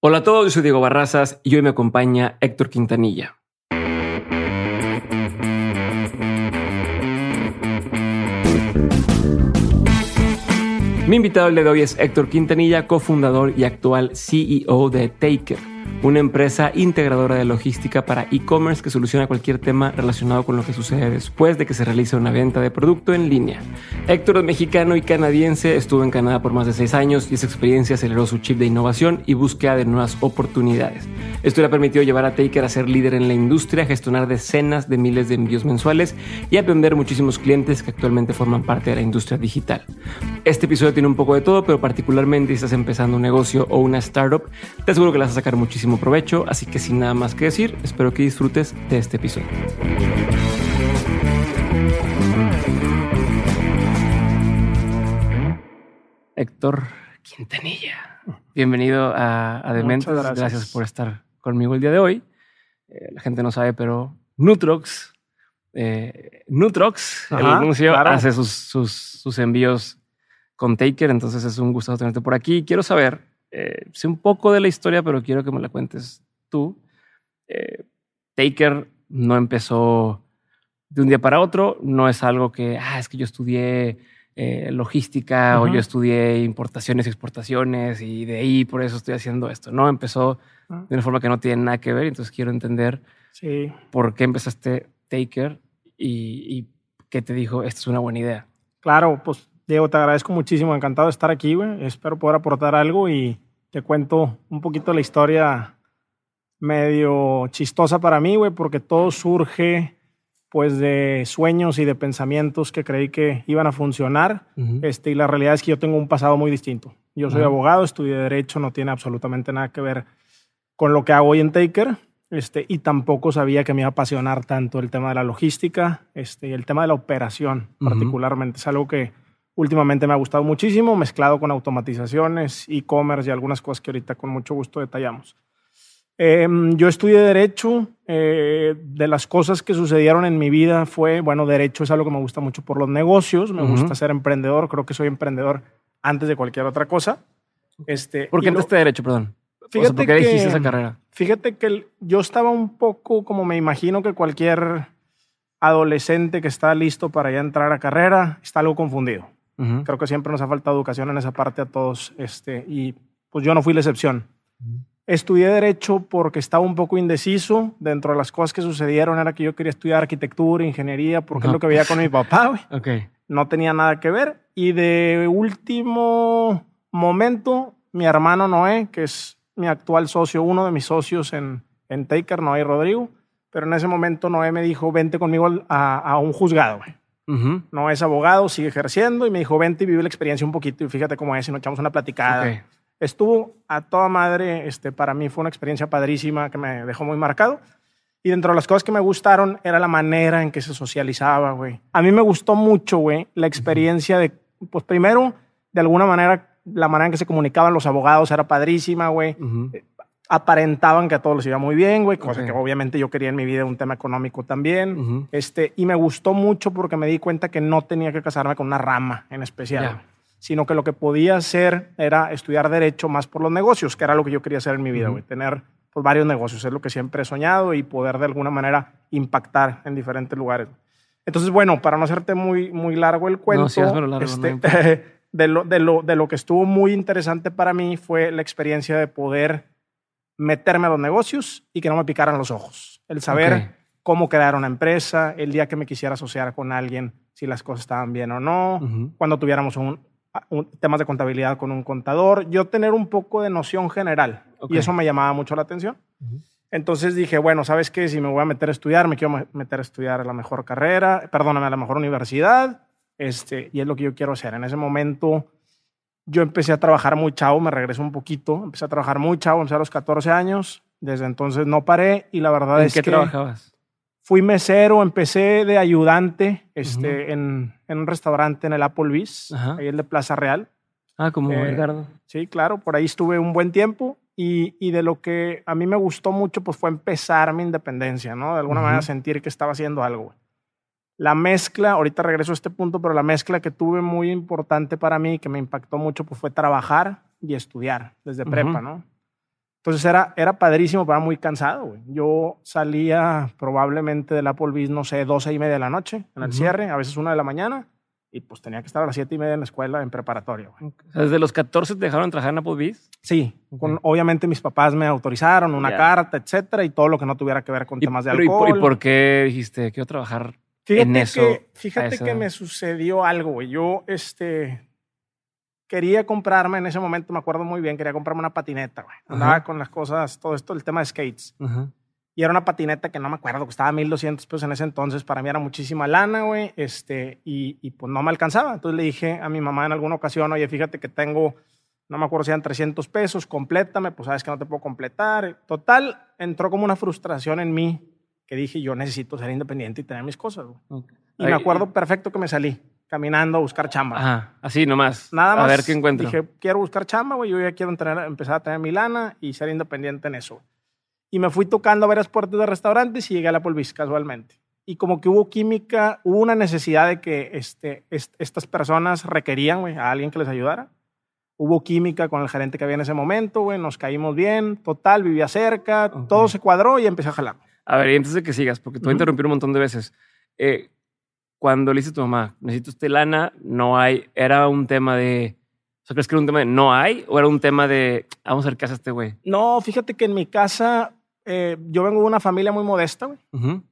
Hola a todos, yo soy Diego Barrazas y hoy me acompaña Héctor Quintanilla. Mi invitado el día de hoy es Héctor Quintanilla, cofundador y actual CEO de Taker una empresa integradora de logística para e-commerce que soluciona cualquier tema relacionado con lo que sucede después de que se realice una venta de producto en línea. Héctor es mexicano y canadiense, estuvo en Canadá por más de seis años y esa experiencia aceleró su chip de innovación y búsqueda de nuevas oportunidades. Esto le ha permitido llevar a Taker a ser líder en la industria, gestionar decenas de miles de envíos mensuales y aprender muchísimos clientes que actualmente forman parte de la industria digital. Este episodio tiene un poco de todo, pero particularmente si estás empezando un negocio o una startup, te aseguro que le vas a sacar muchísimo provecho, así que sin nada más que decir, espero que disfrutes de este episodio. Héctor Quintanilla, bienvenido a, a Gracias. por estar conmigo el día de hoy. Eh, la gente no sabe, pero Nutrox, eh, Nutrox, el anuncio, hace sus, sus, sus envíos con Taker, entonces es un gusto tenerte por aquí. Quiero saber eh, sé un poco de la historia, pero quiero que me la cuentes tú. Eh, Taker no empezó de un día para otro, no es algo que, ah, es que yo estudié eh, logística o yo estudié importaciones y exportaciones y de ahí por eso estoy haciendo esto. No, empezó ah. de una forma que no tiene nada que ver, entonces quiero entender sí. por qué empezaste Taker y, y qué te dijo, esta es una buena idea. Claro, pues Diego, te agradezco muchísimo, encantado de estar aquí, güey. Espero poder aportar algo y te cuento un poquito la historia medio chistosa para mí, güey, porque todo surge pues de sueños y de pensamientos que creí que iban a funcionar. este, y la realidad es que yo tengo un pasado muy distinto. Yo soy abogado, estudié Derecho, no tiene absolutamente nada que ver con lo que hago hoy en Taker. Este, y tampoco sabía que me iba a apasionar tanto el tema de la logística este, y el tema de la operación, particularmente. Es algo que últimamente me ha gustado muchísimo, mezclado con automatizaciones, e-commerce y algunas cosas que ahorita con mucho gusto detallamos. Em, yo estudié Derecho. Eh, de las cosas que sucedieron en mi vida fue, bueno, Derecho es algo que me gusta mucho por los negocios. Me gusta ser emprendedor. Creo que soy emprendedor antes de cualquier otra cosa. Este, ¿Por qué entraste Derecho, perdón? Fíjate ¿Por qué que, esa carrera? Fíjate que yo estaba un poco como me imagino que cualquier adolescente que está listo para ya entrar a carrera está algo confundido. Creo que siempre nos ha faltado educación en esa parte a todos este, y pues yo no fui la excepción. Estudié Derecho porque estaba un poco indeciso. Dentro de las cosas que sucedieron era que yo quería estudiar arquitectura, ingeniería, porque es lo que veía con mi papá. Okay. No tenía nada que ver. Y de último momento, mi hermano Noé, que es mi actual socio, uno de mis socios en, en Taker, Noé Rodrigo, pero en ese momento Noé me dijo, vente conmigo a, a un juzgado. No es abogado, sigue ejerciendo y me dijo, vente y vive la experiencia un poquito y fíjate cómo es y nos echamos una platicada. Estuvo a toda madre, este, para mí fue una experiencia padrísima que me dejó muy marcado. Y dentro de las cosas que me gustaron era la manera en que se socializaba, güey. A mí me gustó mucho, güey, la experiencia de, pues primero, de alguna manera, la manera en que se comunicaban los abogados era padrísima, güey aparentaban que a todos les iba muy bien, güey, cosa que obviamente yo quería en mi vida un tema económico también. este, y me gustó mucho porque me di cuenta que no tenía que casarme con una rama en especial, sino que lo que podía hacer era estudiar derecho más por los negocios, que era lo que yo quería hacer en mi vida, güey, tener pues, varios negocios, es lo que siempre he soñado y poder de alguna manera impactar en diferentes lugares. Entonces, bueno, para no hacerte muy, muy largo el cuento, este, de, lo, de, lo, de lo que estuvo muy interesante para mí fue la experiencia de poder meterme a los negocios y que no me picaran los ojos. El saber cómo crear una empresa, el día que me quisiera asociar con alguien, si las cosas estaban bien o no, cuando tuviéramos un, temas de contabilidad con un contador, yo tener un poco de noción general. Y eso me llamaba mucho la atención. Entonces dije, bueno, ¿sabes qué? Si me voy a meter a estudiar, me quiero meter a estudiar a la mejor carrera, perdóname, a la mejor universidad, este, y es lo que yo quiero hacer. En ese momento yo empecé a trabajar muy chavo, me regreso un poquito, empecé a trabajar muy chavo, empecé a los 14 años, desde entonces no paré y la verdad es que... ¿En qué trabajabas? Fui mesero, empecé de ayudante este, en, en, un restaurante en el Applebee's, ahí el de Plaza Real. Ah, como eh, Edgardo. Sí, claro, por ahí estuve un buen tiempo y, y, de lo que a mí me gustó mucho pues fue empezar mi independencia, ¿no? De alguna manera sentir que estaba haciendo algo la mezcla, ahorita regreso a este punto, pero la mezcla que tuve muy importante para mí, que me impactó mucho, pues fue trabajar y estudiar desde prepa, ¿no? Entonces era, era padrísimo, pero era muy cansado, güey. Yo salía probablemente del Applebee's, no sé, 12 y media de la noche en el cierre, a veces una de la mañana, y pues tenía que estar a las 7 y media en la escuela en preparatoria, güey. ¿Desde los 14 te dejaron trabajar en Applebee's? Sí. Con, obviamente mis papás me autorizaron una carta, etcétera, y todo lo que no tuviera que ver con temas de alcohol. ¿Y por qué dijiste, quiero trabajar en eso? fíjate que me sucedió algo, güey. Yo, este, quería comprarme en ese momento, me acuerdo muy bien, quería comprarme una patineta, güey. Andaba con las cosas, todo esto, el tema de skates. Y era una patineta que no me acuerdo, costaba 1200 pesos en ese entonces. Para mí era muchísima lana, güey. Este, y, y, pues no me alcanzaba. Entonces le dije a mi mamá en alguna ocasión, oye, fíjate que tengo, no me acuerdo si eran 300 pesos, complétame. Pues sabes que no te puedo completar. Total, entró como una frustración en mí que dije, yo necesito ser independiente y tener mis cosas, güey. Y me acuerdo perfecto que me salí caminando a buscar chamba. Ajá, así nomás. Nada más. A ver qué encuentro. Dije, quiero buscar chamba, güey. Yo ya quiero empezar a tener mi lana y ser independiente en eso. Y me fui tocando a varias puertas de restaurantes y llegué a la Polvis casualmente. Y como que hubo química, hubo una necesidad de que este, estas personas requerían güey, a alguien que les ayudara. Hubo química con el gerente que había en ese momento, güey. Nos caímos bien. Total, vivía cerca. Todo se cuadró y empecé a jalar. A ver, y antes de que sigas, porque tú uh -huh. un montón de veces. Eh, cuando le dices a tu mamá, necesito usted lana, no hay, era un tema de, o sea, ¿crees que era un tema de no hay o era un tema de, vamos a ver qué hace este güey? No, fíjate que en mi casa, eh, yo vengo de una familia muy modesta, güey.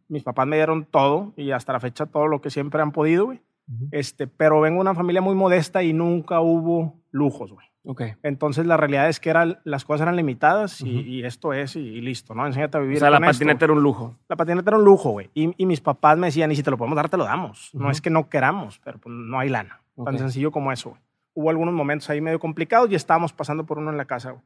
Mis papás me dieron todo y hasta la fecha todo lo que siempre han podido, güey. Este, pero vengo de una familia muy modesta y nunca hubo lujos, güey. Okay. Entonces la realidad es que era, las cosas eran limitadas y, y esto es y, listo, ¿no? Enséñate a vivir. O sea, la patineta era un lujo. La patineta era un lujo, güey. Y, y, mis papás me decían, y si te lo podemos dar, te lo damos. No es que no queramos, pero pues, no hay lana. Okay. Tan sencillo como eso, güey. Hubo algunos momentos ahí medio complicados y estábamos pasando por uno en la casa, güey.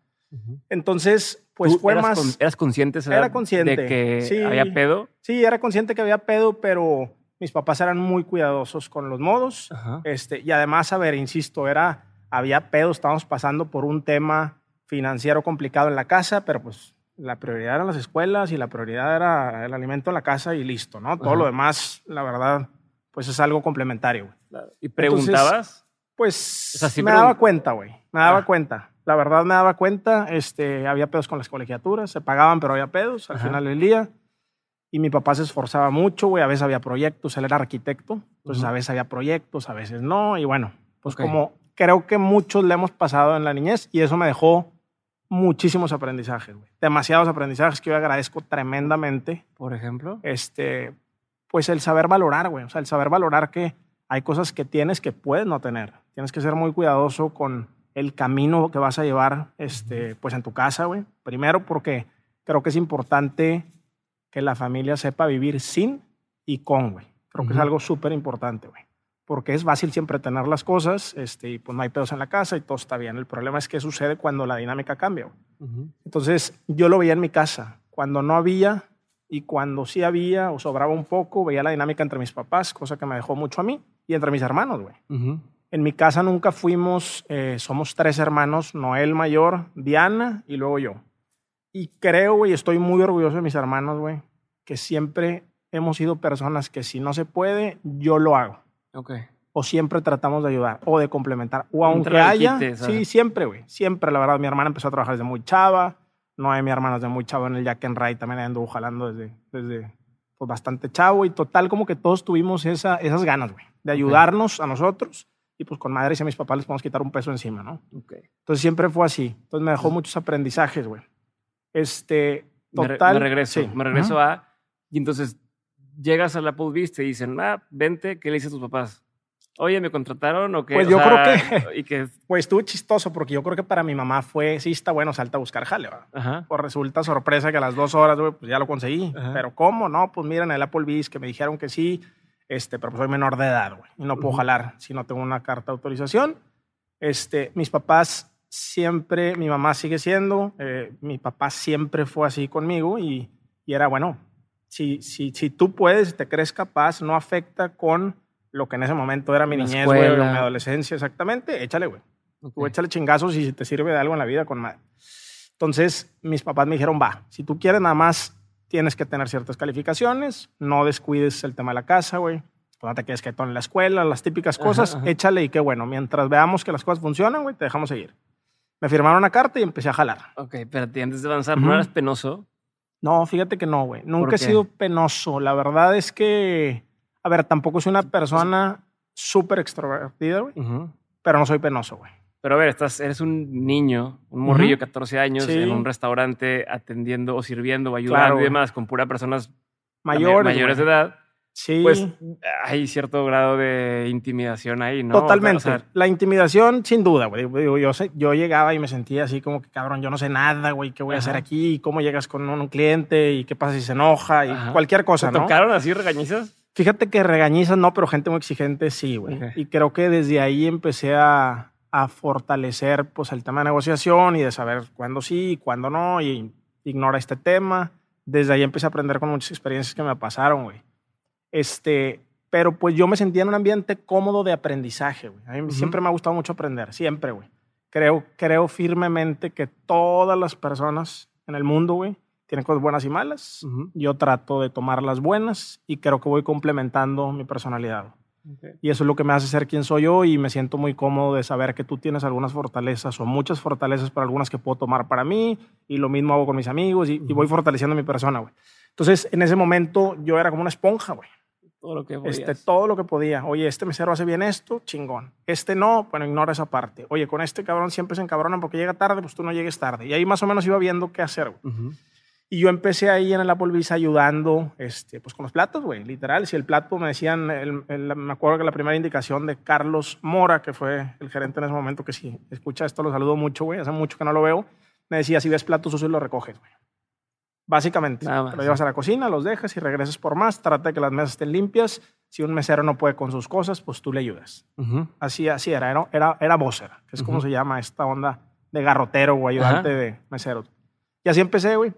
Entonces, pues fue eras más... Con, ¿Eras consciente, era consciente de que sí, había pedo? Sí, era consciente que había pedo, pero mis papás eran muy cuidadosos con los modos. Este, y además, a ver, insisto, era había pedo, estábamos pasando por un tema financiero complicado en la casa, pero pues la prioridad eran las escuelas y la prioridad era el alimento en la casa y listo, ¿no? Todo lo demás, la verdad, pues es algo complementario. Claro. ¿Y preguntabas? Entonces, pues o sea, sí me daba cuenta, güey. Me daba ah. cuenta. La verdad me daba cuenta. Este, había pedos con las colegiaturas, se pagaban, pero había pedos al Ajá. final del día. Y mi papá se esforzaba mucho, güey. A veces había proyectos, él era arquitecto. Entonces, a veces había proyectos, a veces no. Y bueno, pues okay. como creo que muchos le hemos pasado en la niñez y eso me dejó muchísimos aprendizajes, güey. Demasiados aprendizajes que yo agradezco tremendamente. Por ejemplo, este, pues el saber valorar, güey. O sea, el saber valorar que hay cosas que tienes que puedes no tener. Tienes que ser muy cuidadoso con el camino que vas a llevar, este, pues en tu casa, güey. Primero porque creo que es importante que la familia sepa vivir sin y con, güey. Creo uh -huh. que es algo súper importante, güey porque es fácil siempre tener las cosas este, y pues no hay pedos en la casa y todo está bien. El problema es qué sucede cuando la dinámica cambia. Uh -huh. Entonces yo lo veía en mi casa. Cuando no había y cuando sí había o sobraba un poco, veía la dinámica entre mis papás, cosa que me dejó mucho a mí y entre mis hermanos, güey. Uh -huh. En mi casa nunca fuimos, eh, somos tres hermanos, Noel mayor, Diana y luego yo. Y creo, güey, estoy muy orgulloso de mis hermanos, güey, que siempre hemos sido personas que si no se puede, yo lo hago. Okay. O siempre tratamos de ayudar o de complementar. O aunque haya. Quite, sí, siempre, güey. Siempre, la verdad. Mi hermana empezó a trabajar desde muy chava. No hay mi hermana desde muy chava en el Jack and Ride. También anduvo jalando desde, desde pues, bastante chavo. Y total, como que todos tuvimos esa, esas ganas, güey. De ayudarnos okay. a nosotros. Y pues con madres y a mis papás les podemos quitar un peso encima, ¿no? Okay. Entonces siempre fue así. Entonces me dejó muchos aprendizajes, güey. Este, total. Me, me regreso. Sí. Me regreso uh -huh. a. Y entonces llegas a la Applebee's, te dicen, ah, vente, ¿qué le dices a tus papás? Oye, ¿me contrataron o qué? Pues o yo sea, creo que, y que... Pues estuvo chistoso porque yo creo que para mi mamá fue, sí está bueno, salta a buscar jale, ¿verdad? Ajá. Pues resulta sorpresa que a las dos horas, pues ya lo conseguí. Ajá. Pero ¿cómo? No, pues miren el Applebee's que me dijeron que sí, este, pero pues soy menor de edad, güey, y no puedo uh -huh. jalar si no tengo una carta de autorización. Este, mis papás siempre, mi mamá sigue siendo, eh, mi papá siempre fue así conmigo y, y era, bueno, si, si, si tú puedes, te crees capaz, no afecta con lo que en ese momento era mi la niñez, güey, o mi adolescencia, exactamente, échale, güey. Okay. Tú échale chingazos y si te sirve de algo en la vida, con madre. Entonces, mis papás me dijeron, va, si tú quieres nada más, tienes que tener ciertas calificaciones, no descuides el tema de la casa, güey. No te quedes quietón en la escuela, las típicas cosas, ajá, ajá. échale y qué bueno. Mientras veamos que las cosas funcionan, güey, te dejamos seguir. Me firmaron una carta y empecé a jalar. Ok, pero antes de avanzar, ¿no eras penoso? No, fíjate que no, güey. Nunca he sido penoso. La verdad es que, a ver, tampoco soy una persona súper extrovertida, güey. Pero no soy penoso, güey. Pero a ver, estás, eres un niño, un morrillo de 14 años, en un restaurante atendiendo o sirviendo o ayudando y demás, con pura personas mayores, mayores de edad. Sí. Pues hay cierto grado de intimidación ahí, ¿no? Totalmente. la intimidación, sin duda, güey. Yo, llegaba y me sentía así como que, cabrón, yo no sé nada, güey, ¿qué voy a hacer aquí? ¿Cómo llegas con un, cliente? ¿Y qué pasa si se enoja? Y cualquier cosa, ¿no? tocaron así regañizas? Fíjate que regañizas no, pero gente muy exigente sí, güey. Y creo que desde ahí empecé a, a fortalecer pues el tema de negociación y de saber cuándo sí y cuándo no y ignora este tema. Desde ahí empecé a aprender con muchas experiencias que me pasaron, güey. Este, pero pues yo me sentía en un ambiente cómodo de aprendizaje, güey. A mí siempre me ha gustado mucho aprender, siempre, güey. Creo, creo firmemente que todas las personas en el mundo, güey, tienen cosas buenas y malas. Yo trato de tomar las buenas y creo que voy complementando mi personalidad. Y eso es lo que me hace ser quien soy yo y me siento muy cómodo de saber que tú tienes algunas fortalezas o muchas fortalezas para algunas que puedo tomar para mí y lo mismo hago con mis amigos y, voy fortaleciendo mi persona, güey. Entonces, en ese momento yo era como una esponja, güey. Todo lo que Este, todo lo que podía. Oye, este mesero hace bien esto, chingón. Este no, bueno, ignora esa parte. Oye, con este cabrón siempre se encabronan porque llega tarde, pues tú no llegues tarde. Y ahí más o menos iba viendo qué hacer, güey. Y yo empecé ahí en el Applebee's ayudando este, pues con los platos, güey, literal. Si el plato me decían, me acuerdo que la primera indicación de Carlos Mora, que fue el gerente en ese momento, que si escucha esto lo saludo mucho, güey, hace mucho que no lo veo, me decía, si ves platos sucios, los recoges, güey. Básicamente, lo llevas a la cocina, los dejas y regresas por más, trata de que las mesas estén limpias. Si un mesero no puede con sus cosas, pues tú le ayudas. Así, así era, era, era, era que es como se llama esta onda de garrotero o ayudante de mesero. Y así empecé, güey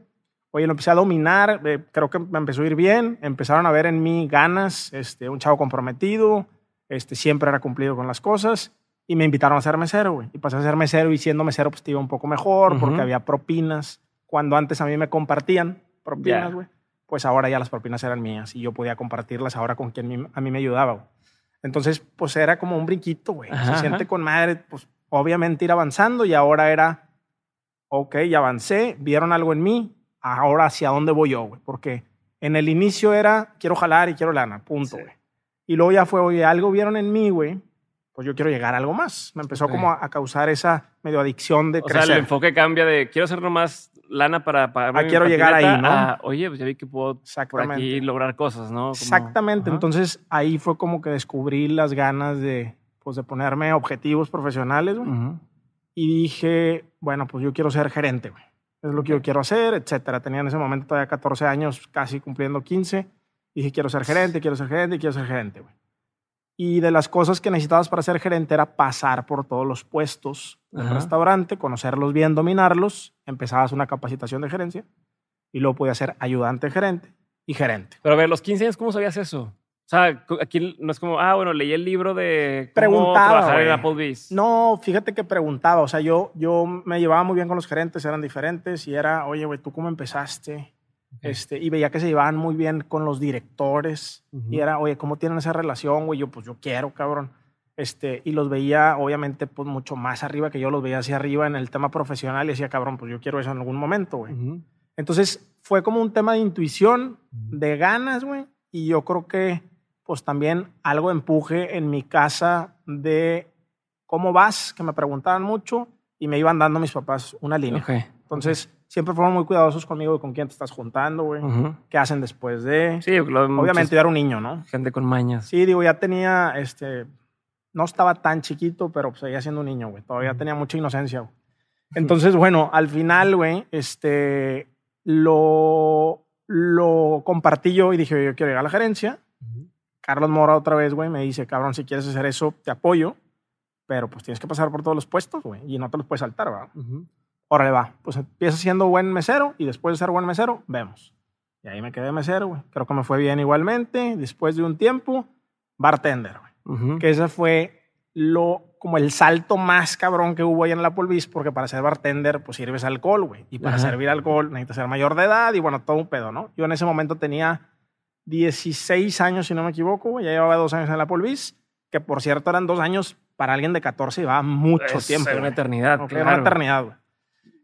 Oye, lo empecé a dominar, eh, creo que me empezó a ir bien, empezaron a ver en mí ganas, este, un chavo comprometido, este, siempre era cumplido con las cosas y me invitaron a ser mesero, güey. Y pasé a ser mesero y siendo mesero pues te iba un poco mejor porque había propinas. Cuando antes a mí me compartían propinas, güey, pues ahora ya las propinas eran mías y yo podía compartirlas ahora con quien a mí me ayudaba. Entonces, pues era como un brinquito, güey. Se siente con madre, pues obviamente ir avanzando y ahora era, ok, ya avancé, vieron algo en mí, ahora hacia dónde voy yo, güey. Porque en el inicio era, quiero jalar y quiero lana, punto, güey. Y luego ya fue, oye, algo vieron en mí, güey, pues yo quiero llegar a algo más. Me empezó como a, causar esa medio adicción de o Sea, el enfoque cambia de, quiero hacer nomás lana para pagar ah, quiero llegar ahí, ¿no? oye, pues ya vi que puedo por aquí lograr cosas, ¿no? Exactamente. Entonces ahí fue como que descubrí las ganas de, pues, de ponerme objetivos profesionales, güey. Y dije, bueno, pues yo quiero ser gerente, güey es lo que yo quiero hacer, etcétera. Tenía en ese momento todavía 14 años, casi cumpliendo 15. Dije, quiero ser gerente, quiero ser gerente, quiero ser gerente, güey. Y de las cosas que necesitabas para ser gerente era pasar por todos los puestos del restaurante, conocerlos bien, dominarlos. Empezabas una capacitación de gerencia y luego podías ser ayudante gerente y gerente. Pero a ver, los 15 años, ¿cómo sabías eso? O sea, aquí no es como, ah, bueno, leí el libro de cómo preguntaba, trabajar en Applebee's. No, fíjate que preguntaba. O sea, yo, yo me llevaba muy bien con los gerentes, eran diferentes y era, oye, güey, ¿tú cómo empezaste? Este, y veía que se llevaban muy bien con los directores. Y era, oye, ¿cómo tienen esa relación, güey? Yo, pues yo quiero, cabrón. Este, y los veía, obviamente, pues mucho más arriba que yo los veía hacia arriba en el tema profesional y decía, cabrón, pues yo quiero eso en algún momento, güey. Entonces, fue como un tema de intuición, de ganas, güey. Y yo creo que pues también algo empuje en mi casa de cómo vas, que me preguntaban mucho y me iban dando mis papás una línea. Entonces, siempre fueron muy cuidadosos conmigo de con quién te estás juntando, güey. ¿Qué hacen después de? Sí, obviamente yo era un niño, ¿no? Gente con mañas. Sí, digo, ya tenía, este, no estaba tan chiquito, pero pues, seguía siendo un niño, güey. Todavía tenía mucha inocencia, Entonces, bueno, al final, güey, este, lo, lo compartí yo y dije, yo quiero llegar a la gerencia. Carlos Mora otra vez, güey, me dice, cabrón, si quieres hacer eso, te apoyo, pero pues tienes que pasar por todos los puestos, güey, y no te los puedes saltar, ¿verdad? Órale, va. Pues empieza siendo buen mesero y después de ser buen mesero, vemos. Y ahí me quedé mesero, güey. Creo que me fue bien igualmente. Después de un tiempo, bartender, güey. Que ese fue lo, como el salto más cabrón que hubo ahí en la Polvis, porque para ser bartender, pues sirves alcohol, güey. Y para servir alcohol necesitas ser mayor de edad y bueno, todo un pedo, ¿no? Yo en ese momento tenía 16 años, si no me equivoco, ya llevaba dos años en la Polvis, que por cierto eran dos años para alguien de 14 va mucho tiempo. Es una eternidad, Una eternidad, güey.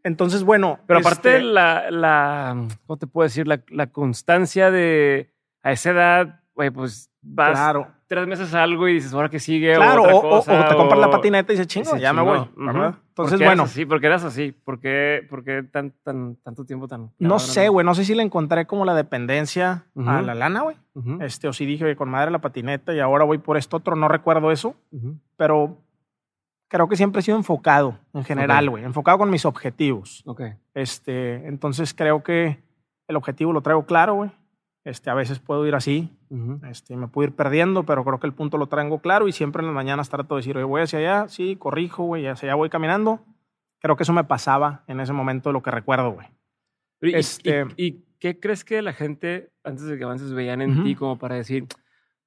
Entonces, bueno. Pero aparte, este la, la, ¿cómo te puedo decir? La, la constancia de a esa edad, güey, pues vas claro. tres meses algo y dices, ahora que sigue. Claro, o, otra cosa, o, te compras la patineta y dices, chingo, ya me voy. Entonces, bueno. Sí, porque eras así. ¿Por qué, por qué tan, tan, tanto tiempo tan.? No sé, güey. No sé si le encontré como la dependencia a la lana, güey. este, o si dije, con madre la patineta y ahora voy por esto otro. No recuerdo eso. Pero creo que siempre he sido enfocado en general, güey. Enfocado con mis objetivos. Ok. Este, entonces creo que el objetivo lo traigo claro, güey. Este, a veces puedo ir así, este, me puedo ir perdiendo, pero creo que el punto lo traigo claro y siempre en las mañanas trato de decir, oye, voy hacia allá, sí, corrijo, güey, hacia allá voy caminando. Creo que eso me pasaba en ese momento lo que recuerdo, güey. ¿Y, este, y, qué crees que la gente, antes de que avances, veían en ti como para decir,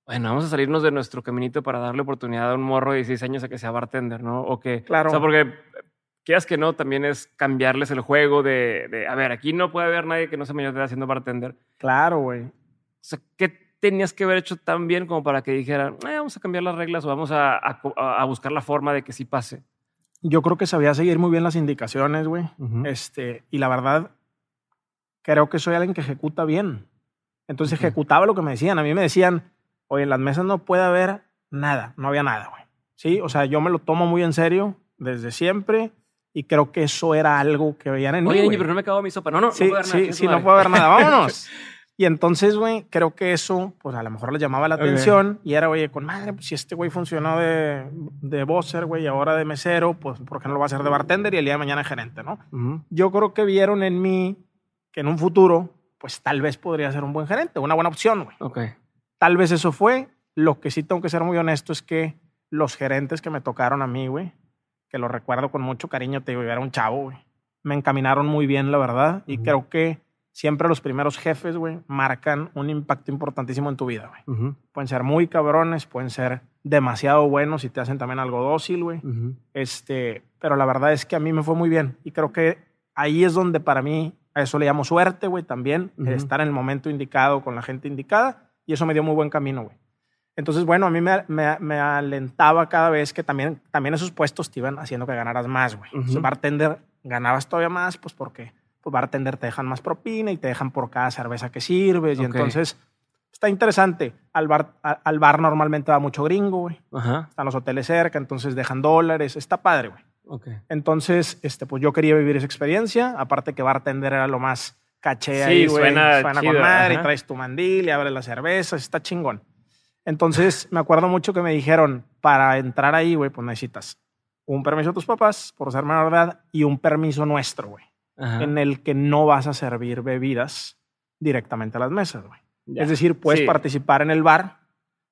bueno, vamos a salirnos de nuestro caminito para darle oportunidad a un morro de 16 años a que sea bartender, ¿no? O que, claro. O sea, porque quieras que no, también es cambiarles el juego de, de, a ver, aquí no puede haber nadie que no sea mayor de edad haciendo bartender. Claro, güey. O sea, ¿qué tenías que haber hecho tan bien como para que dijeran, eh, vamos a cambiar las reglas o vamos a, a, buscar la forma de que sí pase? Yo creo que sabía seguir muy bien las indicaciones, güey. este, y la verdad, creo que soy alguien que ejecuta bien. Entonces ejecutaba lo que me decían. A mí me decían, oye, en las mesas no puede haber nada, no había nada, güey. Sí, o sea, yo me lo tomo muy en serio desde siempre y creo que eso era algo que veían en mí. Oye, pero no me acabo mi sopa. No, no, sí, no Sí, sí, no puedo ver nada. Vámonos. y entonces, güey, creo que eso, pues a lo mejor les llamaba la atención y era, oye, con madre, pues si este güey funcionó de, de bosser, güey, y ahora de mesero, pues ¿por qué no lo va a hacer de bartender y el día de mañana gerente, no? Yo creo que vieron en mí que en un futuro, pues tal vez podría ser un buen gerente, una buena opción, güey. Ok. Tal vez eso fue. Lo que sí tengo que ser muy honesto es que los gerentes que me tocaron a mí, güey, que lo recuerdo con mucho cariño, te digo, era un chavo, güey. Me encaminaron muy bien, la verdad, y creo que siempre los primeros jefes, güey, marcan un impacto importantísimo en tu vida, güey. Pueden ser muy cabrones, pueden ser demasiado buenos y te hacen también algo dócil, güey. Este, pero la verdad es que a mí me fue muy bien y creo que ahí es donde para mí a eso le llamo suerte, güey, también, estar en el momento indicado con la gente indicada y eso me dio muy buen camino, güey. Entonces, bueno, a mí me, me, alentaba cada vez que también, también esos puestos te iban haciendo que ganaras más, güey. bartender ganabas todavía más, pues porque pues bartender te dejan más propina y te dejan por cada cerveza que sirves. Y entonces está interesante. Al bar, al bar normalmente va mucho gringo, güey. Están los hoteles cerca, entonces dejan dólares. Está padre, güey. Okay. Entonces, este, pues yo quería vivir esa experiencia. Aparte que bartender era lo más caché ahí, güey. Suena, suena con madre y traes tu mandil y abres las cervezas. Está chingón. Entonces, me acuerdo mucho que me dijeron, para entrar ahí, güey, pues necesitas un permiso de tus papás por ser menor de edad y un permiso nuestro, güey, en el que no vas a servir bebidas directamente a las mesas, güey. Es decir, puedes participar en el bar,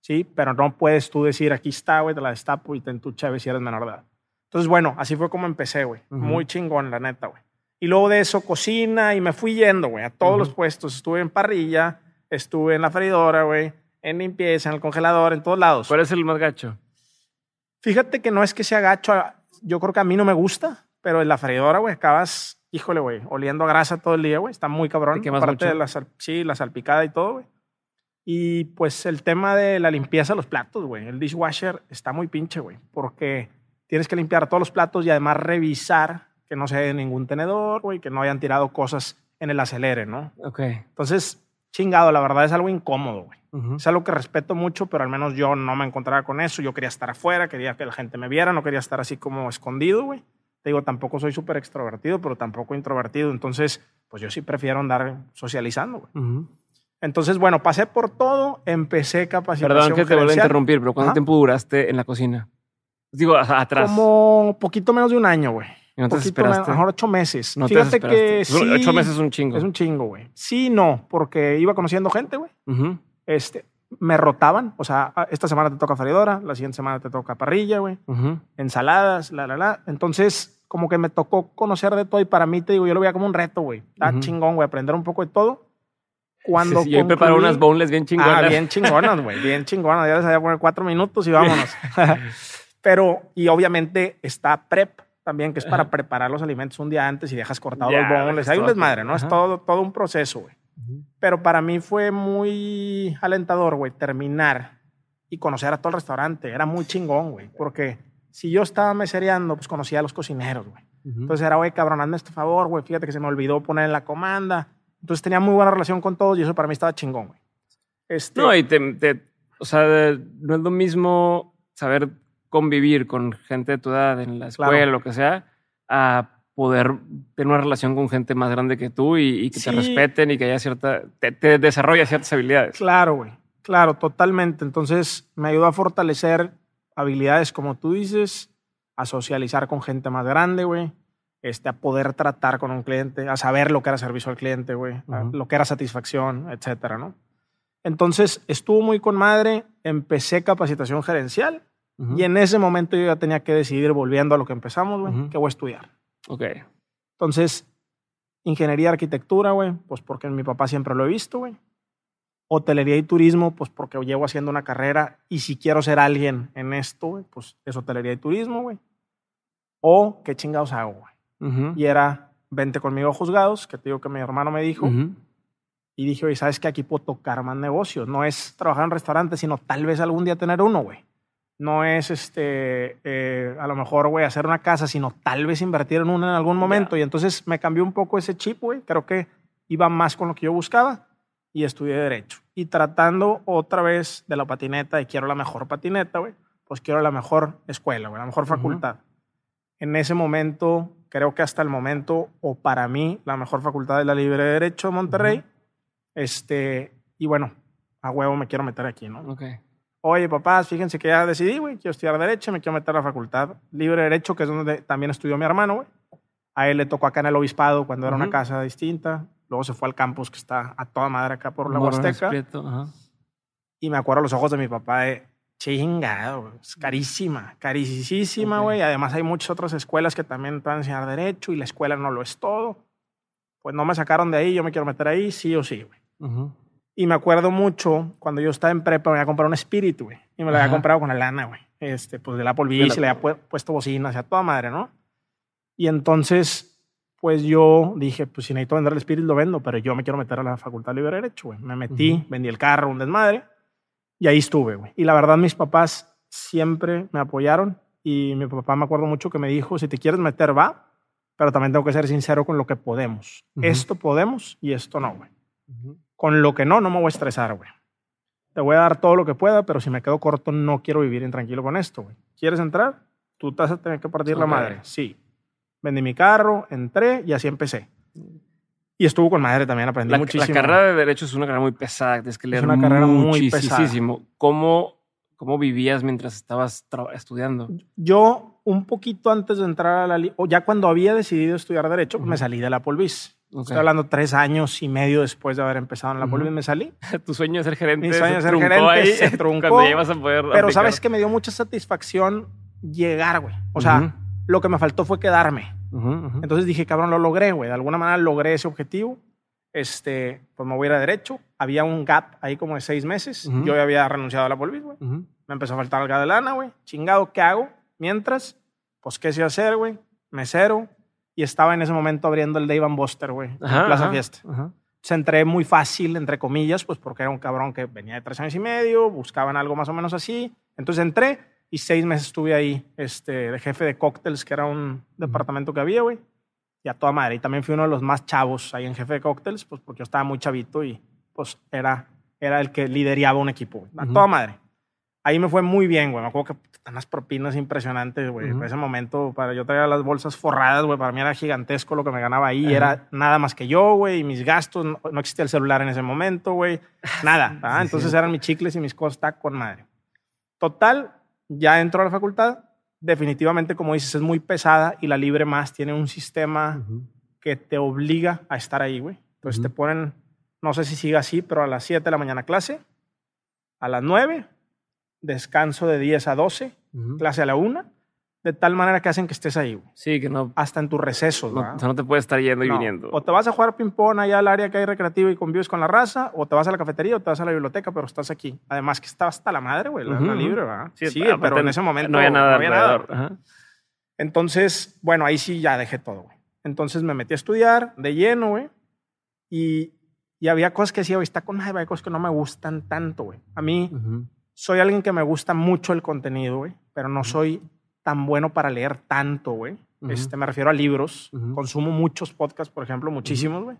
sí, pero no puedes tú decir, aquí está, güey, te la destapo y te tu si eres menor de edad. Entonces, bueno, así fue como empecé, güey. Muy chingón, la neta, güey. Y luego de eso, cocina y me fui yendo, güey, a todos los puestos. Estuve en parrilla, estuve en la freidora, güey en limpieza, en el congelador, en todos lados. ¿Cuál es el más gacho? Fíjate que no es que sea gacho, yo creo que a mí no me gusta, pero en la freidora, güey, acabas, híjole, güey, oliendo a grasa todo el día, güey, está muy cabrón. ¿Qué más Aparte de la, sí, la salpicada y todo, güey. Y pues el tema de la limpieza de los platos, güey, el dishwasher está muy pinche, güey, porque tienes que limpiar todos los platos y además revisar que no se haya ningún tenedor, güey, que no hayan tirado cosas en el acelere, ¿no? Ok. Entonces, chingado, la verdad es algo incómodo, güey. Es algo que respeto mucho, pero al menos yo no me encontraba con eso. Yo quería estar afuera, quería que la gente me viera, no quería estar así como escondido, güey. Te digo, tampoco soy súper extrovertido, pero tampoco introvertido. Entonces, pues yo sí prefiero andar socializando, güey. Entonces, bueno, pasé por todo, empecé capacitación Perdón que te vuelva a interrumpir, pero ¿cuánto tiempo duraste en la cocina? Digo, atrás. Como poquito menos de un año, güey. No te poquito menos, mejor ocho meses. No Fíjate que sí. Ocho meses es un chingo. Es un chingo, güey. Sí, no, porque iba conociendo gente, güey. Este, me rotaban, o sea, ah, esta semana te toca freidora, la siguiente semana te toca parrilla, güey, ensaladas, la, la, la. Entonces, como que me tocó conocer de todo y para mí, te digo, yo lo veía como un reto, güey. Está chingón, güey, aprender un poco de todo. Cuando sí, sí, yo preparé unas boneless bien chingonas. Ah, bien chingonas, güey, bien chingonas. Ya les había poner cuatro minutos y vámonos. Pero, y obviamente está prep también, que es para preparar los alimentos un día antes y dejas cortados los boneless. Hay un desmadre, ¿no? Es todo, todo un proceso, güey. Pero para mí fue muy alentador, güey, terminar y conocer a todo el restaurante. Era muy chingón, güey, porque Si yo estaba mesereando, pues conocía a los cocineros, güey. Entonces era, güey, cabrón, hazme este favor, güey, fíjate que se me olvidó poner en la comanda. Entonces tenía muy buena relación con todos y eso para mí estaba chingón, güey. Este... No, y te, o sea, no es lo mismo saber convivir con gente de tu edad en la escuela, o lo que sea, a poder tener una relación con gente más grande que tú y, que te respeten y que haya cierta, te, te desarrolla ciertas habilidades. Claro, güey. Claro, totalmente. Entonces me ayudó a fortalecer habilidades, como tú dices, a socializar con gente más grande, güey. Este, a poder tratar con un cliente, a saber lo que era servicio al cliente, güey, lo que era satisfacción, etcétera, ¿no? Entonces estuvo muy con madre, empecé capacitación gerencial y en ese momento yo ya tenía que decidir, volviendo a lo que empezamos, güey, que voy a estudiar. Ok. Entonces, ingeniería, arquitectura, güey, pues porque mi papá siempre lo he visto, güey. Hotelería y turismo, pues porque llevo haciendo una carrera y si quiero ser alguien en esto, güey, pues es hotelería y turismo, güey. O qué chingados hago, güey. Y era, vente conmigo a juzgados, que te digo que mi hermano me dijo. Y dije, oye, ¿sabes que aquí puedo tocar más negocios? No es trabajar en restaurantes, sino tal vez algún día tener uno, güey. No es, este, eh, a lo mejor, güey, hacer una casa, sino tal vez invertir en una en algún momento. Y entonces me cambió un poco ese chip, güey. Creo que iba más con lo que yo buscaba y estudié Derecho. Y tratando otra vez de la patineta y quiero la mejor patineta, güey, pues quiero la mejor escuela, güey, la mejor facultad. En ese momento, creo que hasta el momento, o para mí, la mejor facultad es la Libre de Derecho de Monterrey. Este, y bueno, a huevo me quiero meter aquí, ¿no? Ok. Oye, papás, fíjense que ya decidí, güey, quiero estudiar Derecho, me quiero meter a la facultad Libre de Derecho, que es donde también estudió mi hermano, güey. A él le tocó acá en el obispado cuando era una casa distinta. Luego se fue al campus que está a toda madre acá por la Huasteca. Y me acuerdo los ojos de mi papá de chingado, es carísima, carísima, güey. Además hay muchas otras escuelas que también te van a enseñar derecho y la escuela no lo es todo. Pues no me sacaron de ahí, yo me quiero meter ahí, sí o sí, güey. Y me acuerdo mucho cuando yo estaba en prepa, me había comprado un Spirit, güey. Y me lo había comprado con la lana, güey. Este, pues de la Beach, y le había puesto bocina, o sea, toda madre, ¿no? Y entonces pues yo dije, pues si necesito vender el Spirit, lo vendo, pero yo me quiero meter a la Facultad de Libre Derecho, güey. Me metí, vendí el carro, un desmadre, y ahí estuve, güey. Y la verdad, mis papás siempre me apoyaron y mi papá me acuerdo mucho que me dijo, si te quieres meter, va, pero también tengo que ser sincero con lo que podemos. Esto podemos y esto no, güey. Con lo que no, no me voy a estresar, güey. Te voy a dar todo lo que pueda, pero si me quedo corto, no quiero vivir intranquilo con esto, güey. ¿Quieres entrar? Tú te vas a tener que partir la madre. Sí vendí mi carro, entré y así empecé. Y estuvo con madre también, aprendí muchísimo. La carrera de Derecho es una carrera muy pesada, es que leer es una carrera muy pesada. ¿Cómo, ¿Cómo vivías mientras estabas estudiando? Yo, un poquito antes de entrar a la... o ya cuando había decidido estudiar Derecho, me salí de la Polvis. Estoy hablando tres años y medio después de haber empezado en la Polvis, me salí. tu sueño de ser gerente Mi sueño de ser gerente se truncó. a poder pero sabes que me dio mucha satisfacción llegar, güey. O sea, lo que me faltó fue quedarme. Entonces dije, cabrón, lo logré, güey. De alguna manera logré ese objetivo. Este, pues me voy a ir a derecho. Había un gap ahí como de seis meses. Yo ya había renunciado a la polvis, güey. Me empezó a faltar algo de lana, güey. Chingado, ¿qué hago? Mientras, pues, ¿qué sé hacer, güey? Mesero. Y estaba en ese momento abriendo el Dave Buster, güey. En Plaza Fiesta. Se entré muy fácil, entre comillas, pues porque era un cabrón que venía de tres años y medio, buscaban algo más o menos así. Entonces entré y seis meses estuve ahí este, de jefe de cócteles, que era un departamento que había, güey. Y a toda madre. Y también fui uno de los más chavos ahí en jefe de cócteles, pues porque yo estaba muy chavito y pues era, era el que lideraba un equipo, A toda madre. Ahí me fue muy bien, güey. Me acuerdo que están las propinas impresionantes, güey. En ese momento, para yo traía las bolsas forradas, güey. Para mí era gigantesco lo que me ganaba ahí. Era nada más que yo, güey. Y mis gastos, no, existía el celular en ese momento, güey. Nada. Entonces eran mis chicles y mis cosas, con madre. Total, ya entro a la facultad, definitivamente, como dices, es muy pesada y la Libre Más tiene un sistema que te obliga a estar ahí, güey. Entonces te ponen, no sé si sigue así, pero a las 7 de la mañana clase, a las 9, descanso de 10 a 12, clase a la 1 de tal manera que hacen que estés ahí. Sí, que no. Hasta en tus recesos. No, o sea, no te puedes estar yendo y viniendo. O te vas a jugar ping-pong allá al área que hay recreativo y convives con la raza, o te vas a la cafetería o te vas a la biblioteca, pero estás aquí. Además, que estaba hasta la madre, güey, la, libre, ¿verdad? Sí, pero en ese momento no había nada. No nada. Entonces, bueno, ahí sí ya dejé todo, güey. Entonces me metí a estudiar de lleno, güey. Y, y había cosas que decía, güey, está con nada, hay cosas que no me gustan tanto, güey. A mí soy alguien que me gusta mucho el contenido, güey, pero no soy tan bueno para leer tanto, güey. este, me refiero a libros. Consumo muchos podcasts, por ejemplo, muchísimos, güey.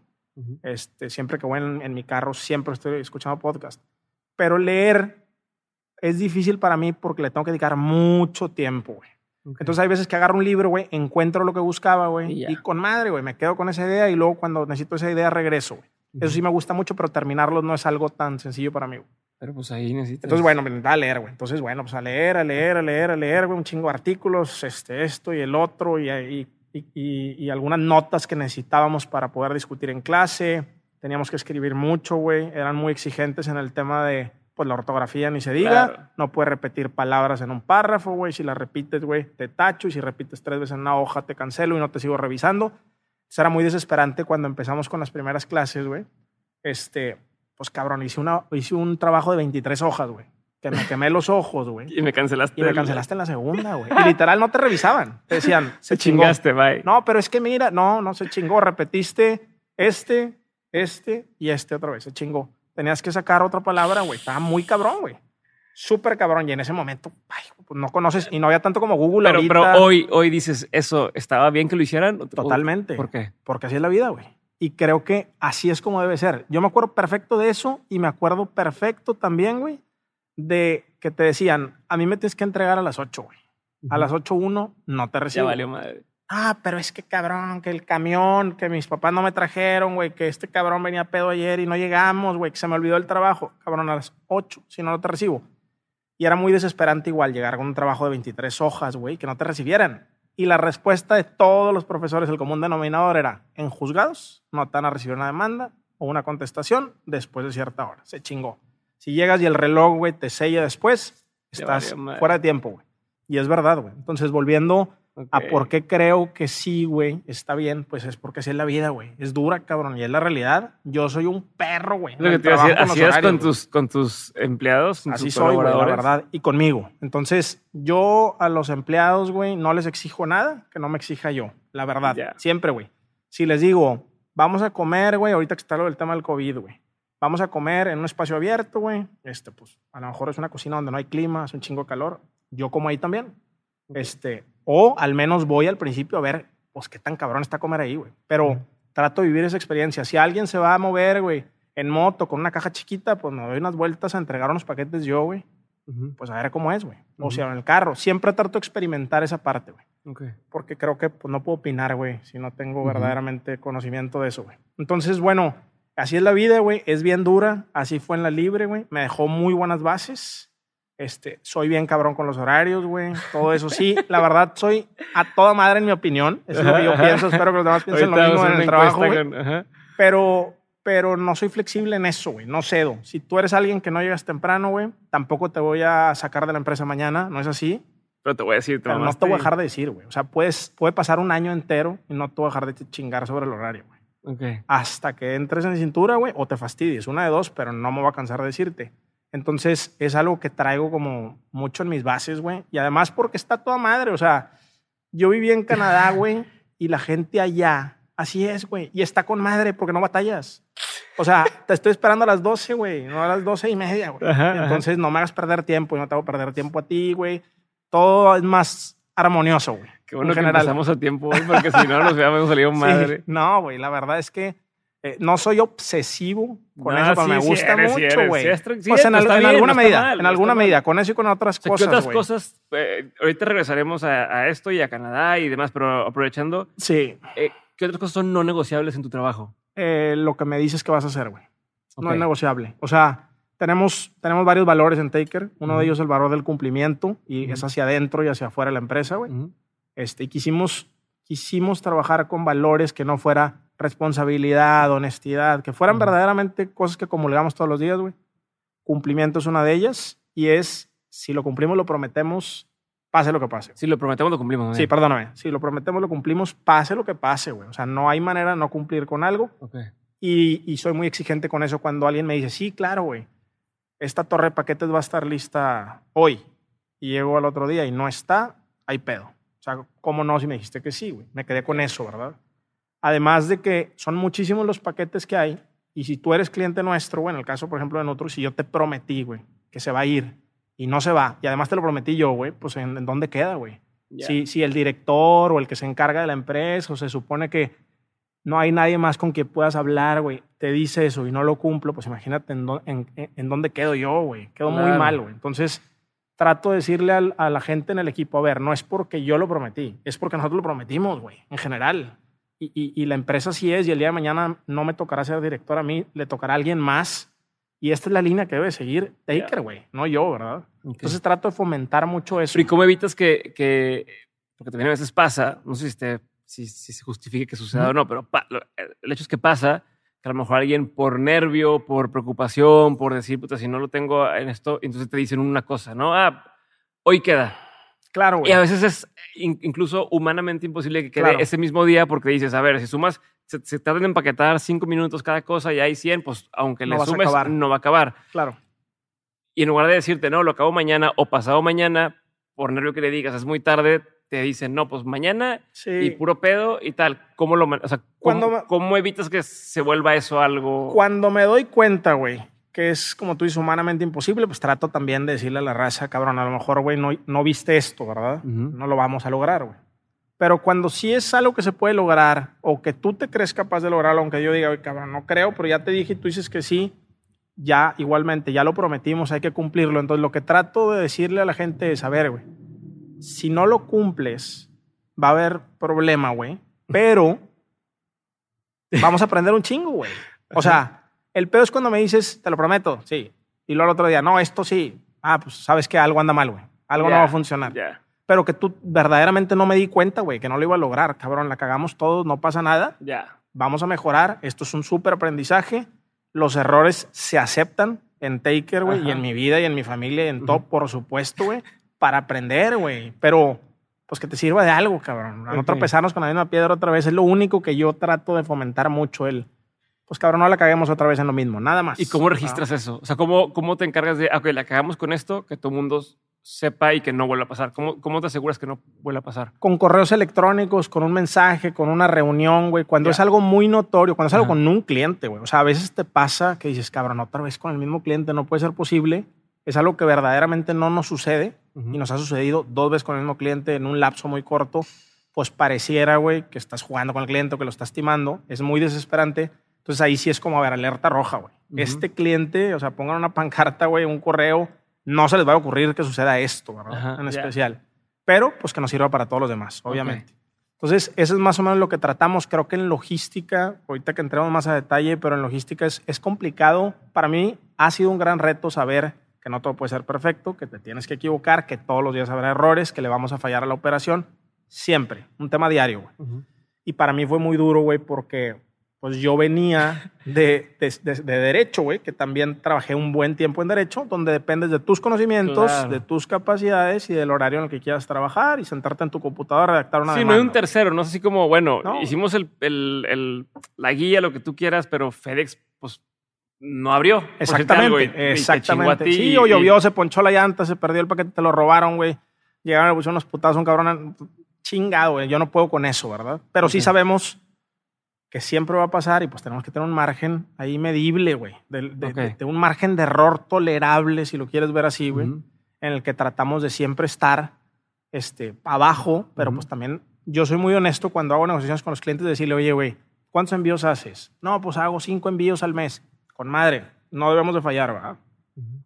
este, siempre que voy en, mi carro, siempre estoy escuchando podcasts. Pero leer es difícil para mí porque le tengo que dedicar mucho tiempo, güey. Entonces hay veces que agarro un libro, güey, encuentro lo que buscaba, güey, y, con madre, güey, me quedo con esa idea y luego cuando necesito esa idea regreso, güey. Eso sí me gusta mucho, pero terminarlo no es algo tan sencillo para mí, güey. Pero pues ahí necesitas. Entonces, bueno, me a leer, güey. Entonces, bueno, pues a leer, a leer, a leer, a leer, güey, un chingo de artículos, este, esto y el otro, y, y, y, y, algunas notas que necesitábamos para poder discutir en clase. Teníamos que escribir mucho, güey. Eran muy exigentes en el tema de, pues, la ortografía, ni se diga. No puedes repetir palabras en un párrafo, güey. Si las repites, güey, te tacho. Y si repites tres veces en una hoja, te cancelo y no te sigo revisando. Eso era muy desesperante cuando empezamos con las primeras clases, güey. Este, pues cabrón, hice, una, hice un trabajo de 23 hojas, güey. Que me quemé los ojos, güey. Y me cancelaste. Y me cancelaste en la segunda, güey. Y literal no te revisaban. Te decían, se chingaste, bye. No, pero es que mira, no, no se chingó. Repetiste este, este y este otra vez. Se chingó. Tenías que sacar otra palabra, güey. Estaba muy cabrón, güey. Súper cabrón. Y en ese momento, ay, pues no conoces y no había tanto como Google pero, ahorita. Pero hoy, hoy dices, ¿eso estaba bien que lo hicieran? Totalmente. ¿Por qué? Porque así es la vida, güey. Y creo que así es como debe ser. Yo me acuerdo perfecto de eso y me acuerdo perfecto también, güey, de que te decían, a mí me tienes que entregar a las 8, güey. A las 8.1 no te recibo. Ya valió madre. Ah, pero es que cabrón, que el camión, que mis papás no me trajeron, güey, que este cabrón venía pedo ayer y no llegamos, güey, que se me olvidó el trabajo. Cabrón, a las 8, si no, no te recibo. Y era muy desesperante igual llegar con un trabajo de 23 hojas, güey, que no te recibieran. Y la respuesta de todos los profesores, el común denominador era, en juzgados no te van a recibir una demanda o una contestación después de cierta hora. Se chingó. Si llegas y el reloj, güey, te sella después, estás fuera de tiempo, güey. Y es verdad, güey. Entonces, volviendo a por qué creo que sí, güey, está bien, pues es porque así es la vida, güey. Es dura, cabrón, y es la realidad. Yo soy un perro, güey. Lo que te así es con tus, con tus empleados, Así soy, güey, la verdad, y conmigo. Entonces, yo a los empleados, güey, no les exijo nada que no me exija yo, la verdad. Siempre, güey. Si les digo, vamos a comer, güey, ahorita que está lo del tema del COVID, güey. Vamos a comer en un espacio abierto, güey. Este, pues, a lo mejor es una cocina donde no hay clima, es un chingo de calor. Yo como ahí también. Este, o al menos voy al principio a ver, pues qué tan cabrón está comer ahí, güey. Pero trato de vivir esa experiencia. Si alguien se va a mover, güey, en moto con una caja chiquita, pues me doy unas vueltas a entregar unos paquetes yo, güey. Pues a ver cómo es, güey. O sea, en el carro. Siempre trato de experimentar esa parte, güey. Okay. Porque creo que pues, no puedo opinar, güey, si no tengo verdaderamente conocimiento de eso, güey. Entonces, bueno, así es la vida, güey. Es bien dura. Así fue en la libre, güey. Me dejó muy buenas bases. Este, soy bien cabrón con los horarios, güey. Todo eso sí. La verdad, soy a toda madre en mi opinión. Eso es lo que yo pienso. Espero que los demás piensen lo mismo en el trabajo, güey. Pero, pero no soy flexible en eso, güey. No cedo. Si tú eres alguien que no llegas temprano, güey, tampoco te voy a sacar de la empresa mañana. No es así. Pero te voy a decir, pero no te voy a dejar de decir, güey. O sea, puedes, puede pasar un año entero y no te voy a dejar de chingar sobre el horario, güey. Okay. Hasta que entres en cintura, güey, o te fastidies. Una de dos, pero no me voy a cansar de decirte. Entonces es algo que traigo como mucho en mis bases, güey. Y además porque está toda madre. O sea, yo viví en Canadá, güey, y la gente allá, así es, güey. Y está con madre porque no batallas. O sea, te estoy esperando a las 12, güey, no a las 12 y media, güey. Entonces no me hagas perder tiempo y no te hago perder tiempo a ti, güey. Todo es más armonioso, güey. Qué bueno que empezamos a tiempo, güey, porque si no nos hubiéramos salido madre. No, güey, la verdad es que eh, no soy obsesivo con eso, pero me gusta mucho, güey. pues en, alguna medida, en alguna medida, con eso y con otras cosas. ¿Qué otras cosas? Eh, ahorita regresaremos a, esto y a Canadá y demás, pero aprovechando. Sí. Eh, ¿Qué otras cosas son no negociables en tu trabajo? lo que me dices que vas a hacer, güey. No es negociable. O sea, tenemos, tenemos varios valores en Taker. Uno de ellos es el valor del cumplimiento y es hacia adentro y hacia afuera de la empresa, güey. este, y quisimos, quisimos trabajar con valores que no fuera responsabilidad, honestidad, que fueran verdaderamente cosas que comulgamos todos los días, güey. Cumplimiento es una de ellas y es, si lo cumplimos, lo prometemos, pase lo que pase. Si lo prometemos, lo cumplimos. Sí, perdóname. Si lo prometemos, lo cumplimos, pase lo que pase, güey. O sea, no hay manera de no cumplir con algo. Okay. Y, y, soy muy exigente con eso cuando alguien me dice, sí, claro, güey, esta torre de paquetes va a estar lista hoy. Y llego al otro día y no está, hay pedo. O sea, ¿cómo no si me dijiste que sí, güey? Me quedé con eso, ¿verdad? Además de que son muchísimos los paquetes que hay. Y si tú eres cliente nuestro, bueno, en el caso, por ejemplo, de nosotros, si yo te prometí, güey, que se va a ir y no se va, y además te lo prometí yo, güey, pues ¿en, dónde queda, güey? Si, si el director o el que se encarga de la empresa o se supone que no hay nadie más con quien puedas hablar, güey, te dice eso y no lo cumplo, pues imagínate en, en, dónde quedo yo, güey. Quedo muy mal, güey. Entonces, trato de decirle a la gente en el equipo, a ver, no es porque yo lo prometí, es porque nosotros lo prometimos, güey, en general. Y, y, la empresa sí es, y el día de mañana no me tocará ser director a mí, le tocará a alguien más. Y esta es la línea que debe seguir Taker, güey, no yo, ¿verdad? Entonces trato de fomentar mucho eso. ¿y cómo evitas que, que, porque también a veces pasa, no sé si te si, se justifique que suceda o no, pero el hecho es que pasa que a lo mejor alguien por nervio, por preocupación, por decir, puta, si no lo tengo en esto, entonces te dicen una cosa, ¿no? Ah, hoy queda. Claro, güey. Y a veces es incluso humanamente imposible que quede ese mismo día porque dices, a ver, si sumas, se, se tardan en empaquetar cinco minutos cada cosa y hay 100, pues aunque le sumes, no va a acabar. Claro. Y en lugar de decirte, no, lo acabo mañana o pasado mañana, por nervio que le digas, es muy tarde, te dicen, no, pues mañana y puro pedo y tal. ¿Cómo lo, o sea, ¿cómo, evitas que se vuelva eso algo? Cuando me doy cuenta, güey, que es, como tú dices, humanamente imposible, pues trato también de decirle a la raza, cabrón, a lo mejor, güey, no, no viste esto, ¿verdad? No lo vamos a lograr, güey. Pero cuando sí es algo que se puede lograr o que tú te crees capaz de lograrlo, aunque yo diga, güey, cabrón, no creo, pero ya te dije y tú dices que sí, ya igualmente, ya lo prometimos, hay que cumplirlo. Entonces, lo que trato de decirle a la gente es, a ver, güey, si no lo cumples, va a haber problema, güey. Pero vamos a aprender un chingo, güey. O sea, el pedo es cuando me dices, te lo prometo, sí. Y luego el otro día, no, esto sí. Ah, pues sabes que algo anda mal, güey. Algo no va a funcionar. Pero que tú verdaderamente no me di cuenta, güey, que no lo iba a lograr. Cabrón, la cagamos todos, no pasa nada. Ya. Vamos a mejorar. Esto es un súper aprendizaje. Los errores se aceptan en Taker, güey, y en mi vida y en mi familia y en todo, por supuesto, güey para aprender, güey. Pero, pues que te sirva de algo, cabrón. A no tropezarnos con la misma piedra otra vez. Es lo único que yo trato de fomentar mucho. El, pues cabrón, no la caguemos otra vez en lo mismo. Nada más. ¿Y cómo registras eso? O sea, ¿cómo, ¿cómo te encargas de, ok, la cagamos con esto, que todo el mundo sepa y que no vuelva a pasar? ¿Cómo, ¿Cómo te aseguras que no vuelva a pasar? Con correos electrónicos, con un mensaje, con una reunión, güey. Cuando es algo muy notorio, cuando es algo con un cliente, güey. O sea, a veces te pasa que dices, cabrón, otra vez con el mismo cliente, no puede ser posible es algo que verdaderamente no nos sucede y nos ha sucedido dos veces con el mismo cliente en un lapso muy corto, pues pareciera, güey, que estás jugando con el cliente o que lo estás timando. Es muy desesperante. Entonces ahí sí es como, a ver, alerta roja, güey. Este cliente, o sea, pongan una pancarta, güey, un correo, no se les va a ocurrir que suceda esto, ¿verdad? en especial. Pero, pues que nos sirva para todos los demás, obviamente. Entonces, eso es más o menos lo que tratamos. Creo que en logística, ahorita que entremos más a detalle, pero en logística es, es complicado. Para mí ha sido un gran reto saber que no todo puede ser perfecto, que te tienes que equivocar, que todos los días habrá errores, que le vamos a fallar a la operación, siempre, un tema diario, güey. Y para mí fue muy duro, güey, porque pues yo venía de, de, derecho, güey, que también trabajé un buen tiempo en derecho, donde dependes de tus conocimientos, de tus capacidades y del horario en el que quieras trabajar y sentarte en tu computadora a redactar una Sí, no hay un tercero, no es así como, bueno, hicimos el, el, el, la guía, lo que tú quieras, pero FedEx, pues no abrió. Exactamente. exactamente. sí, o llovió, se ponchó la llanta, se perdió el paquete, te lo robaron, güey. Llegaron, le pusieron unos putazos, un cabrón chingado, güey. Yo no puedo con eso, ¿verdad? Pero sí sabemos que siempre va a pasar y pues tenemos que tener un margen ahí medible, güey. De, un margen de error tolerable, si lo quieres ver así, güey. En el que tratamos de siempre estar este, abajo, pero pues también yo soy muy honesto cuando hago negociaciones con los clientes, de decirle, oye, güey, ¿cuántos envíos haces? No, pues hago cinco envíos al mes con madre, no debemos de fallar, ¿verdad?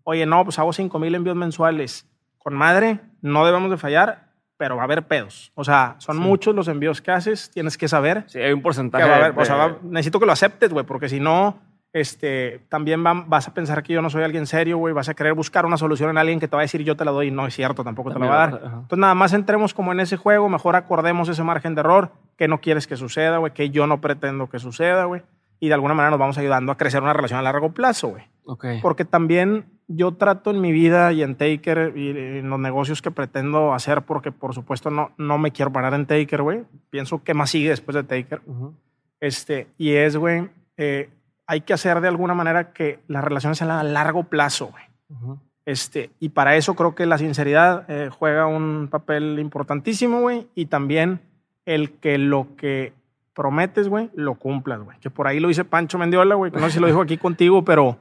Oye, no, pues hago 5 mil envíos mensuales. Con madre, no debemos de fallar, pero va a haber pedos. O sea, son muchos los envíos que haces, tienes que saber. Sí, hay un porcentaje. o sea, necesito que lo aceptes, güey, porque si no, este, también vas a pensar que yo no soy alguien serio, güey, vas a querer buscar una solución en alguien que te va a decir yo te la doy y no es cierto, tampoco te la va a dar. Entonces nada más entremos como en ese juego, mejor acordemos ese margen de error, que no quieres que suceda, güey, que yo no pretendo que suceda, güey y de alguna manera nos vamos ayudando a crecer una relación a largo plazo, güey. Okay. Porque también yo trato en mi vida y en Taker y en los negocios que pretendo hacer, porque por supuesto no, no me quiero parar en Taker, güey. Pienso que más sigue después de Taker. este, y es, güey, eh, hay que hacer de alguna manera que las relaciones sean a largo plazo, güey. Este, y para eso creo que la sinceridad eh, juega un papel importantísimo, güey. Y también el que lo que prometes, güey, lo cumplas, güey. Que por ahí lo dice Pancho Mendiola, güey, que no sé si lo dijo aquí contigo, pero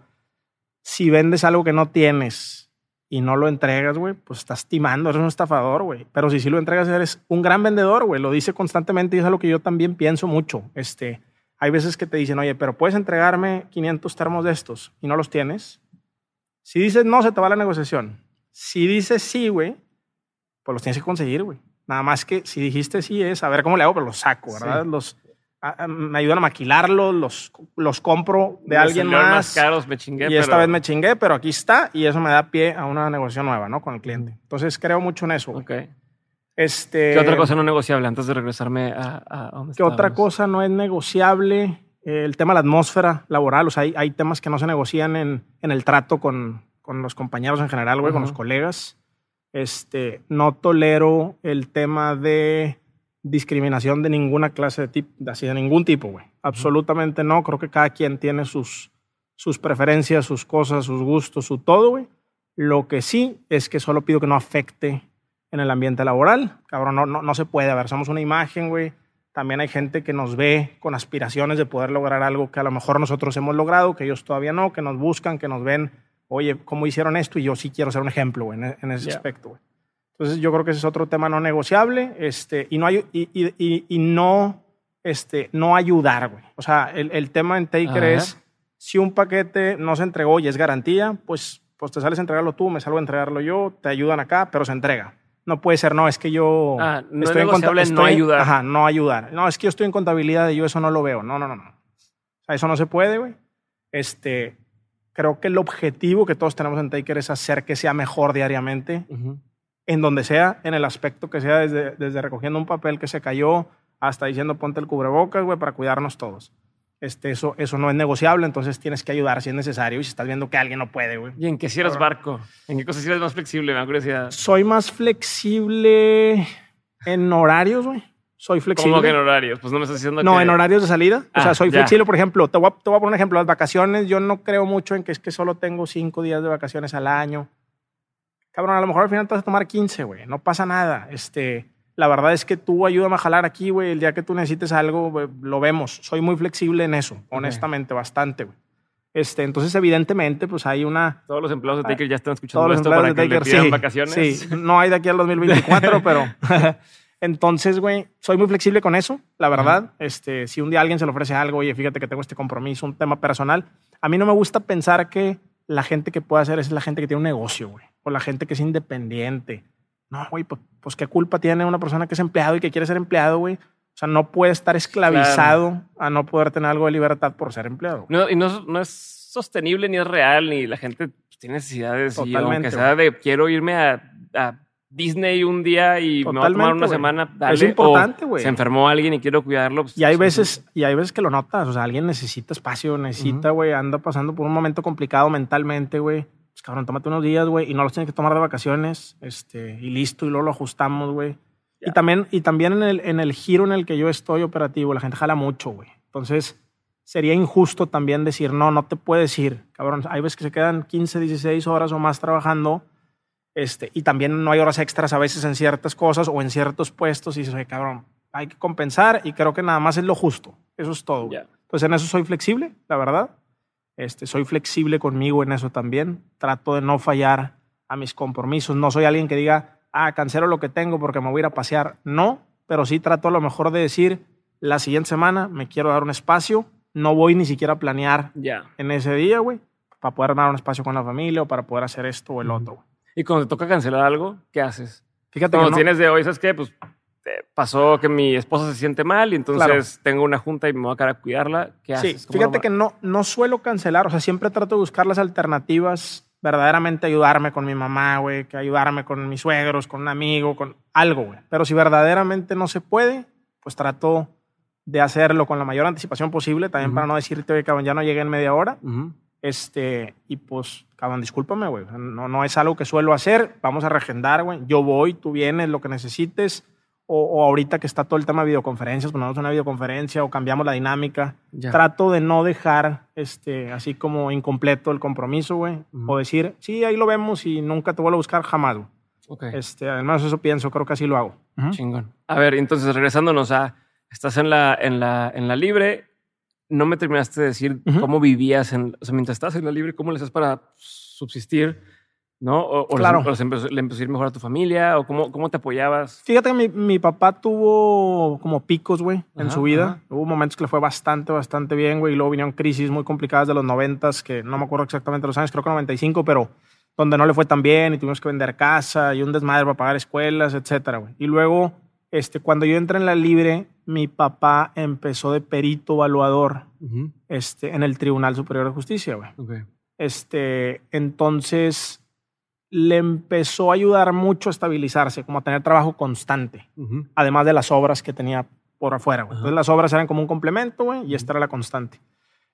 si vendes algo que no tienes y no lo entregas, güey, pues estás timando, eres un estafador, güey. Pero si sí lo entregas, eres un gran vendedor, güey. Lo dice constantemente y es algo que yo también pienso mucho. Este, hay veces que te dicen, oye, pero puedes entregarme 500 termos de estos y no los tienes. Si dices no, se te va la negociación. Si dices sí, güey, pues los tienes que conseguir, güey. Nada más que si dijiste sí es, a ver cómo le hago, pero los saco, ¿verdad? Los, me ayudan a maquilarlos, los, los compro de alguien más. más caros, me chingué. Y esta vez me chingué, pero aquí está y eso me da pie a una negociación nueva, ¿no? Con el cliente. Entonces creo mucho en eso. Ok. Este, ¿Qué otra cosa no es negociable antes de regresarme a, a donde ¿Qué otra cosa no es negociable? el tema de la atmósfera laboral. O sea, hay, hay temas que no se negocian en, en el trato con, con, los compañeros en general, güey, con los colegas. Este, no tolero el tema de discriminación de ninguna clase de tipo, así de ningún tipo, güey. Absolutamente no. Creo que cada quien tiene sus, sus preferencias, sus cosas, sus gustos, su todo, güey. Lo que sí es que solo pido que no afecte en el ambiente laboral. Cabrón, no, no, no se puede. A ver, somos una imagen, güey. También hay gente que nos ve con aspiraciones de poder lograr algo que a lo mejor nosotros hemos logrado, que ellos todavía no, que nos buscan, que nos ven oye, ¿cómo hicieron esto? Y yo sí quiero ser un ejemplo en, en, ese aspecto. Entonces yo creo que ese es otro tema no negociable este, y, no hay, y, y, y, no, este, no ayudar. Güey. O sea, el, el tema en Taker es, si un paquete no se entregó y es garantía, pues, pues te sales a entregarlo tú, me salgo a entregarlo yo, te ayudan acá, pero se entrega. No puede ser, no, es que yo ah, no estoy es en no ayudar. Ajá, no ayudar. No, es que yo estoy en contabilidad y yo eso no lo veo. No, no, no, no. O sea, eso no se puede, güey. Este, creo que el objetivo que todos tenemos en Taker es hacer que sea mejor diariamente, en donde sea, en el aspecto que sea, desde, desde recogiendo un papel que se cayó hasta diciendo ponte el cubrebocas, güey, para cuidarnos todos. Este, eso, eso no es negociable, entonces tienes que ayudar si es necesario y si estás viendo que alguien no puede, güey. ¿Y en qué si eres barco? ¿En qué cosas eres más flexible? Me da curiosidad. Soy más flexible en horarios, güey soy flexible. ¿Cómo que en horarios? Pues no me estás diciendo No, en horarios de salida. o sea, ah, soy flexible. Por ejemplo, te voy, a, te voy, a, poner un ejemplo. Las vacaciones, yo no creo mucho en que es que solo tengo cinco días de vacaciones al año. Cabrón, a lo mejor al final te vas a tomar 15, güey. No pasa nada. Este, la verdad es que tú ayúdame a jalar aquí, güey. El día que tú necesites algo, lo vemos. Soy muy flexible en eso, honestamente, bastante, güey. Este, entonces, evidentemente, pues hay una... Todos los empleados de Taker ya están escuchando todos esto para que Taker, le pidan vacaciones. Sí, no hay de aquí al 2024, pero... Entonces, güey, soy muy flexible con eso, la verdad. Este, si un día alguien se le ofrece algo, oye, fíjate que tengo este compromiso, un tema personal, a mí no me gusta pensar que la gente que puede hacer es la gente que tiene un negocio, güey, o la gente que es independiente. No, güey, pues, pues, qué culpa tiene una persona que es empleado y que quiere ser empleado, güey. O sea, no puede estar esclavizado a no poder tener algo de libertad por ser empleado. No, y no, no, es sostenible ni es real, ni la gente tiene necesidades. Totalmente. Y aunque sea de quiero irme a, a Disney un día y me va a tomar una semana. Dale, es importante, güey. Se enfermó alguien y quiero cuidarlo. Pues, y hay veces, y hay veces que lo notas. O sea, alguien necesita espacio, necesita, güey, anda pasando por un momento complicado mentalmente, güey. Cabrón, tómate unos días, güey, y no los tienes que tomar de vacaciones, este, y listo, y luego lo ajustamos, güey. Y también, y también en el, en el giro en el que yo estoy operativo, la gente jala mucho, güey. Entonces, sería injusto también decir, no, no te puedes ir. Cabrón, hay veces que se quedan 15, 16 horas o más trabajando este, y también no hay horas extras a veces en ciertas cosas o en ciertos puestos y dices, oye, cabrón, hay que compensar y creo que nada más es lo justo. Eso es todo. Pues en eso soy flexible, la verdad. Este, soy flexible conmigo en eso también. Trato de no fallar a mis compromisos. No soy alguien que diga, ah, cancelo lo que tengo porque me voy a ir a pasear. No, pero sí trato a lo mejor de decir, la siguiente semana me quiero dar un espacio. No voy ni siquiera a planear en ese día, güey, para poder dar un espacio con la familia o para poder hacer esto o el otro. Y cuando te toca cancelar algo, ¿qué haces? Fíjate cuando tienes de hoy, ¿sabes qué? Pues pasó que mi esposa se siente mal y entonces tengo una junta y me voy a quedar a cuidarla. ¿Qué haces? Sí, fíjate que no, no suelo cancelar, o sea, siempre trato de buscar las alternativas, verdaderamente ayudarme con mi mamá, güey, que ayudarme con mis suegros, con un amigo, con algo, güey. Pero si verdaderamente no se puede, pues trato de hacerlo con la mayor anticipación posible, también para no decirte, oye, cabrón, ya no llegué en media hora. Este, y pues, cabrón, discúlpame, güey. No, no es algo que suelo hacer. Vamos a regendar, güey. Yo voy, tú vienes, lo que necesites. O, ahorita que está todo el tema de videoconferencias, ponemos una videoconferencia o cambiamos la dinámica. Trato de no dejar este, así como incompleto el compromiso, güey. O decir, sí, ahí lo vemos y nunca te vuelvo a buscar jamás, güey. Okay. Este, además, eso pienso, creo que así lo hago. Chingón. A ver, entonces regresándonos a, estás en la, en la, en la libre, no me terminaste de decir cómo vivías en, o sea, mientras estás en la libre, cómo le haces para subsistir. ¿No? O, claro. le empezó a ir mejor a tu familia, o cómo, cómo te apoyabas. Fíjate que mi, mi papá tuvo como picos, güey, en su vida. Hubo momentos que le fue bastante, bastante bien, güey, y luego vinieron crisis muy complicadas de los noventas, que no me acuerdo exactamente los años, creo que 95, pero donde no le fue tan bien y tuvimos que vender casa y un desmadre para pagar escuelas, etcétera, güey. Y luego, este, cuando yo entré en la libre, mi papá empezó de perito evaluador este, en el Tribunal Superior de Justicia, güey. Este, entonces le empezó a ayudar mucho a estabilizarse, como a tener trabajo constante, además de las obras que tenía por afuera. Entonces las obras eran como un complemento, güey, y esta era la constante.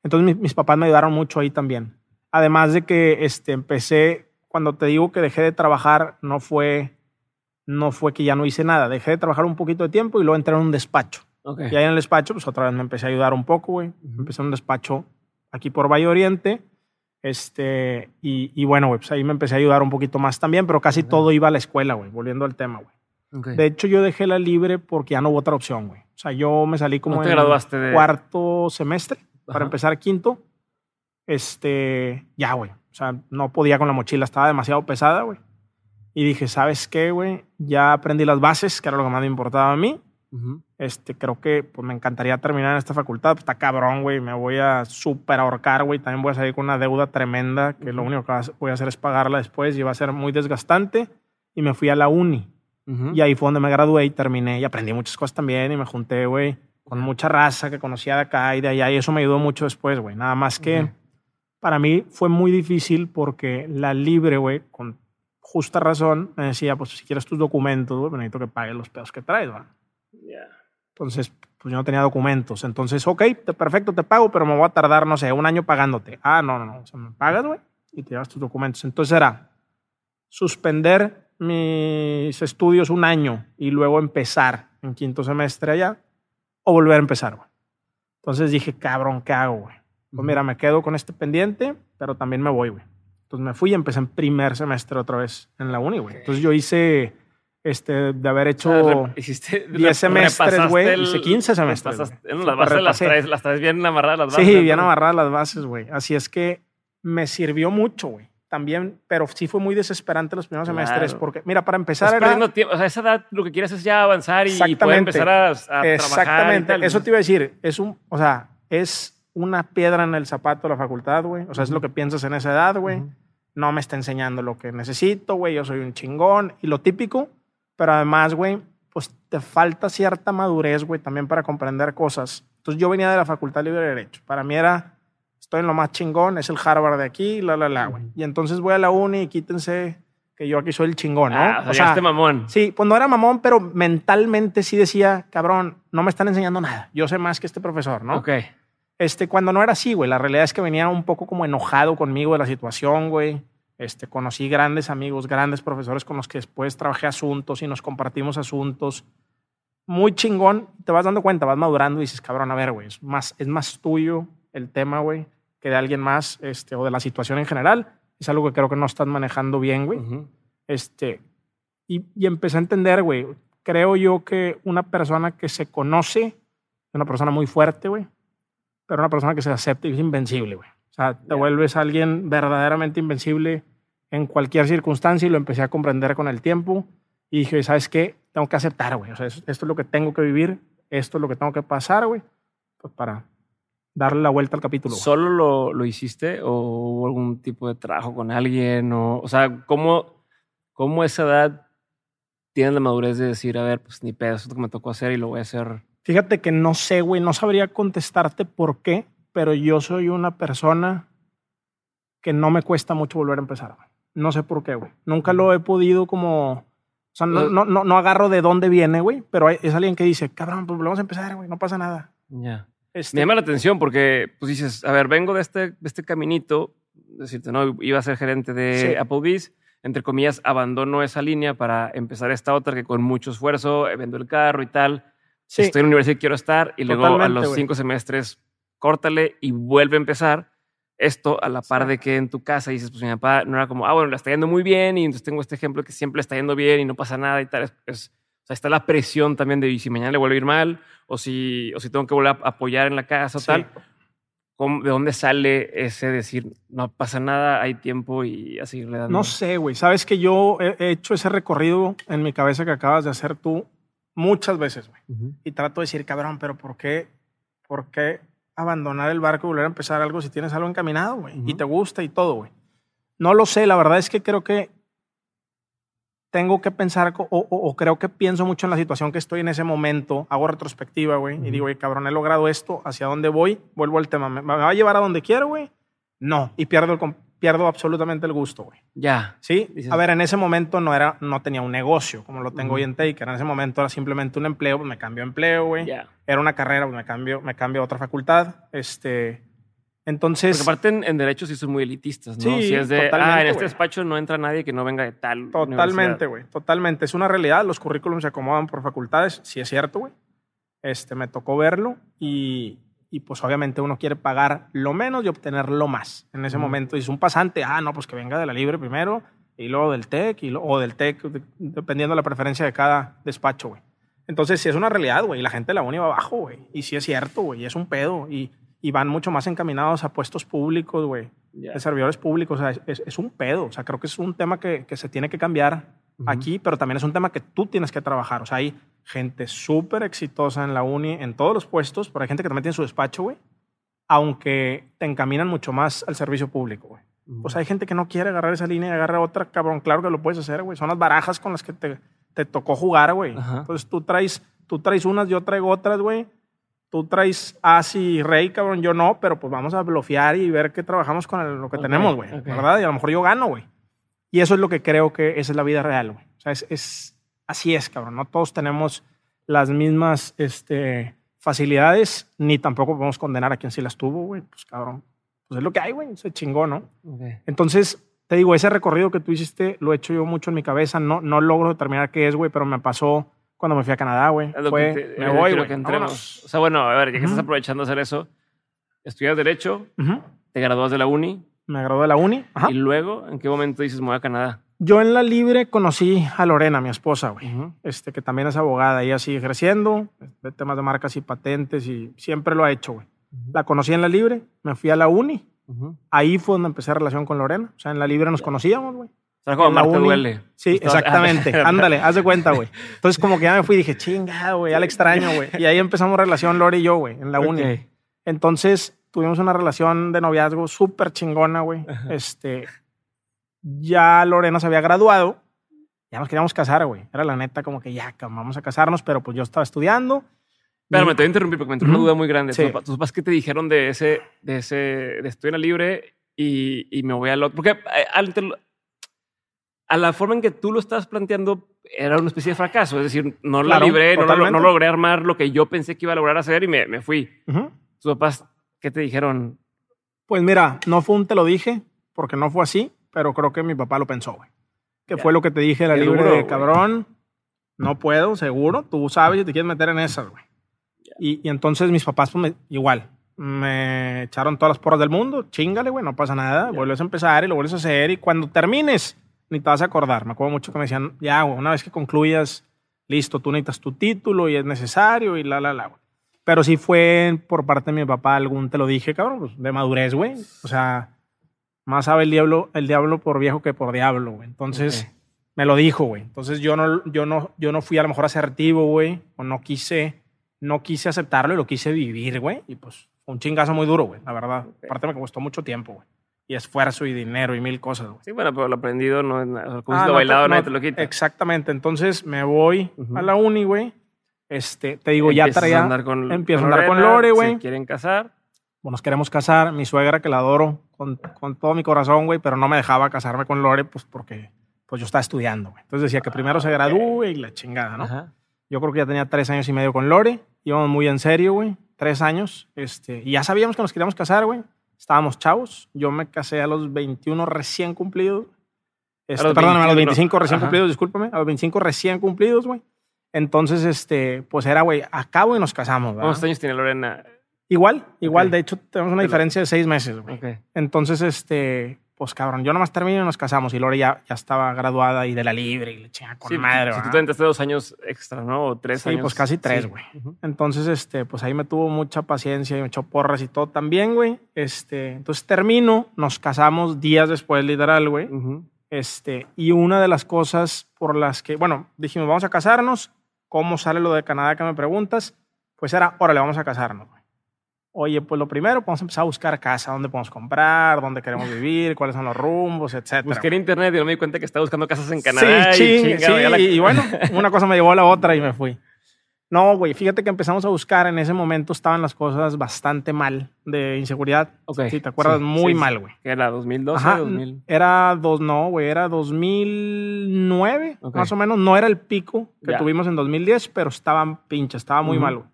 Entonces mis, papás me ayudaron mucho ahí también. Además de que este, empecé, cuando te digo que dejé de trabajar, no fue, no fue que ya no hice nada. Dejé de trabajar un poquito de tiempo y luego entré en un despacho. Y ahí en el despacho, pues otra vez me empecé a ayudar un poco, güey. Empecé en un despacho aquí por Valle Oriente este, y, bueno, güey, pues ahí me empecé a ayudar un poquito más también, pero casi todo iba a la escuela, güey, volviendo al tema, güey. De hecho, yo dejé la libre porque ya no hubo otra opción, güey. O sea, yo me salí como en cuarto semestre para empezar quinto. Este, ya, güey. O sea, no podía con la mochila, estaba demasiado pesada, güey. Y dije, ¿sabes qué, güey? Ya aprendí las bases, que era lo que más me importaba a mí. Este, creo que pues, me encantaría terminar en esta facultad. Pues, está cabrón, güey. Me voy a súper ahorcar, güey. También voy a salir con una deuda tremenda que lo único que voy a hacer es pagarla después y va a ser muy desgastante. Y me fui a la uni. Y ahí fue donde me gradué y terminé. Y aprendí muchas cosas también. Y me junté, güey, con mucha raza que conocía de acá y de allá. Y eso me ayudó mucho después, güey. Nada más que para mí fue muy difícil porque la libre, güey, con justa razón, me decía, pues si quieres tus documentos, güey, necesito que pagues los pedos que traes, güey. Entonces, pues yo no tenía documentos. Entonces, ok, perfecto, te pago, pero me voy a tardar, no sé, un año pagándote. Ah, no, no, no. O sea, me pagas, güey, y te llevas tus documentos. Entonces era suspender mis estudios un año y luego empezar en quinto semestre allá o volver a empezar, güey. Entonces dije, cabrón, ¿qué hago, güey? Pues mira, me quedo con este pendiente, pero también me voy, güey. Entonces me fui y empecé en primer semestre otra vez en la uni, güey. Entonces yo hice este, de haber hecho 10 semestres, güey. Hice 15 semestres. las bases las traes, las traes, bien amarradas las bases. Sí, bien amarradas las bases, güey. Así es que me sirvió mucho, güey. También, pero sí fue muy desesperante los primeros semestres porque, mira, para empezar era... Tiempo. O sea, esa edad lo que quieres es ya avanzar y poder empezar a, a Exactamente. Eso te iba a decir. Es un, o sea, es una piedra en el zapato de la facultad, güey. O sea, es lo que piensas en esa edad, güey. No me está enseñando lo que necesito, güey. Yo soy un chingón. Y lo típico, pero además, güey, pues te falta cierta madurez, güey, también para comprender cosas. Entonces yo venía de la Facultad Libre de Derecho. Para mí era, estoy en lo más chingón, es el Harvard de aquí, la, la, la, güey. Y entonces voy a la uni y quítense que yo aquí soy el chingón, ¿no? Ah, o sea, este mamón. Sí, pues no era mamón, pero mentalmente sí decía, cabrón, no me están enseñando nada. Yo sé más que este profesor, ¿no? Ok. Este, cuando no era así, güey. La realidad es que venía un poco como enojado conmigo de la situación, güey. Este, conocí grandes amigos, grandes profesores con los que después trabajé asuntos y nos compartimos asuntos. Muy chingón. Te vas dando cuenta, vas madurando y dices, cabrón, a ver, güey, es más, es más tuyo el tema, güey, que de alguien más este, o de la situación en general. Es algo que creo que no estás manejando bien, güey. este, y, y empecé a entender, güey, creo yo que una persona que se conoce es una persona muy fuerte, güey, pero una persona que se acepta y es invencible, güey. O sea, te vuelves alguien verdaderamente invencible en cualquier circunstancia y lo empecé a comprender con el tiempo. Y dije, ¿sabes qué? Tengo que aceptar, güey. O sea, esto es lo que tengo que vivir, esto es lo que tengo que pasar, güey, pues para darle la vuelta al capítulo. ¿Solo lo, lo, hiciste o hubo algún tipo de trabajo con alguien? O, o sea, ¿cómo, ¿cómo esa edad tiene la madurez de decir, a ver, pues ni pedo, esto que me tocó hacer y lo voy a hacer? Fíjate que no sé, güey, no sabría contestarte por qué, pero yo soy una persona que no me cuesta mucho volver a empezar. Güey. No sé por qué, güey. Nunca lo he podido como... O sea, no, no, no, agarro de dónde viene, güey, pero es alguien que dice, cabrón, pues vamos a empezar, güey, no pasa nada. Ya. Este Me llama la atención porque, pues dices, a ver, vengo de este, de este caminito, decirte, no, iba a ser gerente de Applebee's, entre comillas, abandono esa línea para empezar esta otra que con mucho esfuerzo eh, vendo el carro y tal. Sí. Estoy en la universidad y quiero estar, y luego a los cinco semestres, córtale y vuelve a empezar esto a la par de que en tu casa dices, pues mi papá no era como, ah, bueno, le está yendo muy bien y entonces tengo este ejemplo que siempre le está yendo bien y no pasa nada y tal. Es, o sea, está la presión también de si mañana le vuelve a ir mal o si, o si tengo que volver a apoyar en la casa o tal. ¿De dónde sale ese decir, no pasa nada, hay tiempo y a seguirle dando? No sé, güey. Sabes que yo he hecho ese recorrido en mi cabeza que acabas de hacer tú muchas veces, güey. Y trato de decir, cabrón, pero ¿por qué, por qué abandonar el barco y volver a empezar algo si tienes algo encaminado, güey? Y te gusta y todo, güey. No lo sé, la verdad es que creo que tengo que pensar o, creo que pienso mucho en la situación que estoy en ese momento, hago retrospectiva, güey, y digo, güey, cabrón, he logrado esto, ¿hacia dónde voy? Vuelvo al tema, ¿me, va a llevar a donde quiero, güey? No, y pierdo, el, pierdo absolutamente el gusto, güey. Ya. Sí, a ver, en ese momento no, era, no tenía un negocio como lo tengo hoy en Taker, en ese momento era simplemente un empleo, pues me cambio de empleo, güey. Era una carrera, pues me cambio, me cambio a otra facultad, este entonces. Porque aparte en, derechos sí son muy elitistas, ¿no? Sí, si es de, ah, en este despacho no entra nadie que no venga de tal. Totalmente, güey. Totalmente. Es una realidad. Los currículums se acomodan por facultades. Sí es cierto, güey. Este, me tocó verlo y, y, pues obviamente uno quiere pagar lo menos y obtener lo más. En ese momento dice un pasante, ah, no, pues que venga de la libre primero y luego del TEC y o del TEC, dependiendo de la preferencia de cada despacho, güey. Entonces, sí es una realidad, güey. La gente de la uni va abajo, güey. Y sí es cierto, güey. Es un pedo. Y y van mucho más encaminados a puestos públicos, güey, de servidores públicos. O sea, es, un pedo. O sea, creo que es un tema que, que se tiene que cambiar aquí, pero también es un tema que tú tienes que trabajar. O sea, hay gente súper exitosa en la uni, en todos los puestos, pero hay gente que también tiene su despacho, güey, aunque te encaminan mucho más al servicio público, güey. Pues hay gente que no quiere agarrar esa línea y agarra otra, cabrón. Claro que lo puedes hacer, güey. Son las barajas con las que te, te tocó jugar, güey. Entonces tú traes, tú traes unas, yo traigo otras, güey tú traes Asi y Rey, cabrón, yo no, pero pues vamos a bloquear y ver qué trabajamos con lo que tenemos, güey, ¿verdad? Y a lo mejor yo gano, güey. Y eso es lo que creo que esa es la vida real, güey. O sea, es, así es, cabrón. No todos tenemos las mismas este, facilidades, ni tampoco podemos condenar a quien sí las tuvo, güey. Pues cabrón, pues es lo que hay, güey. Se chingó, ¿no? Entonces, te digo, ese recorrido que tú hiciste lo he hecho yo mucho en mi cabeza. No, no logro determinar qué es, güey, pero me pasó cuando me fui a Canadá, güey. Fue, me voy, güey. O sea, bueno, a ver, ya que estás aprovechando hacer eso, estudias Derecho, te gradúas de la uni. Me gradué de la uni. Y luego, ¿en qué momento dices, me voy a Canadá? Yo en la libre conocí a Lorena, mi esposa, güey, este, que también es abogada. Ella sigue creciendo, de temas de marcas y patentes y siempre lo ha hecho, güey. La conocí en la libre, me fui a la uni. Ahí fue donde empecé relación con Lorena. O sea, en la libre nos conocíamos, güey. O sea, como Marta duele. Sí, exactamente. Ándale, haz de cuenta, güey. Entonces, como que ya me fui y dije, chinga, güey, ya le extraño, güey. Y ahí empezamos relación Lore y yo, güey, en la uni. Entonces, tuvimos una relación de noviazgo súper chingona, güey. Este, ya Lorena se había graduado. Ya nos queríamos casar, güey. Era la neta como que ya, vamos a casarnos, pero pues yo estaba estudiando. Pero me te voy a interrumpir porque me entró una duda muy grande. ¿Tus papás qué te dijeron de ese, de ese, de estoy en la libre y, y me voy al otro? Porque eh, a la forma en que tú lo estás planteando era una especie de fracaso. Es decir, no la libré, no, no, logré armar lo que yo pensé que iba a lograr hacer y me, me fui. ¿Tus papás qué te dijeron? Pues mira, no fue un te lo dije, porque no fue así, pero creo que mi papá lo pensó, güey. Que fue lo que te dije la libre de cabrón. No puedo, seguro. Tú sabes y te quieres meter en esas, güey. Y, y, entonces mis papás, pues, igual, me echaron todas las porras del mundo. Chingale, güey, no pasa nada. Vuelves a empezar y lo vuelves a hacer. Y cuando termines, ni te vas a acordar. Me acuerdo mucho que me decían, ya, una vez que concluyas, listo, tú necesitas tu título y es necesario y la, la, la. Pero sí fue por parte de mi papá algún, te lo dije, cabrón, pues, de madurez, güey. O sea, más sabe el diablo, el diablo por viejo que por diablo, güey. Entonces, me lo dijo, güey. Entonces yo no, yo, no, yo no fui a lo mejor asertivo, güey, o no quise, no quise aceptarlo y lo quise vivir, güey. Y pues un chingazo muy duro, güey, la verdad. Aparte me costó mucho tiempo, güey y esfuerzo y dinero y mil cosas. Sí, bueno, pero lo aprendido no es nada. Como ah, lo bailado, no, te lo quita. Exactamente. Entonces me voy a la uni, güey. Este, te digo, ya traía. A con, empiezo a andar con Lore, güey. Se quieren casar. Bueno, nos queremos casar. Mi suegra, que la adoro con, con todo mi corazón, güey, pero no me dejaba casarme con Lore, pues porque pues yo estaba estudiando, güey. Entonces decía que primero se gradúe y la chingada, ¿no? Yo creo que ya tenía tres años y medio con Lore. Íbamos muy en serio, güey. Tres años. Este, y ya sabíamos que nos queríamos casar, güey estábamos chavos. Yo me casé a los 21 recién cumplidos. Este, perdón, a los 25 recién cumplidos, discúlpame. A los 25 recién cumplidos, güey. Entonces, este, pues era, güey, acabo y nos casamos. ¿Cuántos años tiene Lorena? Igual, igual. De hecho, tenemos una diferencia de seis meses, güey. Entonces, este, pues cabrón, yo nomás termino y nos casamos. Y Lore ya, ya estaba graduada y de la libre y le chinga con madre. Si tú te entraste dos años extra, ¿no? O tres años. Sí, pues casi tres, güey. Entonces, este, pues ahí me tuvo mucha paciencia y me echó porras y todo también, güey. Este, entonces termino, nos casamos días después, literal, güey. Este, y una de las cosas por las que, bueno, dijimos, vamos a casarnos. ¿Cómo sale lo de Canadá que me preguntas? Pues era, órale, vamos a casarnos. Oye, pues lo primero, vamos a empezar a buscar casa, dónde podemos comprar, dónde queremos vivir, cuáles son los rumbos, etc. Busqué en internet y no me di cuenta que estaba buscando casas en Canadá. Sí, y, sí, y bueno, una cosa me llevó a la otra y me fui. No, güey, fíjate que empezamos a buscar, en ese momento estaban las cosas bastante mal de inseguridad. Ok. Sí, te acuerdas, muy mal, güey. ¿Era 2012 Ajá, 2000? Era dos, no, güey, era 2009, más o menos. No era el pico que tuvimos en 2010, pero estaban pinches, estaba muy mal, güey.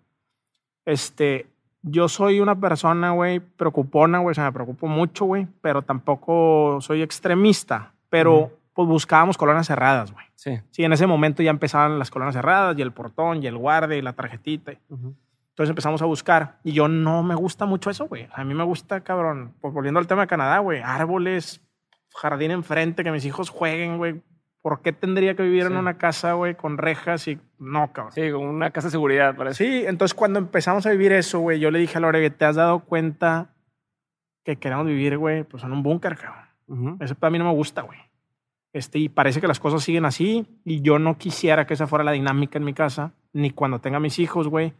Este, yo soy una persona, güey, preocupona, güey, o sea, me preocupo mucho, güey, pero tampoco soy extremista, pero pues buscábamos colonias cerradas, güey. Sí. Sí, en ese momento ya empezaban las colonias cerradas y el portón y el guardia y la tarjetita. Entonces empezamos a buscar y yo no me gusta mucho eso, güey. A mí me gusta, cabrón, pues volviendo al tema de Canadá, güey, árboles, jardín enfrente, que mis hijos jueguen, güey, ¿por qué tendría que vivir en una casa, güey, con rejas y no, cabrón? Sí, con una casa de seguridad, parece. Sí, entonces cuando empezamos a vivir eso, güey, yo le dije a Lore, ¿te has dado cuenta que queremos vivir, güey, pues en un búnker, cabrón? Eso para mí no me gusta, güey. Este, y parece que las cosas siguen así y yo no quisiera que esa fuera la dinámica en mi casa, ni cuando tenga mis hijos, güey.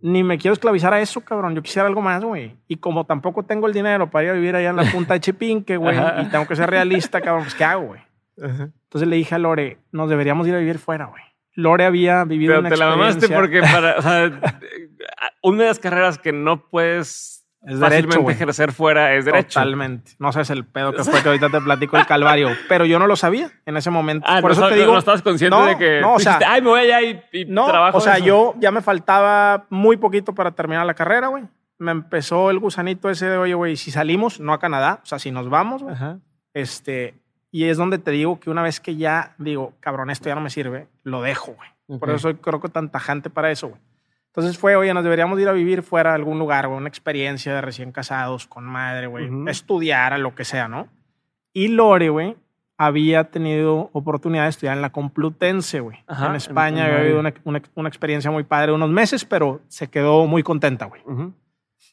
Ni me quiero esclavizar a eso, cabrón. Yo quisiera algo más, güey. Y como tampoco tengo el dinero para ir a vivir allá en la punta de Chipinque, güey, y tengo que ser realista, cabrón, pues ¿qué hago, güey? Entonces le dije a Lore, nos deberíamos ir a vivir fuera, güey. Lore había vivido Pero te la mamaste porque para, o sea, una de las carreras que no puedes es fácilmente derecho, ejercer fuera es derecho. Totalmente. No sabes el pedo que fue que ahorita te platico el calvario. Pero yo no lo sabía en ese momento. Ah, Por eso te digo. No estabas consciente de que. No, o sea. Ay, me voy allá y, y no, trabajo. O sea, yo ya me faltaba muy poquito para terminar la carrera, güey. Me empezó el gusanito ese de, oye, güey, si salimos, no a Canadá, o sea, si nos vamos, güey. Este, y es donde te digo que una vez que ya digo, cabrón, esto ya no me sirve, lo dejo, güey. Por eso soy, creo que tan tajante para eso, güey. Entonces fue, oye, nos deberíamos ir a vivir fuera a algún lugar, güey, una experiencia de recién casados, con madre, güey, estudiar a lo que sea, ¿no? Y Lore, güey, había tenido oportunidad de estudiar en la Complutense, güey. En España había habido una, una, experiencia muy padre de unos meses, pero se quedó muy contenta, güey.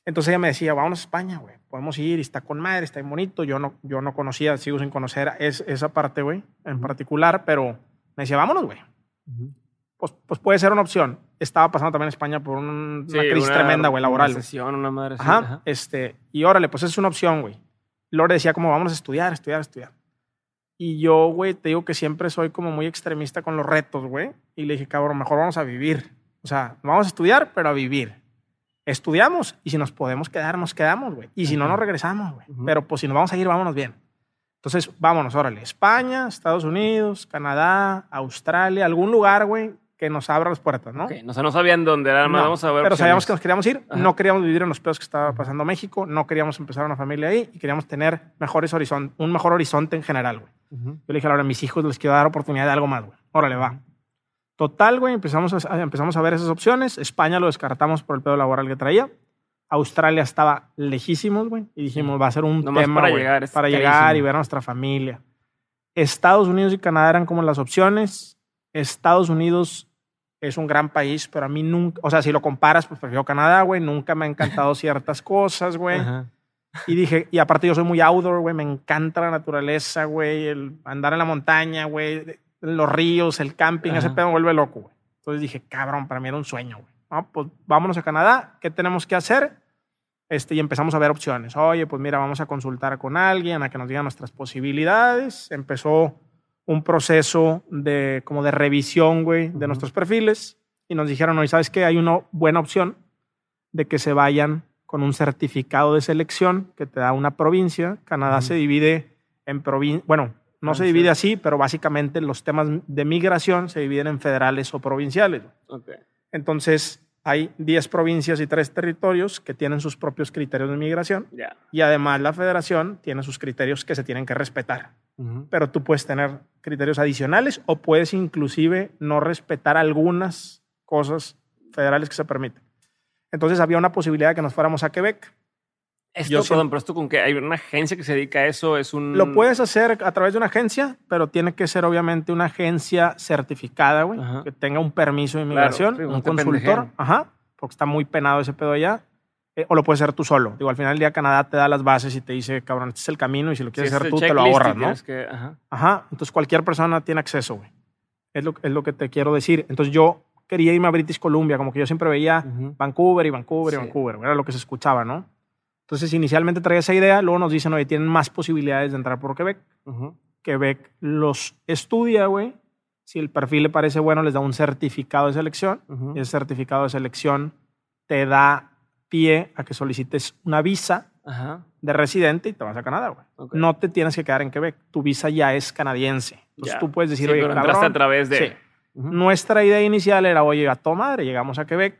Entonces ella me decía, vamos a España, güey. Podemos ir está con madre, está bonito. Yo no, yo no conocía, sigo sin conocer es, esa parte, güey, en particular, pero me decía, vámonos, güey. Pues, pues puede ser una opción. Estaba pasando también en España por una crisis tremenda, güey, laboral. Una sesión, una madre. Ajá, ajá, Este, y órale, pues es una opción, güey. Lore decía como, vamos a estudiar, estudiar, estudiar. Y yo, güey, te digo que siempre soy como muy extremista con los retos, güey. Y le dije, cabrón, mejor vamos a vivir. O sea, vamos a estudiar, pero a vivir estudiamos y si nos podemos quedar, nos quedamos, güey. Y si no, nos regresamos, güey. Pero pues si nos vamos a ir, vámonos bien. Entonces, vámonos, órale. España, Estados Unidos, Canadá, Australia, algún lugar, güey, que nos abra las puertas, ¿no? Okay. O sea, no sabían dónde, era, no, vamos a ver. Pero sabíamos que nos queríamos ir, no queríamos vivir en los pedos que estaba pasando México, no queríamos empezar una familia ahí y queríamos tener mejores horizonte, un mejor horizonte en general, güey. Yo le dije ahora a mis hijos les quiero dar oportunidad de algo más, güey. Órale, va. Total, güey, empezamos a, empezamos a ver esas opciones. España lo descartamos por el pedo laboral que traía. Australia estaba lejísimos, güey. Y dijimos, va a ser un tema para llegar, para llegar y ver a nuestra familia. Estados Unidos y Canadá eran como las opciones. Estados Unidos es un gran país, pero a mí nunca, o sea, si lo comparas, pues prefiero Canadá, güey. Nunca me han encantado ciertas cosas, güey. Y dije, y aparte yo soy muy outdoor, güey. Me encanta la naturaleza, güey. El andar en la montaña, güey los ríos, el camping, ese pedo me vuelve loco, güey. Entonces dije, cabrón, para mí era un sueño, güey. No, pues vámonos a Canadá, ¿qué tenemos que hacer? Este, y empezamos a ver opciones. Oye, pues mira, vamos a consultar con alguien, a que nos diga nuestras posibilidades. Empezó un proceso de, como de revisión, güey, de nuestros perfiles. Y nos dijeron, oye, ¿sabes qué? Hay una buena opción de que se vayan con un certificado de selección que te da una provincia. Canadá se divide en provincias, bueno, no se divide así, pero básicamente los temas de migración se dividen en federales o provinciales. Entonces, hay 10 provincias y 3 territorios que tienen sus propios criterios de migración. Y además la federación tiene sus criterios que se tienen que respetar. Pero tú puedes tener criterios adicionales o puedes inclusive no respetar algunas cosas federales que se permiten. Entonces había una posibilidad de que nos fuéramos a Quebec Esto, perdón, pero esto con que hay una agencia que se dedica a eso, es un... Lo puedes hacer a través de una agencia, pero tiene que ser obviamente una agencia certificada, güey, que tenga un permiso de inmigración, un consultor, ajá, porque está muy penado ese pedo allá. Eh, o lo puedes hacer tú solo. Digo, al final del día Canadá te da las bases y te dice, cabrón, este es el camino y si lo quieres hacer tú, te lo ahorras, ¿no? ajá. ajá. Entonces cualquier persona tiene acceso, güey. Es lo, es lo que te quiero decir. Entonces yo quería irme a British Columbia, como que yo siempre veía Vancouver y Vancouver y Vancouver. Era lo que se escuchaba, ¿no? Entonces inicialmente traía esa idea, luego nos dicen, oye, tienen más posibilidades de entrar por Quebec. Quebec los estudia, güey. Si el perfil le parece bueno, les da un certificado de selección. Y ese certificado de selección te da pie a que solicites una visa de residente y te vas a Canadá, güey. No te tienes que quedar en Quebec. Tu visa ya es canadiense. Entonces tú puedes decir, oye, pero entraste a través de... Sí. Nuestra idea inicial era, oye, a toda madre, llegamos a Quebec,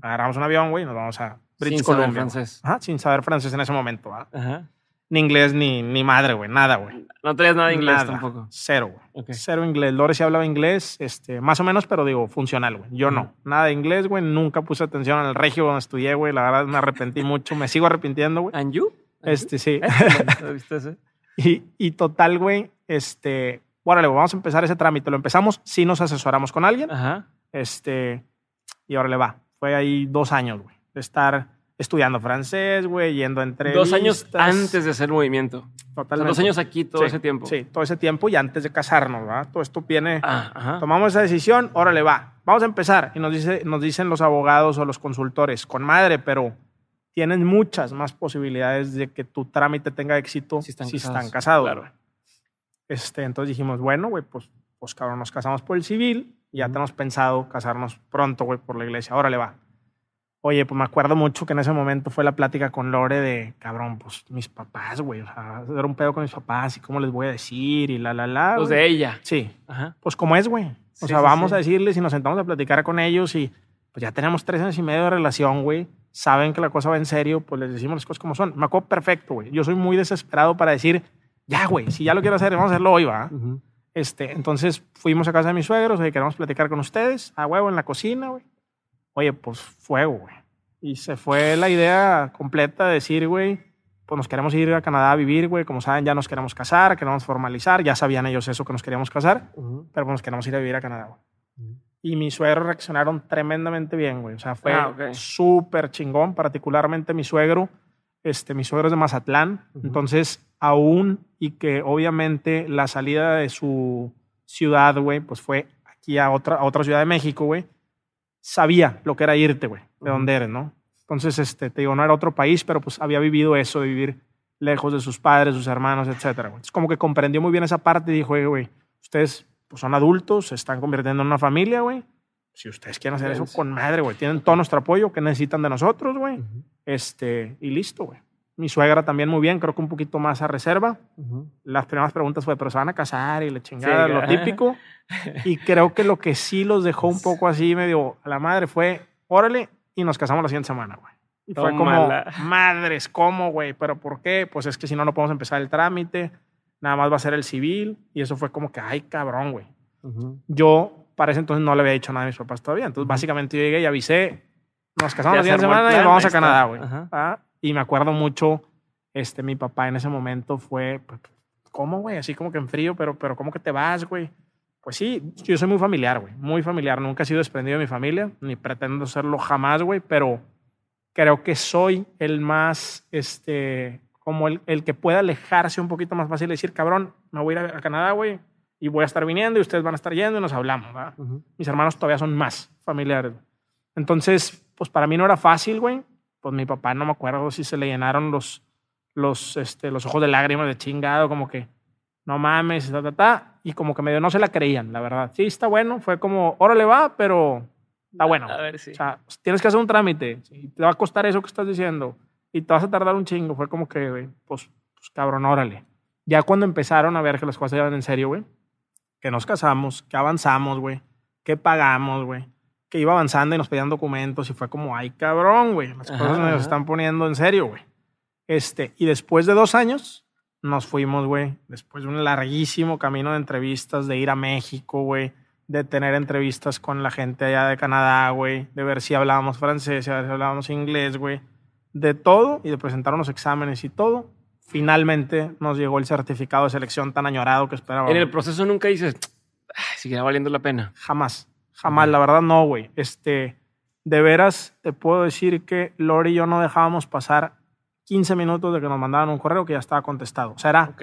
agarramos un avión, güey, nos vamos a British sin Columbia. Saber francés. Ajá, sin saber francés en ese momento, Ajá. Ni inglés, ni, ni madre, güey, nada, güey. No tenías nada de inglés tampoco. Cero, güey. Cero inglés. Lore sí hablaba inglés, este, más o menos, pero digo, funcional, güey. Yo no. Nada de inglés, güey. Nunca puse atención en el regio donde estudié, güey. La verdad me arrepentí mucho. Me sigo arrepintiendo, güey. ¿And you? este, sí. ¿Viste ese? y, y total, güey, este, órale, vamos a empezar ese trámite. Lo empezamos, sí nos asesoramos con alguien. Ajá. Este, y órale, va. Fue ahí dos años, güey, de estar estudiando francés, güey, yendo a entrevistas. Dos años antes de hacer movimiento. Totalmente. dos años aquí, todo ese tiempo. Sí, todo ese tiempo y antes de casarnos, ¿verdad? Todo esto viene. Ah, tomamos esa decisión, órale, va. Vamos a empezar. Y nos, dice, nos dicen los abogados o los consultores, con madre, pero tienen muchas más posibilidades de que tu trámite tenga éxito si están si casados. Están casados claro. Este, entonces dijimos, bueno, güey, pues, pues cabrón, nos casamos por el civil y ya tenemos pensado casarnos pronto, güey, por la iglesia. Órale, va. Oye, pues me acuerdo mucho que en ese momento fue la plática con Lore de, cabrón, pues mis papás, güey. O sea, era un pedo con mis papás y cómo les voy a decir y la, la, la. Los de ella. Sí. Ajá. Pues como es, güey. O sea, vamos a decirles y nos sentamos a platicar con ellos y pues ya tenemos tres años y medio de relación, güey. Saben que la cosa va en serio, pues les decimos las cosas como son. Me acuerdo perfecto, güey. Yo soy muy desesperado para decir, ya, güey, si ya lo quiero hacer, vamos a hacerlo hoy, va. este, entonces fuimos a casa de mis suegros, oye, queremos platicar con ustedes, a huevo en la cocina, güey. Oye, pues fuego, güey. Y se fue la idea completa de decir, güey, pues nos queremos ir a Canadá a vivir, güey. Como saben, ya nos queremos casar, queremos formalizar. Ya sabían ellos eso, que nos queríamos casar, pero pues nos queremos ir a vivir a Canadá, güey. Y mis suegros reaccionaron tremendamente bien, güey. O sea, fue ah, súper chingón, particularmente mi suegro. Este, mi suegro es de Mazatlán. Entonces, aún y que obviamente la salida de su ciudad, güey, pues fue aquí a otra, a otra ciudad de México, güey sabía lo que era irte, güey, de dónde eres, ¿no? Entonces, este, te digo, no era otro país, pero pues había vivido eso de vivir lejos de sus padres, sus hermanos, etcétera. Es como que comprendió muy bien esa parte y dijo, güey, ustedes pues, son adultos, se están convirtiendo en una familia, güey. Si ustedes quieren hacer eso con madre, güey, tienen todo nuestro apoyo que necesitan de nosotros, güey. Este, y listo, güey. Mi suegra también muy bien, creo que un poquito más a reserva. Las primeras preguntas fue, pero se van a casar y le chingada, lo típico. y creo que lo que sí los dejó un poco así medio a la madre fue, órale, y nos casamos la siguiente semana, güey. Y fue como, madres, ¿cómo, güey? ¿Pero por qué? Pues es que si no, no podemos empezar el trámite. Nada más va a ser el civil. Y eso fue como que, ay, cabrón, güey. Yo, para ese entonces, no le había dicho nada a mis papás todavía. Entonces, básicamente, yo llegué y avisé, nos casamos la siguiente semana y vamos a Canadá, güey. Ah, y me acuerdo mucho, este, mi papá en ese momento fue, pues, ¿cómo, güey? Así como que en frío, pero, pero ¿cómo que te vas, güey? Pues sí, yo soy muy familiar, güey, muy familiar. Nunca he sido desprendido de mi familia, ni pretendo serlo jamás, güey, pero creo que soy el más, este, como el, el, que pueda alejarse un poquito más fácil y decir, cabrón, me voy a ir a Canadá, güey, y voy a estar viniendo y ustedes van a estar yendo y nos hablamos, ¿verdad? Mis hermanos todavía son más familiares. Entonces, pues para mí no era fácil, güey, pues mi papá no me acuerdo si se le llenaron los, los, este, los ojos de lágrimas de chingado, como que no mames, ta, ta, ta, y como que medio no se la creían, la verdad. Sí, está bueno, fue como, órale va, pero está bueno. A ver, sí. O sea, tienes que hacer un trámite, y te va a costar eso que estás diciendo, y te vas a tardar un chingo. Fue como que, pues, pues cabrón, órale. Ya cuando empezaron a ver que las cosas iban en serio, güey, que nos casamos, que avanzamos, güey, que pagamos, güey, que iba avanzando y nos pedían documentos y fue como, ay, cabrón, güey, las cosas nos están poniendo en serio, güey. Este, y después de dos años nos fuimos, güey, después de un larguísimo camino de entrevistas, de ir a México, güey, de tener entrevistas con la gente allá de Canadá, güey, de ver si hablábamos francés, si hablábamos inglés, güey. de todo y de presentar unos exámenes y todo, finalmente nos llegó el certificado de selección tan añorado que esperábamos. En el proceso nunca dices, seguirá valiendo la pena. Jamás, jamás, la verdad no, güey. Este, de veras te puedo decir que Lori y yo no dejábamos pasar 15 minutos de que nos mandaban un correo que ya estaba contestado. O sea, era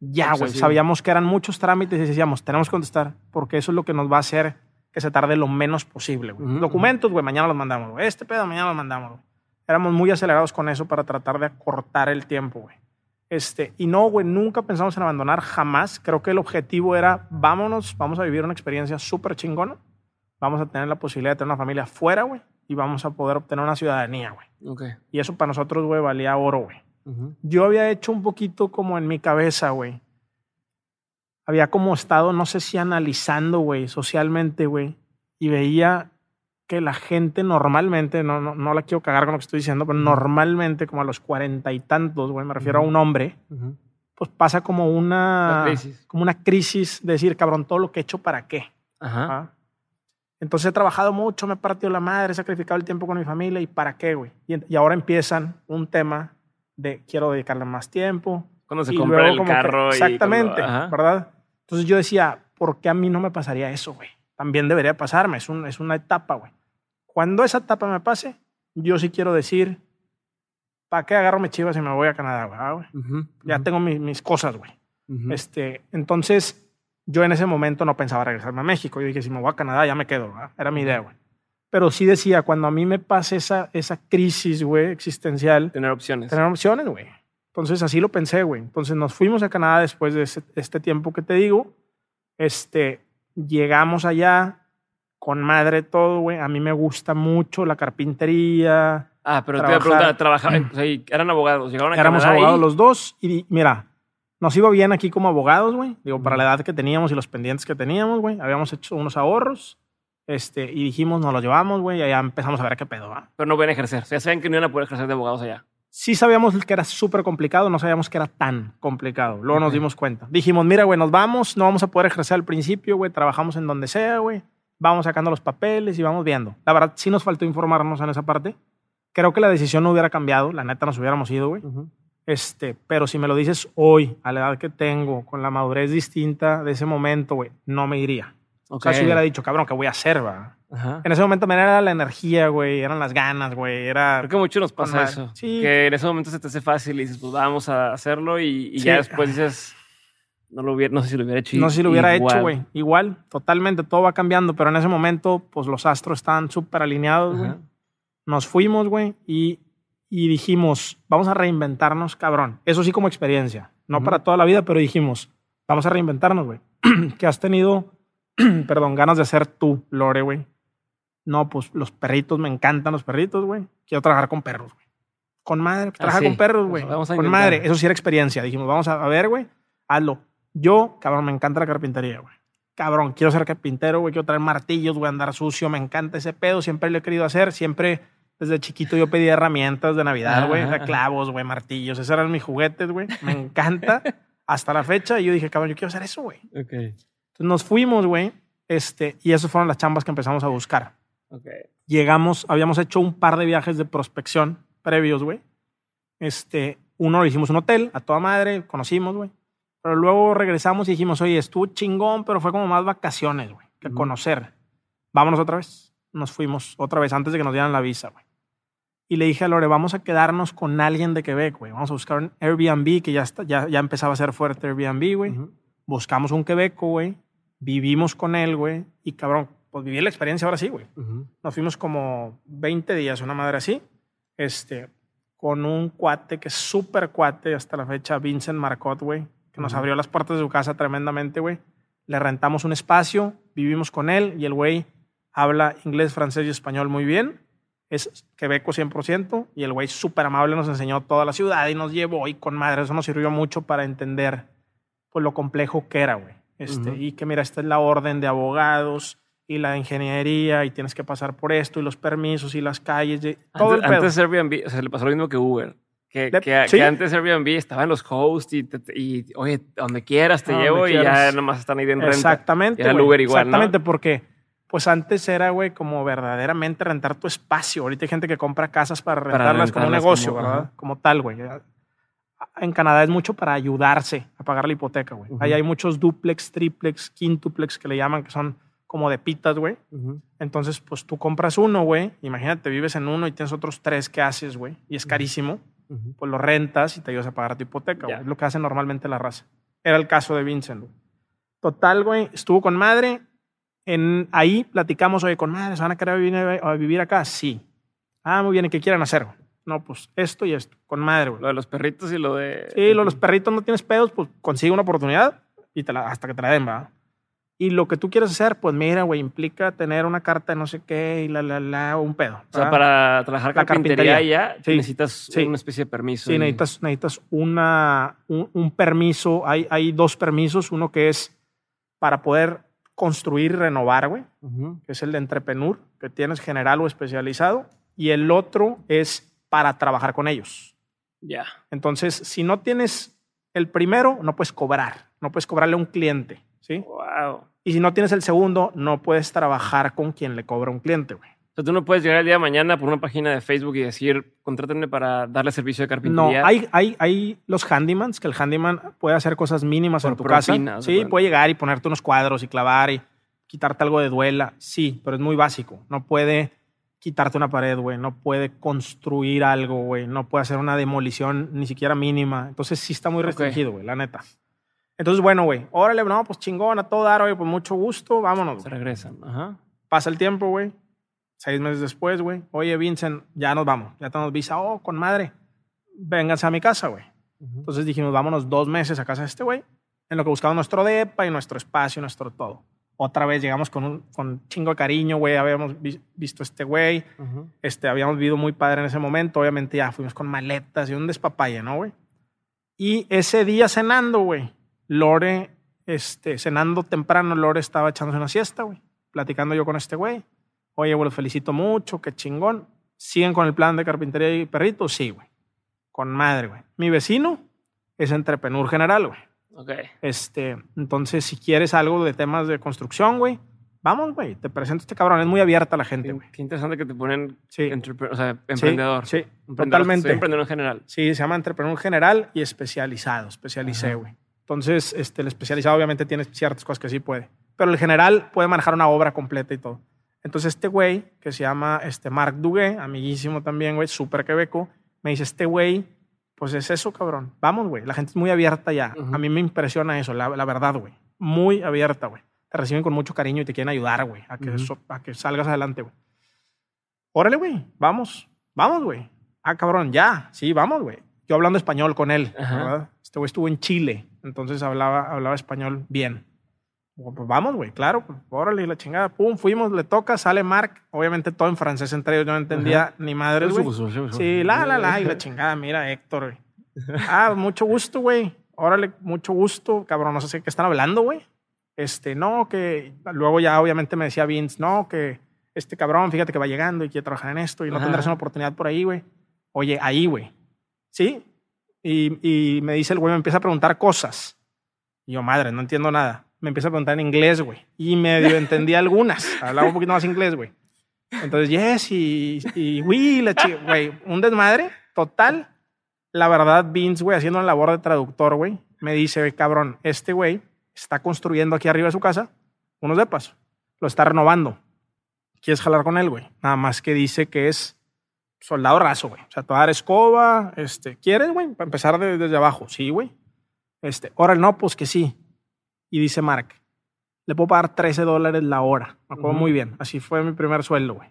ya, güey. Sabíamos que eran muchos trámites y decíamos, tenemos que contestar porque eso es lo que nos va a hacer que se tarde lo menos posible. Documentos, güey, mañana los mandamos. Este pedo, mañana los mandamos. Éramos muy acelerados con eso para tratar de acortar el tiempo, güey. Este, y no, güey, nunca pensamos en abandonar, jamás. Creo que el objetivo era, vámonos, vamos a vivir una experiencia súper chingona. Vamos a tener la posibilidad de tener una familia fuera, güey. Y vamos a poder obtener una ciudadanía, güey. Okay. Y eso para nosotros, güey, valía oro, güey. Yo había hecho un poquito como en mi cabeza, güey. Había como estado, no sé si analizando, güey, socialmente, güey. Y veía que la gente normalmente, no, no, no, la quiero cagar con lo que estoy diciendo, pero normalmente como a los cuarenta y tantos, güey, me refiero a un hombre, pues pasa como una, crisis. como una crisis de decir, cabrón, todo lo que he hecho para qué. Ajá. Entonces he trabajado mucho, me he partido la madre, he sacrificado el tiempo con mi familia y para qué, güey. Y, ahora empiezan un tema de quiero dedicarle más tiempo. Cuando se compra el carro. exactamente, ¿verdad? Entonces yo decía, ¿por qué a mí no me pasaría eso, güey? También debería pasarme, es, un, es una etapa, güey. Cuando esa etapa me pase, yo sí quiero decir, ¿para qué agarro mis chivas y me voy a Canadá, güey? Ah, ya tengo mis, cosas, güey. este, entonces, yo en ese momento no pensaba regresarme a México. Yo dije, si me voy a Canadá, ya me quedo, Era mi idea, güey. Pero sí decía, cuando a mí me pase esa, esa crisis, güey, existencial. Tener opciones. Tener opciones, güey. Entonces, así lo pensé, güey. Entonces, nos fuimos a Canadá después de este tiempo que te digo. Este, llegamos allá, con madre todo, güey. A mí me gusta mucho la carpintería. Ah, pero te iba a preguntar, trabajaban, o sea, eran abogados, llegaron a Éramos abogados los dos y mira, nos iba bien aquí como abogados, güey. Digo, para la edad que teníamos y los pendientes que teníamos, güey. Habíamos hecho unos ahorros. Este, y dijimos, nos los llevamos, güey, y allá empezamos a ver qué pedo, ¿va? Pero no pueden ejercer. O sea, saben que no iban a poder ejercer de abogados allá. Sí sabíamos que era súper complicado, no sabíamos que era tan complicado. Luego nos dimos cuenta. Dijimos, mira, güey, nos vamos, no vamos a poder ejercer al principio, güey, trabajamos en donde sea, güey vamos sacando los papeles y vamos viendo. La verdad, sí nos faltó informarnos en esa parte. Creo que la decisión no hubiera cambiado, la neta nos hubiéramos ido, güey. Este, pero si me lo dices hoy, a la edad que tengo, con la madurez distinta de ese momento, güey, no me iría. O sea, si hubiera dicho, cabrón, ¿qué voy a hacer, va? En ese momento me era la energía, güey, eran las ganas, güey, era... Creo que mucho nos pasa eso. Sí. Que en ese momento se te hace fácil y dices, pues vamos a hacerlo y, y ya después dices no, lo hubiera, no sé si lo hubiera hecho. No sé si lo hubiera hecho, güey. Igual, totalmente, todo va cambiando, pero en ese momento, pues los astros estaban súper alineados, güey. Nos fuimos, güey, y, y, dijimos, vamos a reinventarnos, cabrón. Eso sí como experiencia, no para toda la vida, pero dijimos, vamos a reinventarnos, güey. que has tenido, perdón, ganas de hacer tú, Lore, güey. No, pues los perritos, me encantan los perritos, güey. Quiero trabajar con perros, güey. Con madre, trabajar con perros, güey. con madre, eso sí era experiencia. Dijimos, vamos a ver, güey, hazlo yo, cabrón, me encanta la carpintería, güey. Cabrón, quiero ser carpintero, güey, quiero traer martillos, güey, andar sucio, me encanta ese pedo, siempre lo he querido hacer, siempre desde chiquito yo pedía herramientas de Navidad, güey, clavos, güey, martillos, esos eran mis juguetes, güey, me encanta hasta la fecha y yo dije, cabrón, yo quiero hacer eso, güey. Okay. Entonces nos fuimos, güey, este, y esas fueron las chambas que empezamos a buscar. Okay. Llegamos, habíamos hecho un par de viajes de prospección previos, güey. Este, uno lo hicimos en un hotel, a toda madre, conocimos, güey. Pero luego regresamos y dijimos, oye, estuvo chingón, pero fue como más vacaciones, güey, que conocer. Vámonos otra vez. Nos fuimos otra vez antes de que nos dieran la visa, güey. Y le dije a Lore, vamos a quedarnos con alguien de Quebec, güey. Vamos a buscar un Airbnb, que ya, está, ya, ya empezaba a ser fuerte Airbnb, güey. Buscamos un Quebeco, güey. Vivimos con él, güey. Y cabrón, pues viví la experiencia ahora sí, güey. Nos fuimos como 20 días, una madre así. Este, con un cuate que es súper cuate hasta la fecha, Vincent Marcot, güey que nos abrió las puertas de su casa tremendamente, güey. Le rentamos un espacio, vivimos con él y el güey habla inglés, francés y español muy bien. Es quebeco 100% y el güey súper amable nos enseñó toda la ciudad y nos llevó y con madre. Eso nos sirvió mucho para entender pues, lo complejo que era, güey. Este, Y que mira, esta es la orden de abogados y la ingeniería y tienes que pasar por esto y los permisos y las calles. todo antes, el antes Airbnb, o sea, le pasó lo mismo que Uber. Que, que, antes Airbnb estaba en los hosts y, y oye, donde quieras te llevo y ya nomás están ahí en renta. Exactamente. era el Uber igual, Exactamente, porque Pues antes era, güey, como verdaderamente rentar tu espacio. Ahorita hay gente que compra casas para rentarlas, como un negocio, ¿verdad? Como tal, güey. En Canadá es mucho para ayudarse a pagar la hipoteca, güey. Ahí hay muchos duplex, triplex, quintuplex que le llaman, que son como de pitas, güey. Entonces, pues tú compras uno, güey. Imagínate, vives en uno y tienes otros tres que haces, güey. Y es carísimo. Pues lo rentas y te ayudas a pagar tu hipoteca, güey. Es lo que hace normalmente la raza. Era el caso de Vincent, güey. Total, güey. Estuvo con madre en, ahí platicamos, oye, con madre, ¿se van a querer vivir, a vivir acá? Sí. Ah, muy bien, ¿y qué quieren hacer? No, pues esto y esto, con madre, güey. Lo de los perritos y lo de... Sí, lo de los perritos no tienes pedos, pues consigue una oportunidad y te la, hasta que te la den, va. Y lo que tú quieres hacer, pues mira, güey, implica tener una carta de no sé qué y la, la, la, un pedo. O sea, para trabajar la carpintería, ya necesitas una especie de permiso. Sí, necesitas, necesitas una, un, un, permiso. Hay, hay dos permisos. Uno que es para poder construir y renovar, güey, que es el de entrepreneur, que tienes general o especializado, y el otro es para trabajar con ellos. Ya. Entonces, si no tienes el primero, no puedes cobrar, no puedes cobrarle a un cliente, ¿sí? Wow. Y si no tienes el segundo, no puedes trabajar con quien le cobra un cliente, güey. O sea, tú no puedes llegar el día de mañana por una página de Facebook y decir, contrátenme para darle servicio de carpintería. No, hay, hay, hay los handymans, que el handyman puede hacer cosas mínimas en tu casa. Sí, puede llegar y ponerte unos cuadros y clavar y quitarte algo de duela. Sí, pero es muy básico. No puede quitarte una pared, güey. No puede construir algo, güey. No puede hacer una demolición ni siquiera mínima. Entonces sí está muy restringido, güey, la neta. Entonces, bueno, güey, órale, no, pues chingón, a todo dar, güey, pues mucho gusto, vámonos. Se regresan, ajá. Pasa el tiempo, güey Seis meses después, güey, oye, Vincent, ya nos vamos, ya tenemos visa, oh, con madre, vénganse a mi casa, güey. Entonces dijimos, vámonos dos meses a casa de este güey, en lo que buscamos nuestro depa y nuestro espacio, nuestro todo. Otra vez llegamos con un con chingo de cariño, güey, habíamos visto este güey, este, habíamos vivido muy padre en ese momento, obviamente ya fuimos con maletas y un despapalle, ¿no, güey? Y ese día cenando, güey, Lore, este, cenando temprano, Lore estaba echándose una siesta, güey, platicando yo con este güey. Oye, güey, los felicito mucho, qué chingón. ¿Siguen con el plan de carpintería y perritos? Sí, güey. Con madre, güey. Mi vecino es entrepreneur general, güey. Ok. Este, entonces, si quieres algo de temas de construcción, güey, vamos, güey, te presento este cabrón. Es muy abierta la gente, güey. Qué, interesante que te ponen sí. o sea, emprendedor. Sí, totalmente. Soy emprendedor general. Sí, se llama entrepreneur general y especializado. Especialicé, güey. Entonces, este, el especializado obviamente tiene ciertas cosas que sí puede. Pero el general puede manejar una obra completa y todo. Entonces este güey, que se llama este Marc Duguay, amiguísimo también, güey, súper quebeco, me dice, este güey, pues es eso, cabrón. Vamos, güey. La gente es muy abierta ya. A mí me impresiona eso, la, verdad, güey. Muy abierta, güey. Te reciben con mucho cariño y te quieren ayudar, güey, a, que a que salgas adelante, güey. Órale, güey, vamos, vamos, güey. Ah, cabrón, ya, sí, vamos, güey. Yo hablando español con él, ¿verdad? Este güey estuvo en Chile, entonces hablaba, hablaba español bien. Pues vamos, güey, claro, pues, órale, la chingada, pum, fuimos, le toca, sale Mark, obviamente todo en francés entre ellos, yo no entendía ni madre, güey. Sí, la, la, la, y la chingada, mira, Héctor, güey. Ah, mucho gusto, güey, órale, mucho gusto, cabrón, no sé qué están hablando, güey. Este, no, que luego ya obviamente me decía Vince, no, que este cabrón, fíjate que va llegando y quiere trabajar en esto y no tendrás una oportunidad por ahí, güey. Oye, ahí, güey. Sí. Y, y me dice el güey, me empieza a preguntar cosas. Y yo, madre, no entiendo nada me empieza a preguntar en inglés, güey. Y medio entendí algunas. Hablaba un poquito más inglés, güey. Entonces, yes, y, y oui, la chica, güey. Un desmadre total. La verdad, Vince, güey, haciendo una labor de traductor, güey, me dice, güey, cabrón, este güey está construyendo aquí arriba de su casa unos depas. Lo está renovando. ¿Quieres jalar con él, güey? Nada más que dice que es soldado raso, güey. O sea, te dar escoba, este, ¿quieres, güey? Para empezar desde abajo. Sí, güey. Este, ahora no, pues que sí. Y dice Mark, le puedo pagar 13 dólares la hora. Me acuerdo muy bien. Así fue mi primer sueldo, güey.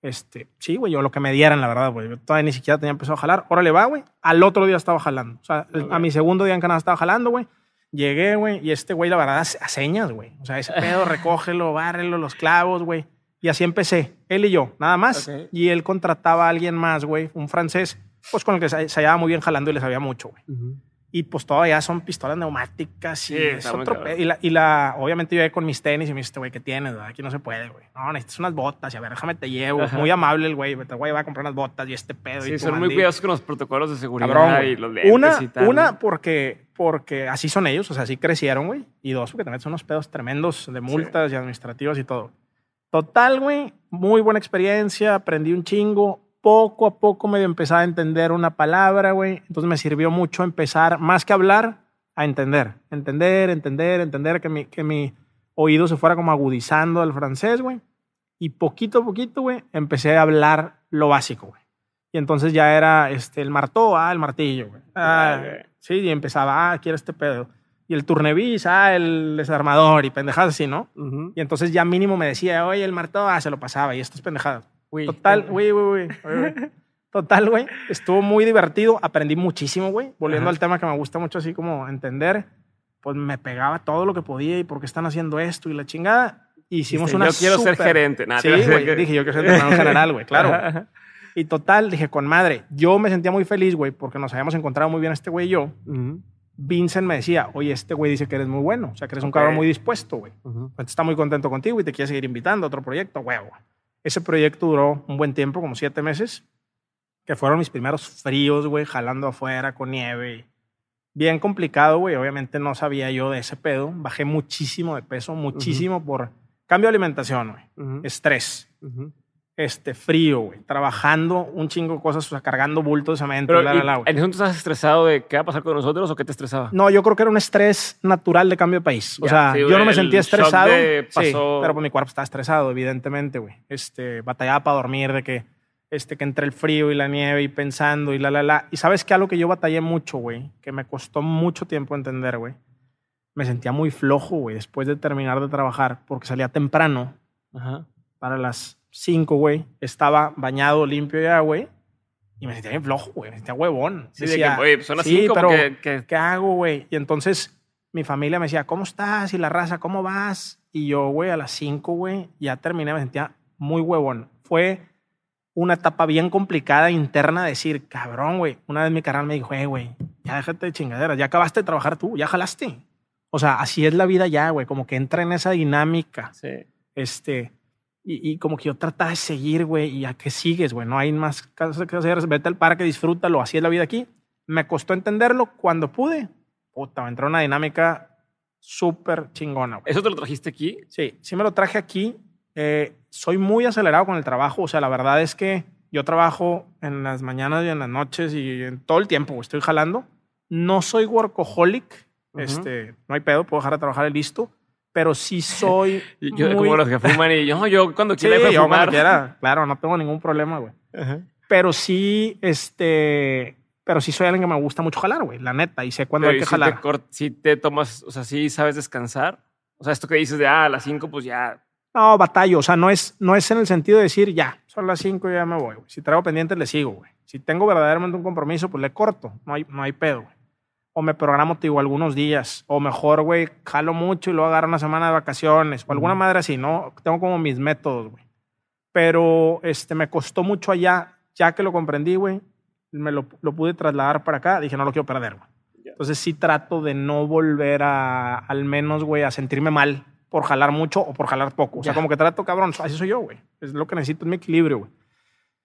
Este, sí, güey, yo lo que me dieran, la verdad, güey. Yo todavía ni siquiera tenía empezado a jalar. Órale, va, güey. Al otro día estaba jalando. O sea, a mi segundo día en Canadá estaba jalando, güey. Llegué, güey, y este güey, la verdad, a señas, güey. O sea, ese pedo, recógelo, bárrelo, los clavos, güey. Y así empecé, él y yo, nada más. Y él contrataba a alguien más, güey, un francés, pues con el que se, se hallaba muy bien jalando y le sabía mucho, güey. Y pues todavía son pistolas neumáticas y es otro y la, y la, obviamente yo con mis tenis y me dice, este güey, ¿qué tienes? Aquí no se puede, güey. No, necesitas unas botas y a ver, déjame te llevo. Muy amable el güey, te voy a comprar unas botas y este pedo. Sí, son muy cuidadosos con los protocolos de seguridad y los una, y tal. Una, porque, porque así son ellos, o sea, así crecieron, güey. Y dos, porque también son unos pedos tremendos de multas y administrativas y todo. Total, güey, muy buena experiencia, aprendí un chingo. Poco a poco me empezaba a entender una palabra, güey. Entonces me sirvió mucho empezar, más que hablar, a entender. Entender, entender, entender, que mi, que mi oído se fuera como agudizando al francés, güey. Y poquito a poquito, güey, empecé a hablar lo básico, güey. Y entonces ya era este, el martó, ah, el martillo, güey. Ah, sí, y empezaba, ah, quiero este pedo y el turnevis, ah, el desarmador y pendejadas así, ¿no? Y entonces ya mínimo me decía, oye, el martillo, ah, se lo pasaba y esto es pendejada. Total, güey, güey, güey. Total, güey. Estuvo muy divertido. Aprendí muchísimo, güey. Volviendo al tema que me gusta mucho, así como entender, pues me pegaba todo lo que podía y por qué están haciendo esto y la chingada. Hicimos una. Yo quiero ser gerente. Nada, sí, güey. Dije, yo quiero ser entrenador general, güey, claro. y total, dije, con madre. Yo me sentía muy feliz, güey, porque nos habíamos encontrado muy bien este güey y yo. Vincent me decía, oye, este güey dice que eres muy bueno, o sea, que eres un cabrón muy dispuesto, güey. Está muy contento contigo y te quiere seguir invitando a otro proyecto, huevo. Ese proyecto duró un buen tiempo, como siete meses, que fueron mis primeros fríos, güey, jalando afuera con nieve. Bien complicado, güey. Obviamente no sabía yo de ese pedo. Bajé muchísimo de peso, muchísimo por cambio de alimentación, güey. Estrés este, frío, güey, trabajando un chingo de cosas, o sea, cargando bultos de cemento. Pero, la, ¿En eso estás estresado de qué va a pasar con nosotros o qué te estresaba? No, yo creo que era un estrés natural de cambio de país. O sea, yo no me sentía estresado. Sí, pero pues mi cuerpo estaba estresado, evidentemente, güey. Este, batallaba para dormir de que, este, que entre el frío y la nieve y pensando y la, la, la. Y sabes que algo que yo batallé mucho, güey, que me costó mucho tiempo entender, güey. Me sentía muy flojo, güey, después de terminar de trabajar, porque salía temprano Ajá. para las 5, güey, estaba bañado, limpio ya, güey. Y me sentía bien flojo, güey. Me sentía huevón. Sí, decía, de que, güey, son las sí, pero ¿qué hago, güey? Y entonces mi familia me decía, ¿cómo estás? Y la raza, ¿cómo vas? Y yo, güey, a las 5, güey, ya terminé, me sentía muy huevón. Fue una etapa bien complicada interna decir, cabrón, güey. Una vez mi canal me dijo, eh, güey, ya déjate de chingaderas, ya acabaste de trabajar tú, ya jalaste. O sea, así es la vida ya, güey, como que entra en esa dinámica. Sí. Este, y, como que yo trataba de seguir, güey, y a qué sigues, güey. No hay más cosas que hacer. Vete al parque, disfrútalo. Así es la vida aquí. Me costó entenderlo cuando pude. Puta, me entró una dinámica súper chingona. ¿Eso te lo trajiste aquí? Sí, sí me lo traje aquí. Eh, soy muy acelerado con el trabajo. O sea, la verdad es que yo trabajo en las mañanas y en las noches y en todo el tiempo. Estoy jalando. No soy workaholic. este, no hay pedo, puedo dejar de trabajar el listo pero sí soy. yo, como los que fuman y yo, yo cuando quiera sí, fumar. quiera, claro, no tengo ningún problema, güey. Pero sí, este. Pero sí soy alguien que me gusta mucho jalar, güey, la neta, y sé cuándo hay que jalar. si te tomas, o sea, sí sabes descansar. O sea, esto que dices de, ah, a las 5, pues ya. No, batallo. O sea, no es, no es en el sentido de decir, ya, son las 5 y ya me voy, güey. Si traigo pendientes, le sigo, güey. Si tengo verdaderamente un compromiso, pues le corto. No hay, no hay pedo, güey o me programo, te digo, algunos días, o mejor, güey, jalo mucho y luego agarro una semana de vacaciones, o alguna madre así, ¿no? Tengo como mis métodos, güey. Pero este, me costó mucho allá, ya que lo comprendí, güey, me lo, lo, pude trasladar para acá, dije, no lo quiero perder, güey. Entonces sí trato de no volver a, al menos, güey, a sentirme mal por jalar mucho o por jalar poco. O sea, como que trato, cabrón, así soy yo, güey. Es lo que necesito, es mi equilibrio, güey.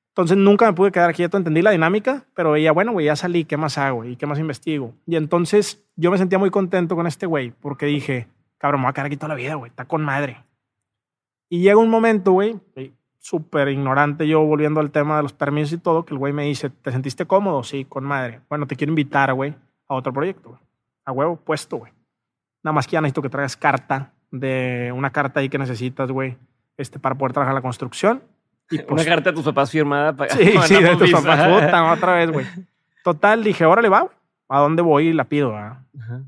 Entonces nunca me pude quedar quieto, entendí la dinámica, pero ella, bueno, güey, ya salí, ¿qué más hago? ¿Y qué más investigo? Y entonces yo me sentía muy contento con este güey, porque dije, cabrón, me voy a quedar aquí toda la vida, güey, está con madre. Y llega un momento, güey, súper ignorante yo volviendo al tema de los permisos y todo, que el güey me dice, ¿te sentiste cómodo? Sí, con madre. Bueno, te quiero invitar, güey, a otro proyecto. A huevo, puesto, güey. Nada más que ya necesito que traigas carta de una carta ahí que necesitas, güey, este, para poder trabajar la construcción una pues carta de tus papás firmada para Sí, sí, de tus papás. Puta, otra vez, güey. Total, dije, órale, va, ¿A dónde voy y la pido?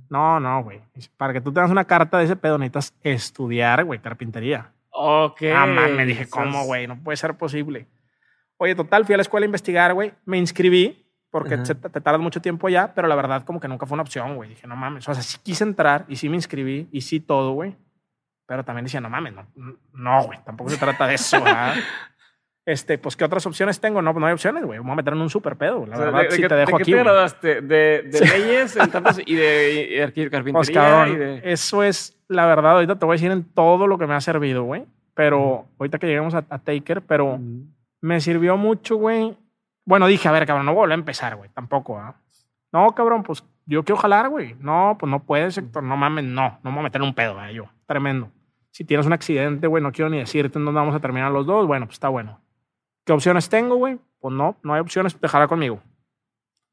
No, no, güey. Para que tú tengas una carta de ese pedo necesitas estudiar, güey, carpintería. Ok. Ah, man, me dije, ¿cómo, güey? No puede ser posible. Oye, total, fui a la escuela a investigar, güey. Me inscribí porque te, tardas mucho tiempo allá, pero la verdad como que nunca fue una opción, güey. Dije, no mames. O sea, sí quise entrar y sí me inscribí y sí todo, güey. Pero también decía, no mames, no, no, güey, tampoco se trata de eso, este, pues, ¿qué otras opciones tengo? No, no hay opciones, güey. Vamos a meter en un super pedo. La verdad, si te dejo ¿de aquí. ¿De qué te graduaste? ¿De, de leyes y de, de carpintería? Pues, cabrón, de... eso es la verdad. Ahorita te voy a decir en todo lo que me ha servido, güey. Pero ahorita que lleguemos a, Taker, pero me sirvió mucho, güey. Bueno, dije, a ver, cabrón, no vuelvo a empezar, güey. Tampoco, ¿ah? No, cabrón, pues yo quiero jalar, güey. No, pues no puedes, sector. No mames, no. No me voy a meter en un pedo, güey. Yo. Tremendo. Si tienes un accidente, güey, no quiero ni decirte en dónde vamos a terminar los dos. Bueno, pues está bueno. ¿Qué opciones tengo, güey? Pues no, no hay opciones, dejarla conmigo.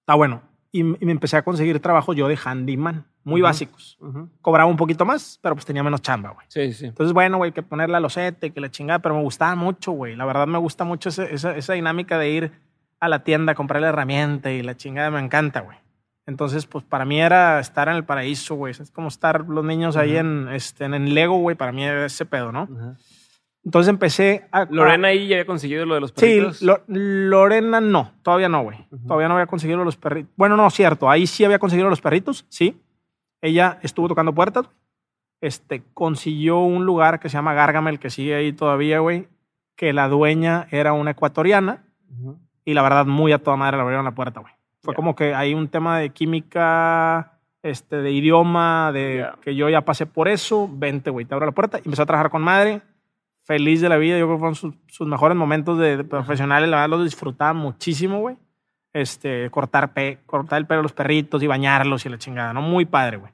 Está bueno. Y, me empecé a conseguir trabajo yo de handyman, muy básicos. Cobraba un poquito más, pero pues tenía menos chamba, güey. Sí, sí. Entonces, bueno, güey, que ponerle la losete, que la chingada, pero me gustaba mucho, güey. La verdad me gusta mucho esa, esa, dinámica de ir a la tienda a comprar la herramienta y la chingada me encanta, güey. Entonces, pues para mí era estar en el paraíso, güey. Es como estar los niños ahí en, este, en Lego, güey. Para mí era ese pedo, ¿no? Entonces empecé a... ¿Lorena ahí ya había conseguido lo de los perritos? Sí, Lorena no, todavía no, güey. Todavía no había conseguido los perritos. Bueno, no, cierto, ahí sí había conseguido los perritos, sí. Ella estuvo tocando puertas, este, consiguió un lugar que se llama Gargamel, que sigue ahí todavía, güey, que la dueña era una ecuatoriana y la verdad muy a toda madre le abrieron la puerta, güey. Fue como que hay un tema de química, este, de idioma, de que yo ya pasé por eso, vente, güey, te abro la puerta. Y empecé a trabajar con madre feliz de la vida. Yo creo que fueron sus, mejores momentos de, profesionales. La verdad, los disfrutaba muchísimo, güey. Este, cortar, pe, cortar el pelo a los perritos y bañarlos y la chingada, ¿no? Muy padre, güey.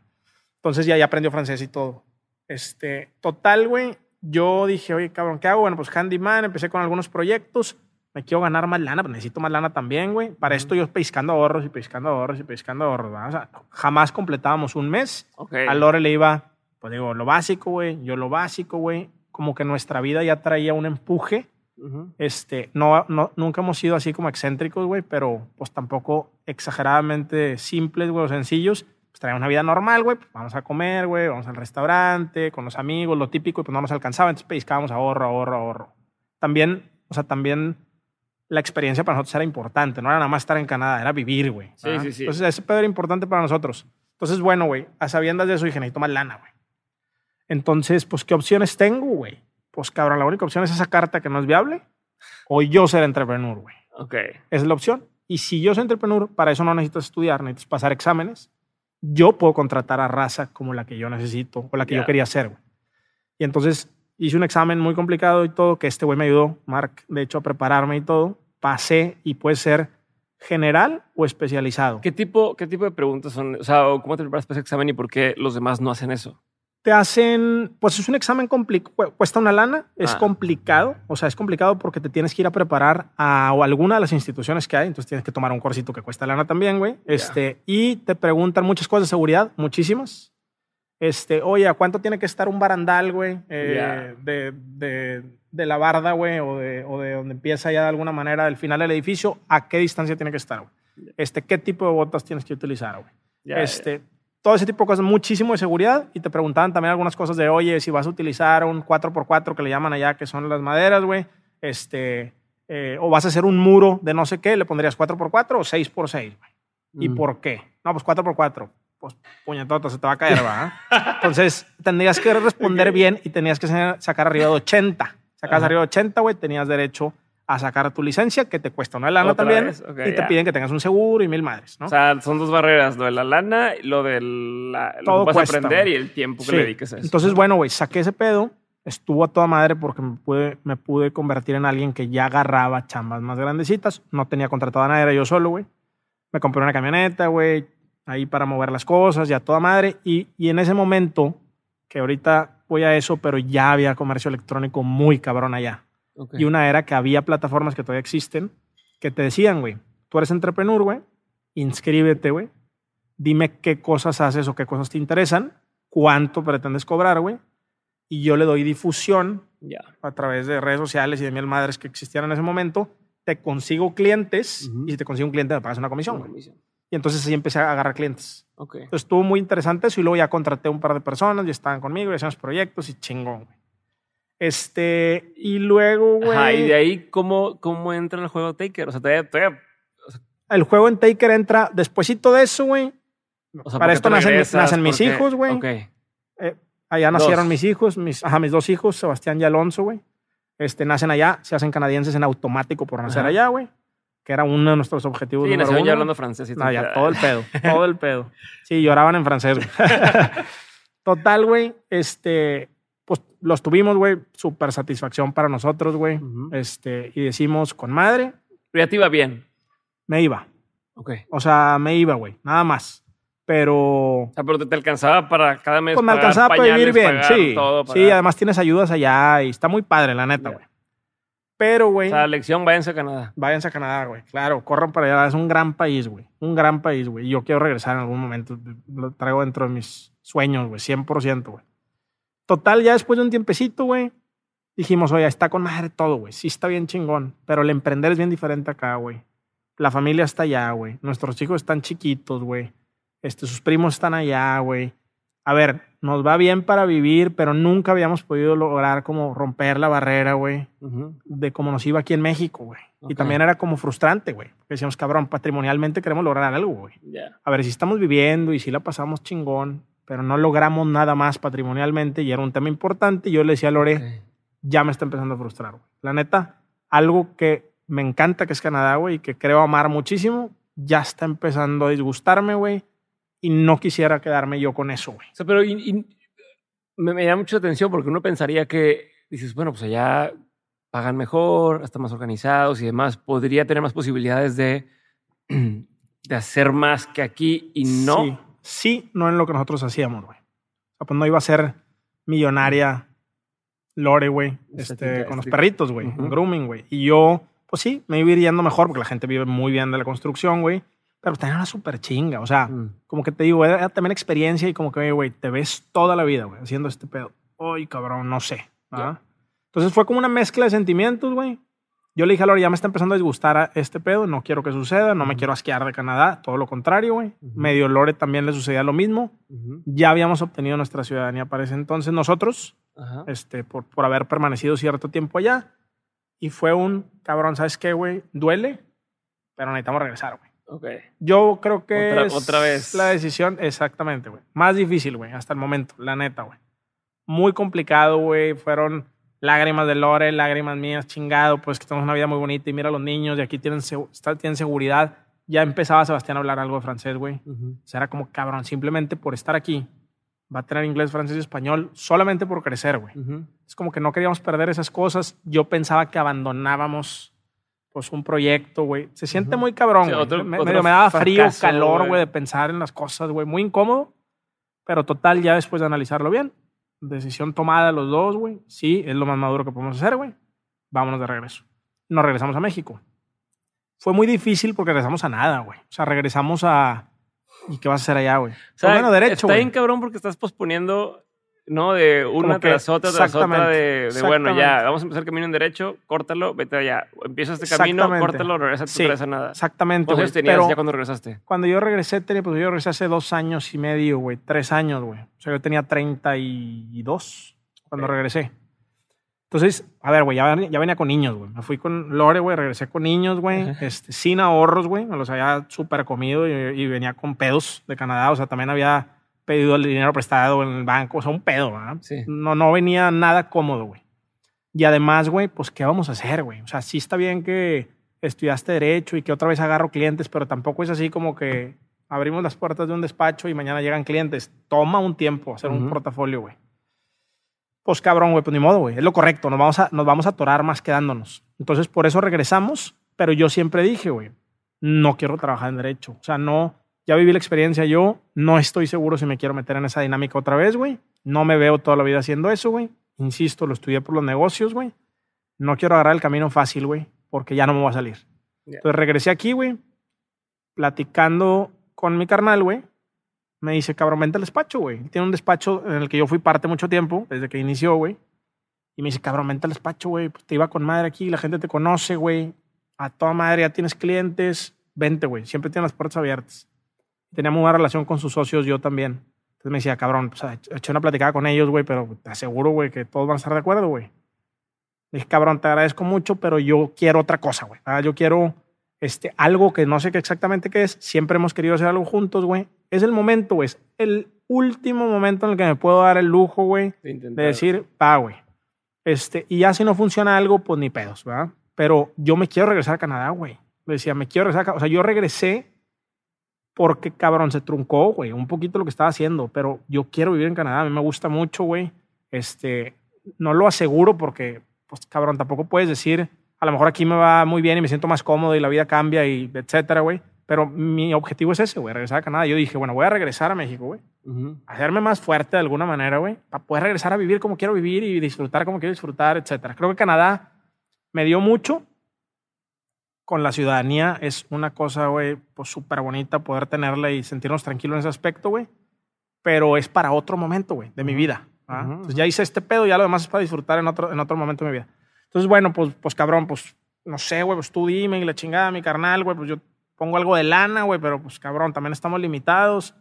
Entonces ya, ya aprendió francés y todo. Este, total, güey. Yo dije, oye, cabrón, ¿qué hago? Bueno, pues handyman, empecé con algunos proyectos. Me quiero ganar más lana, pero necesito más lana también, güey. Para esto yo pescando ahorros y pescando ahorros y pescando ahorros. O sea, jamás completábamos un mes. Okay. A Lore le iba, pues digo, lo básico, güey. Yo lo básico, güey como que nuestra vida ya traía un empuje. este, no, no, nunca hemos sido así como excéntricos, güey, pero pues tampoco exageradamente simples, güey, o sencillos. Pues traía una vida normal, güey. Pues, vamos a comer, güey, vamos al restaurante, con los amigos, lo típico, y pues no nos alcanzaba. Entonces pescábamos ahorro, ahorro, ahorro. También, o sea, también la experiencia para nosotros era importante. No era nada más estar en Canadá, era vivir, güey. Sí, sí, sí. Entonces ese pedo era importante para nosotros. Entonces, bueno, güey, a sabiendas de eso dije, necesito más lana, güey. Entonces, pues, ¿qué opciones tengo, güey? Pues, cabrón, la única opción es esa carta que no es viable o yo ser entrepreneur, güey. Ok. Esa es la opción. Y si yo soy entrepreneur, para eso no necesitas estudiar, necesitas pasar exámenes. Yo puedo contratar a raza como la que yo necesito o la que yo quería hacer, güey. Y entonces hice un examen muy complicado y todo, que este güey me ayudó, Mark, de hecho, a prepararme y todo. Pasé y puede ser general o especializado. ¿Qué tipo, qué tipo de preguntas son? O sea, ¿cómo te preparas para ese examen y por qué los demás no hacen eso? Te hacen, pues es un examen complicado, cuesta una lana, es ah. complicado, o sea, es complicado porque te tienes que ir a preparar a alguna de las instituciones que hay, entonces tienes que tomar un cursito que cuesta lana también, güey, este, y te preguntan muchas cosas de seguridad, muchísimas, este, oye, ¿a cuánto tiene que estar un barandal, güey, eh, de, de, de, la barda, güey, o de, o de donde empieza ya de alguna manera el final del edificio, ¿a qué distancia tiene que estar, güey? Este, ¿qué tipo de botas tienes que utilizar, güey? este, todo ese tipo de cosas, muchísimo de seguridad. Y te preguntaban también algunas cosas de, oye, si vas a utilizar un 4x4 que le llaman allá, que son las maderas, güey, este, eh, o vas a hacer un muro de no sé qué, le pondrías 4x4 o 6x6, güey. ¿Y mm. por qué? No, pues 4x4. Pues puñetota, se te va a caer, ¿va? Entonces, tendrías que responder bien y tenías que sacar arriba de 80. Sacas arriba de 80, güey, tenías derecho a sacar tu licencia, que te cuesta una lana también, y te piden que tengas un seguro y mil madres, ¿no? O sea, son dos barreras, lo de la lana, lo de la, lo que vas a aprender y el tiempo que le dediques a eso. Entonces, bueno, güey, saqué ese pedo, estuvo a toda madre porque me pude, me pude convertir en alguien que ya agarraba chambas más grandecitas, no tenía contratado a nadie, era yo solo, güey. Me compré una camioneta, güey, ahí para mover las cosas, ya toda madre, y, y en ese momento, que ahorita voy a eso, pero ya había comercio electrónico muy cabrón allá. Y una era que había plataformas que todavía existen que te decían, güey, tú eres entrepreneur, güey, inscríbete, güey, dime qué cosas haces o qué cosas te interesan, cuánto pretendes cobrar, güey, y yo le doy difusión a través de redes sociales y de mil madres que existían en ese momento, te consigo clientes y si te consigo un cliente me pagas una comisión. Y entonces así empecé a agarrar clientes. Entonces estuvo muy interesante eso y luego ya contraté un par de personas y estaban conmigo y hacíamos proyectos y chingón, güey. Este, y luego, güey. y de ahí, ¿cómo, ¿cómo entra el juego Taker? O sea, todavía. el juego en Taker entra despuésito de eso, güey. Para esto nacen, mis hijos, güey. Eh, allá nacieron mis hijos, mis, ajá, mis dos hijos, Sebastián y Alonso, güey. Este, nacen allá, se hacen canadienses en automático por nacer allá, güey. Que era uno de nuestros objetivos. Sí, nacieron ya hablando francés y todo. ya, todo el pedo, todo el pedo. Sí, lloraban en francés, güey. Total, güey, este, los tuvimos, güey, súper satisfacción para nosotros, güey. este, y decimos, con madre. Ya te iba bien. Me iba. Ok. O sea, me iba, güey, nada más. pero... Ah, pero te, alcanzaba para cada mes. Pues me alcanzaba para vivir bien, sí. Sí, además tienes ayudas allá y está muy padre, la neta, güey. Pero, güey. O sea, lección, váyanse a Canadá. Váyanse a Canadá, güey. Claro, corran para allá. Es un gran país, güey. Un gran país, güey. Y yo quiero regresar en algún momento. Lo traigo dentro de mis sueños, güey. 100%, güey. Total, ya después de un tiempecito, güey, dijimos, oye, está con madre todo, güey. Sí está bien chingón. Pero el emprender es bien diferente acá, güey. La familia está allá, güey. Nuestros hijos están chiquitos, güey. Este, sus primos están allá, güey. A ver, nos va bien para vivir, pero nunca habíamos podido lograr como romper la barrera, güey, de cómo nos iba aquí en México, güey. Y también era como frustrante, güey. Decíamos, cabrón, patrimonialmente queremos lograr algo, güey. A ver, si estamos viviendo y si la pasamos chingón, pero no logramos nada más patrimonialmente y era un tema importante, yo le decía a Lore, ya me está empezando a frustrar, güey. La neta, algo que me encanta que es Canadá, güey, y que creo amar muchísimo, ya está empezando a disgustarme, güey. Y no quisiera quedarme yo con eso, güey. O sea, pero me, me, da mucha atención porque uno pensaría que dices, bueno, pues allá pagan mejor, están más organizados y demás. Podría tener más posibilidades de, de hacer más que aquí y no. Sí, sí, no en lo que nosotros hacíamos, güey. O sea, pues no iba a ser millonaria Lore, güey, este, con los perritos, güey, grooming, güey. Y yo pues sí, me iba ir yendo mejor porque la gente vive muy bien de la construcción, güey. Pero tenía una súper chinga. O sea, mm. como que te digo, era también experiencia y como que, güey, te ves toda la vida, güey, haciendo este pedo. Ay, cabrón, no sé. Entonces fue como una mezcla de sentimientos, güey. Yo le dije a Lore, ya me está empezando a disgustar a este pedo, no quiero que suceda, no me quiero asquear de Canadá, todo lo contrario, güey. Medio Lore también le sucedía lo mismo. Ya habíamos obtenido nuestra ciudadanía para ese entonces nosotros, este, por, por haber permanecido cierto tiempo allá. Y fue un cabrón, ¿sabes qué, güey? Duele, pero necesitamos regresar, güey. Ok. Yo creo que otra, es otra vez. la decisión, exactamente, güey. Más difícil, güey, hasta el momento, la neta, güey. Muy complicado, güey. Fueron lágrimas de Lore, lágrimas mías, chingado, pues que tenemos una vida muy bonita y mira a los niños y aquí tienen, tienen seguridad. Ya empezaba Sebastián a hablar algo de francés, güey. O sea, era como cabrón, simplemente por estar aquí va a tener inglés, francés y español solamente por crecer, güey. Es como que no queríamos perder esas cosas. Yo pensaba que abandonábamos pues un proyecto, güey. Se siente muy cabrón, me, me, daba frío, calor, güey, de pensar en las cosas, güey. Muy incómodo, pero total, ya después de analizarlo bien, decisión tomada los dos, güey. Sí, es lo más maduro que podemos hacer, güey. Vámonos de regreso. Nos regresamos a México. Fue muy difícil porque regresamos a nada, güey. O sea, regresamos a ¿Y qué vas a hacer allá, güey? bueno, derecho, Está bien cabrón porque estás posponiendo, ¿no? De una tras otra, tras otra, de, bueno, ya, vamos a empezar el camino en derecho, córtalo, vete allá. Empieza este camino, córtalo, regresa, sí, a nada. Exactamente, ¿Cuántos tenías ya cuando regresaste? Cuando yo regresé, tenía, pues yo regresé hace dos años y medio, güey, tres años, güey. O sea, yo tenía 32 cuando regresé. Entonces, a ver, güey, ya, venía con niños, güey. Me fui con Lore, güey, regresé con niños, güey, este, sin ahorros, güey. Me los había súper comido y, venía con pedos de Canadá. O sea, también había pedido el dinero prestado en el banco. O sea, un pedo, ¿verdad? Sí. No, no venía nada cómodo, güey. Y además, güey, pues, ¿qué vamos a hacer, güey? O sea, sí está bien que estudiaste Derecho y que otra vez agarro clientes, pero tampoco es así como que abrimos las puertas de un despacho y mañana llegan clientes. Toma un tiempo hacer un portafolio, güey. Pues cabrón, güey, pues ni modo, güey. Es lo correcto. Nos vamos, a, nos vamos a atorar más quedándonos. Entonces, por eso regresamos. Pero yo siempre dije, güey, no quiero trabajar en derecho. O sea, no, ya viví la experiencia yo. No estoy seguro si me quiero meter en esa dinámica otra vez, güey. No me veo toda la vida haciendo eso, güey. Insisto, lo estudié por los negocios, güey. No quiero agarrar el camino fácil, güey, porque ya no me voy a salir. Entonces regresé aquí, güey, platicando con mi carnal, güey me dice, cabrón, vente al despacho, güey. Tiene un despacho en el que yo fui parte mucho tiempo, desde que inició, güey. Y me dice, cabrón, vente al despacho, güey. Pues te iba con madre aquí, la gente te conoce, güey. A toda madre ya tienes clientes. Vente, güey. Siempre tiene las puertas abiertas. Teníamos una relación con sus socios, yo también. Entonces me decía, cabrón, pues eché una platicada con ellos, güey, pero te aseguro, güey, que todos van a estar de acuerdo, güey. dije, cabrón, te agradezco mucho, pero yo quiero otra cosa, güey. Ah, yo quiero este, algo que no sé qué exactamente qué es. Siempre hemos querido hacer algo juntos, güey es el momento, güey. Es el último momento en el que me puedo dar el lujo, güey, de, decir, pa, güey. Este, y ya si no funciona algo, pues ni pedos, ¿verdad? Pero yo me quiero regresar a Canadá, güey. Decía, me quiero regresar a O sea, yo regresé porque, cabrón, se truncó, güey, un poquito lo que estaba haciendo, pero yo quiero vivir en Canadá. A mí me gusta mucho, güey. Este, no lo aseguro porque, pues, cabrón, tampoco puedes decir, a lo mejor aquí me va muy bien y me siento más cómodo y la vida cambia y etcétera, güey Pero mi objetivo es ese, güey, regresar a Canadá. Yo dije, bueno, voy a regresar a México, güey. Hacerme más fuerte de alguna manera, güey, para poder regresar a vivir como quiero vivir y disfrutar como quiero disfrutar, etcétera. Creo que Canadá me dio mucho. Con la ciudadanía es una cosa, güey, pues súper bonita poder tenerla y sentirnos tranquilos en ese aspecto, güey. Pero es para otro momento, güey, de mi vida. Entonces ya hice este pedo, ya lo demás es para disfrutar en otro, en otro momento de mi vida. Entonces, bueno, pues, pues cabrón, pues no sé, güey, pues tú dime y la chingada, mi carnal, güey, pues yo pongo algo de lana, güey, pero pues cabrón, también estamos limitados.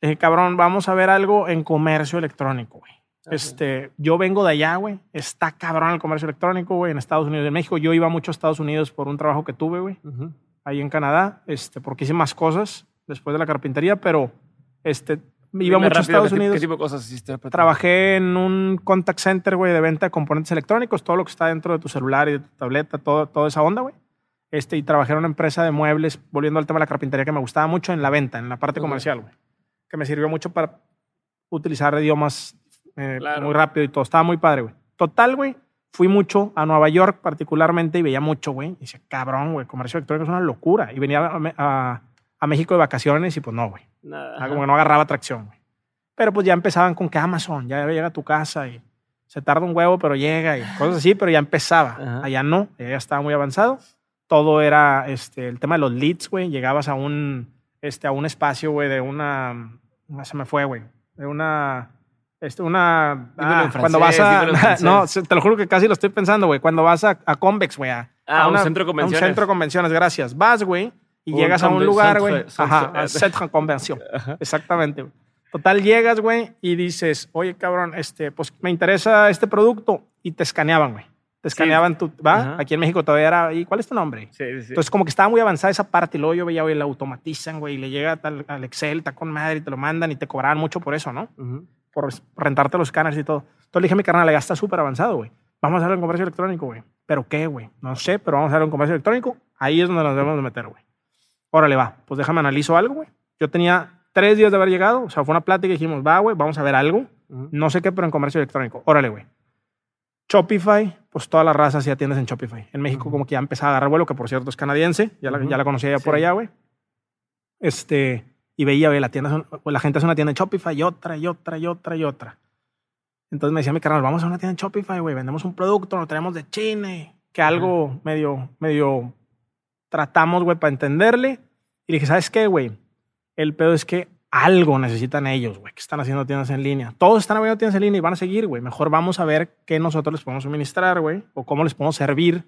dije, cabrón, vamos a ver algo en comercio electrónico, güey. Este, yo vengo de allá, güey. Está cabrón el comercio electrónico, güey, en Estados Unidos y en México. Yo iba mucho a Estados Unidos por un trabajo que tuve, güey, ahí en Canadá, este, porque hice más cosas después de la carpintería, pero este, iba mucho a Estados Unidos. ¿Qué tipo de cosas hiciste? Trabajé en un contact center, güey, de venta de componentes electrónicos, todo lo que está dentro de tu celular y de tu tableta, todo, toda esa onda, güey. Este, y trabajé en una empresa de muebles, volviendo al tema de la carpintería, que me gustaba mucho en la venta, en la parte comercial, güey. Que me sirvió mucho para utilizar idiomas eh, muy rápido y todo. Estaba muy padre, güey. Total, güey. Fui mucho a Nueva York particularmente y veía mucho, güey. Y decía, cabrón, güey, comercio electrónico es una locura. Y venía a a México de vacaciones y pues no, güey. Nada. Como que no agarraba tracción, güey. Pero pues ya empezaban con que Amazon ya llega a tu casa y se tarda un huevo, pero llega y cosas así, pero ya empezaba. Allá no, ya estaba muy avanzado. Todo era este, el tema de los leads, güey. Llegabas a un, este, a un espacio, güey, de una. Se me fue, güey. De una. Este, una. Ah, cuando vas a. No, te lo juro que casi lo estoy pensando, güey. Cuando vas a, Convex, güey. A, ah, un centro de convenciones. A un centro de convenciones, gracias. Vas, güey y llegas a un lugar, güey. Ajá, centro de convención. Exactamente. Total, llegas, güey, y dices, oye, cabrón, este, pues me interesa este producto. Y te escaneaban, güey. Te escaneaban tu, ¿va? Aquí en México todavía era, ¿y cuál es tu nombre? Sí, sí. Entonces, como que estaba muy avanzada esa parte. Y luego yo veía, güey, la automatizan, güey, y le llega tal, al Excel, está con madre, y te lo mandan y te cobraban mucho por eso, ¿no? Por rentarte los escáneres y todo. Entonces le dije a mi carnal, ya está súper avanzado, güey. Vamos a hacer un comercio electrónico, güey. ¿Pero qué, güey? No sé, pero vamos a hacer un comercio electrónico. Ahí es donde nos debemos de meter, güey. Órale, va, pues déjame analizo algo, güey. Yo tenía tres días de haber llegado, o sea, fue una plática y dijimos, va, güey, vamos a ver algo. No sé qué, pero en comercio electrónico. Órale, güey. Shopify, pues todas las razas ya tienes en Shopify. En México como que ya empezaba a agarrar vuelo, que por cierto es canadiense, ya, la, ya la conocía ya por allá, güey. Este, y veía, güey, la, tienda, la gente hace una tienda en Shopify y otra, y otra, y otra, y otra. Entonces me decía mi canal, vamos a una tienda en Shopify, güey, vendemos un producto, lo tenemos de China, que algo medio, medio tratamos, güey, para entenderle. Y dije, ¿sabes qué, güey? El pedo es que algo necesitan ellos, güey, que están haciendo tiendas en línea. Todos están abriendo tiendas en línea y van a seguir, güey. Mejor vamos a ver qué nosotros les podemos suministrar, güey, o cómo les podemos servir.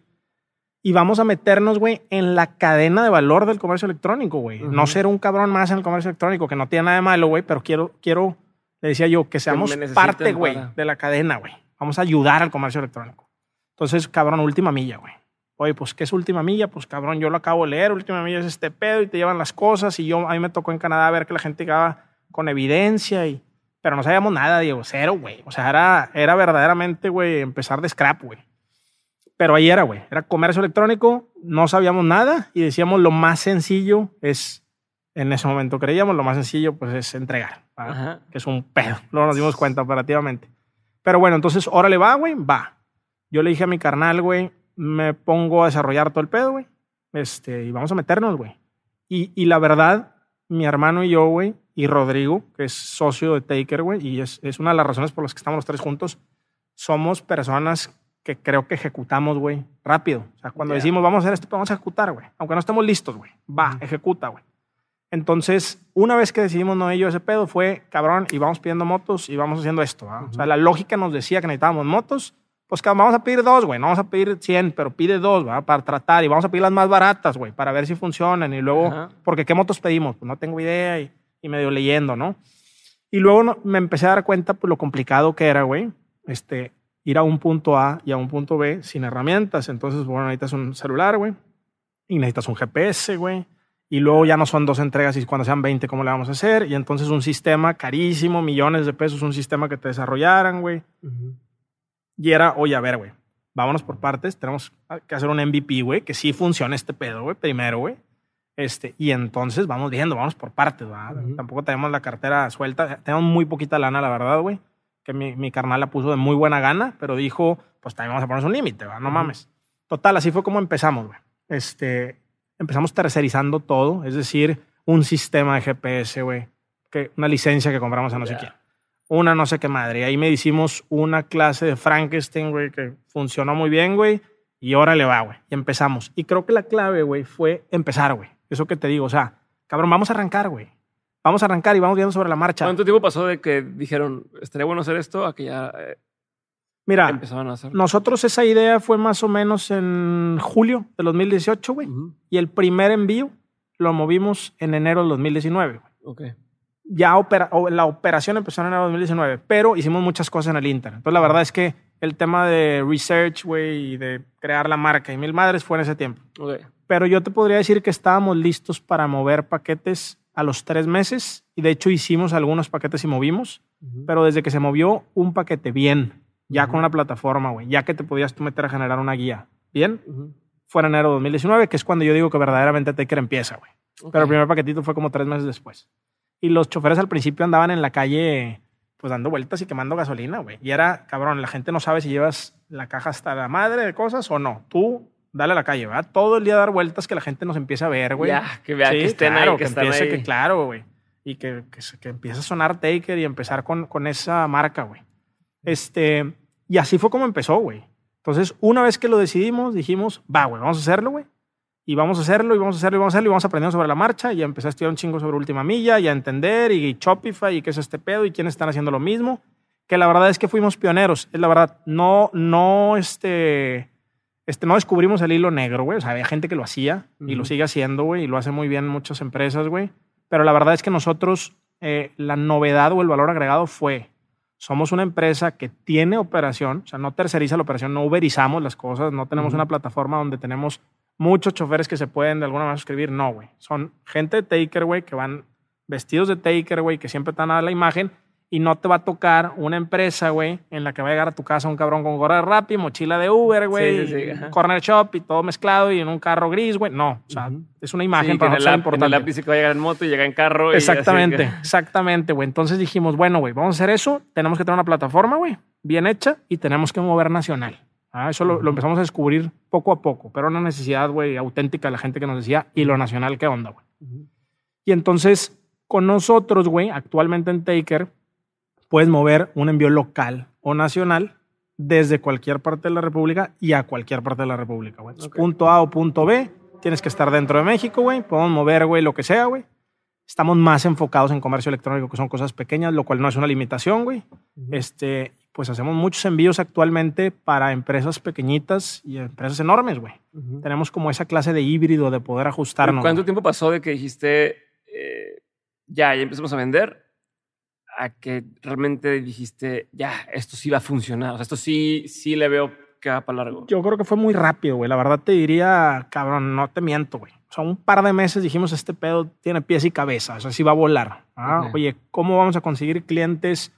Y vamos a meternos, güey, en la cadena de valor del comercio electrónico, güey. No ser un cabrón más en el comercio electrónico, que no tiene nada de malo, güey, pero quiero, quiero, le decía yo, que seamos parte, güey, de la cadena, güey. Vamos a ayudar al comercio electrónico. Entonces, cabrón, última milla, güey. Oye, pues, ¿qué es última milla? Pues, cabrón, yo lo acabo de leer. Última milla es este pedo y te llevan las cosas. Y yo, a mí me tocó en Canadá ver que la gente llegaba con evidencia y... Pero no sabíamos nada, Diego. Cero, güey. O sea, era, era verdaderamente, güey, empezar de scrap, güey. Pero ahí era, güey. Era comercio electrónico. No sabíamos nada y decíamos lo más sencillo es... En ese momento creíamos lo más sencillo, pues, es entregar. Que es un pedo. Luego nos dimos cuenta operativamente. Pero bueno, entonces, órale, va, güey, va. Yo le dije a mi carnal, güey, me pongo a desarrollar todo el pedo, güey. Este, y vamos a meternos, güey. Y, y, la verdad, mi hermano y yo, güey, y Rodrigo, que es socio de Taker, güey, y es, es, una de las razones por las que estamos los tres juntos, somos personas que creo que ejecutamos, güey, rápido. O sea, cuando decimos vamos a hacer esto, vamos a ejecutar, güey. Aunque no estemos listos, güey. Va, ejecuta, güey. Entonces, una vez que decidimos no ello ese pedo, fue cabrón, y vamos pidiendo motos y vamos haciendo esto. O sea, la lógica nos decía que necesitábamos motos pues vamos a pedir dos, güey, no vamos a pedir 100, pero pide dos, ¿va? Para tratar y vamos a pedir las más baratas, güey, para ver si funcionan y luego, porque ¿qué motos pedimos? Pues no tengo idea y, y medio leyendo, ¿no? Y luego me empecé a dar cuenta, pues lo complicado que era, güey, este, ir a un punto A y a un punto B sin herramientas. Entonces, bueno, necesitas un celular, güey, y necesitas un GPS, güey. Y luego ya no son dos entregas y cuando sean 20, ¿cómo le vamos a hacer? Y entonces un sistema carísimo, millones de pesos, un sistema que te desarrollaran, güey. Y era, oye, a ver, güey, vámonos por partes, tenemos que hacer un MVP, güey, que sí funcione este pedo, güey, primero, güey. Este, y entonces vamos viendo, vamos por partes, ¿verdad? Tampoco tenemos la cartera suelta, tenemos muy poquita lana, la verdad, güey, que mi, mi, carnal la puso de muy buena gana, pero dijo, pues también vamos a ponernos un límite. No mames. Total, así fue como empezamos, güey. Este, empezamos tercerizando todo, es decir, un sistema de GPS, güey, que una licencia que compramos a no sé quién. Una no sé qué madre. Y ahí me hicimos una clase de Frankenstein, güey, que funcionó muy bien, güey. Y ahora le va, güey. Y empezamos. Y creo que la clave, güey, fue empezar, güey. Eso que te digo, o sea, cabrón, vamos a arrancar, güey. Vamos a arrancar y vamos viendo sobre la marcha. ¿Cuánto tiempo pasó de que dijeron, estaría bueno hacer esto, a que ya eh, Mira, empezaron a hacer? nosotros esa idea fue más o menos en julio de 2018, güey. Y el primer envío lo movimos en enero del 2019, güey. Ok. Ya la operación empezó en enero del 2019, pero hicimos muchas cosas en el Inter. Entonces, la verdad es que el tema de research, güey, y de crear la marca y mil madres fue en ese tiempo. Okay. Pero yo te podría decir que estábamos listos para mover paquetes a los tres meses y de hecho hicimos algunos paquetes y movimos, pero desde que se movió un paquete bien, ya con una plataforma, güey, ya que te podías tú meter a generar una guía, bien, fue en enero de 2019, que es cuando yo digo que verdaderamente Taker empieza, güey. Pero el primer paquetito fue como tres meses después. Y los choferes al principio andaban en la calle pues dando vueltas y quemando gasolina, güey. Y era, cabrón, la gente no sabe si llevas la caja hasta la madre de cosas o no. Tú dale a la calle, ¿verdad? Todo el día dar vueltas que la gente nos empiece a ver, güey. Ya, que vea que estén claro, ahí, que, empiece, que claro, güey. Y que, que, empiece a sonar Taker y empezar con, con esa marca, güey. Este, y así fue como empezó, güey. Entonces, una vez que lo decidimos, dijimos, va, güey, vamos a hacerlo, güey. Y vamos a hacerlo, y vamos a hacerlo, y vamos a hacerlo, y vamos aprendiendo sobre la marcha. Y empecé a estudiar un chingo sobre última milla, y a entender, y Shopify, y qué es este pedo, y quiénes están haciendo lo mismo. Que la verdad es que fuimos pioneros. Es la verdad, no, no, este este, no descubrimos el hilo negro, güey. O sea, había gente que lo hacía y lo sigue haciendo, güey, y lo hace muy bien muchas empresas, güey. Pero la verdad es que nosotros, eh, la novedad o el valor agregado fue, somos una empresa que tiene operación, o sea, no terceriza la operación, no uberizamos las cosas, no tenemos una plataforma donde tenemos muchos choferes que se pueden de alguna manera suscribir. No, güey. Son gente de Taker, güey, que van vestidos de Taker, güey, que siempre están a la imagen y no te va a tocar una empresa, güey, en la que va a llegar a tu casa un cabrón con gorra de Rappi, mochila de Uber, güey, corner shop y todo mezclado y en un carro gris, güey. No, o sea, es una imagen para nosotros importante. En el lápiz que va a llegar en moto y llega en carro. Exactamente, exactamente, güey. Entonces dijimos, bueno, güey, vamos a hacer eso, tenemos que tener una plataforma, güey, bien hecha y tenemos que mover nacional. Ah, eso lo, empezamos a descubrir poco a poco, pero una necesidad, güey, auténtica de la gente que nos decía, y lo nacional, ¿qué onda, güey? Y entonces, con nosotros, güey, actualmente en Taker, puedes mover un envío local o nacional desde cualquier parte de la República y a cualquier parte de la República, güey. Punto A o punto B, tienes que estar dentro de México, güey. Podemos mover, güey, lo que sea, güey. Estamos más enfocados en comercio electrónico, que son cosas pequeñas, lo cual no es una limitación, güey. Este, pues hacemos muchos envíos actualmente para empresas pequeñitas y empresas enormes, güey. Tenemos como esa clase de híbrido de poder ajustarnos. ¿Cuánto tiempo pasó de que dijiste, eh, ya, ya empezamos a vender? A que realmente dijiste, ya, esto sí va a funcionar? O sea, esto sí, sí le veo que va para largo. Yo creo que fue muy rápido, güey. La verdad te diría, cabrón, no te miento, güey. O sea, un par de meses dijimos, este pedo tiene pies y cabeza, o sea, sí va a volar. ¿ah? Oye, ¿cómo vamos a conseguir clientes,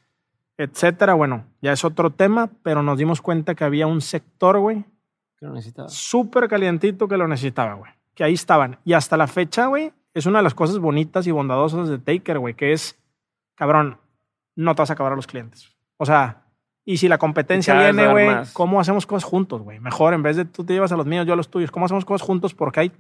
etcétera? Bueno, ya es otro tema, pero nos dimos cuenta que había un sector, güey. Que lo necesitaba. Súper calientito que lo necesitaba, güey. Que ahí estaban. Y hasta la fecha, güey, es una de las cosas bonitas y bondadosas de Taker, güey, que es, cabrón, no te vas a acabar a los clientes. O sea, y si la competencia viene, güey, ¿cómo hacemos cosas juntos, güey? Mejor, en vez de tú te llevas a los míos, yo a los tuyos, ¿cómo hacemos cosas juntos? Porque hay,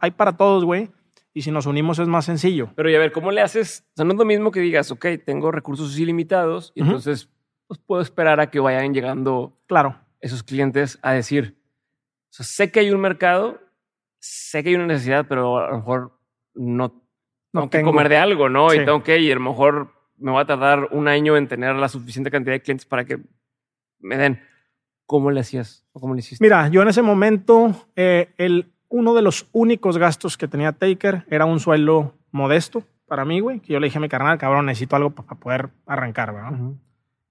hay para todos, güey. Y si nos unimos es más sencillo. Pero y a ver, ¿cómo le haces? O sea, no es lo mismo que digas, ok, tengo recursos ilimitados y entonces pues, puedo esperar a que vayan llegando claro. esos clientes a decir, o sea, sé que hay un mercado, sé que hay una necesidad, pero a lo mejor no, no tengo que comer de algo, ¿no? Y tengo que ir, a lo mejor me va a tardar un año en tener la suficiente cantidad de clientes para que me den. ¿Cómo le hacías? ¿O ¿Cómo le hiciste? Mira, yo en ese momento, eh, el, uno de los únicos gastos que tenía Taker era un sueldo modesto para mí, güey. Que yo le dije a mi carnal, cabrón, necesito algo para poder arrancar, ¿verdad?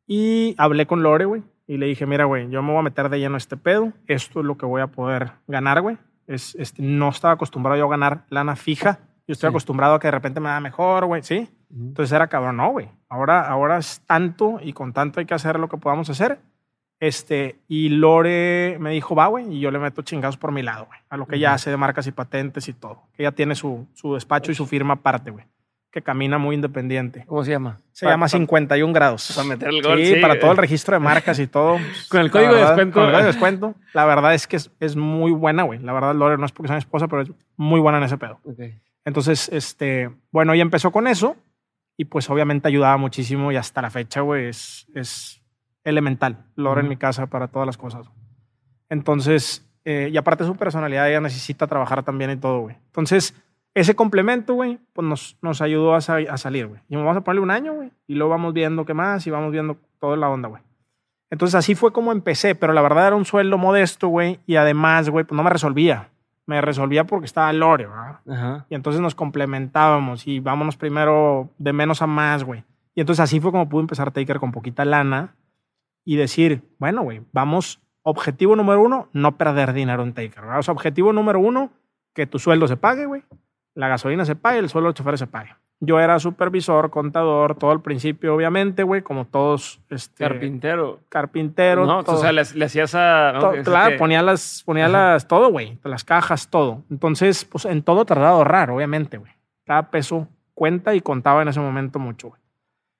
Y hablé con Lore, güey. Y le dije, mira, güey, yo me voy a meter de lleno a este pedo. Esto es lo que voy a poder ganar, güey. Es, este, no estaba acostumbrado yo a ganar lana fija. Yo estoy acostumbrado a que de repente me da mejor, güey, ¿sí? Entonces era cabrón, no, güey. Ahora, ahora es tanto y con tanto hay que hacer lo que podamos hacer. Este, y Lore me dijo, va, güey, y yo le meto chingados por mi lado, güey, a lo que ella hace de marcas y patentes y todo. Que ella tiene su, su despacho y su firma aparte, güey. que camina muy independiente. ¿Cómo se llama? Se llama 51 grados. Para meter el gol. Sí, para todo el registro de marcas y todo. con el código de descuento. Con el código de descuento. La verdad es que es, muy buena, güey. La verdad, Lore no es porque sea mi esposa, pero es muy buena en ese pedo. Entonces, este, bueno, ella empezó con eso y pues obviamente ayudaba muchísimo y hasta la fecha, güey, es, es elemental. Lore en mi casa para todas las cosas. Entonces, eh, y aparte su personalidad, ella necesita trabajar también y todo, güey. Entonces, ese complemento, güey, pues nos, nos ayudó a, a salir, güey. Y vamos a ponerle un año, güey. Y luego vamos viendo qué más y vamos viendo toda la onda, güey. Entonces así fue como empecé, pero la verdad era un sueldo modesto, güey. Y además, güey, pues no me resolvía. Me resolvía porque estaba Lore, ¿verdad? Y entonces nos complementábamos y vámonos primero de menos a más, güey. Y entonces así fue como pude empezar Taker con poquita lana y decir, bueno, güey, vamos, objetivo número uno, no perder dinero en Taker, ¿verdad? O sea, objetivo número uno, que tu sueldo se pague, güey la gasolina se paga y el sueldo de choferes se paga. Yo era supervisor, contador, todo el principio, obviamente, güey, como todos. Este, carpintero. Carpintero. No, o sea, le, hacías a. claro, ponía las, ponía las, todo, güey, las cajas, todo. Entonces, pues en todo tardaba ahorrar, obviamente, güey. Cada peso cuenta y contaba en ese momento mucho, güey.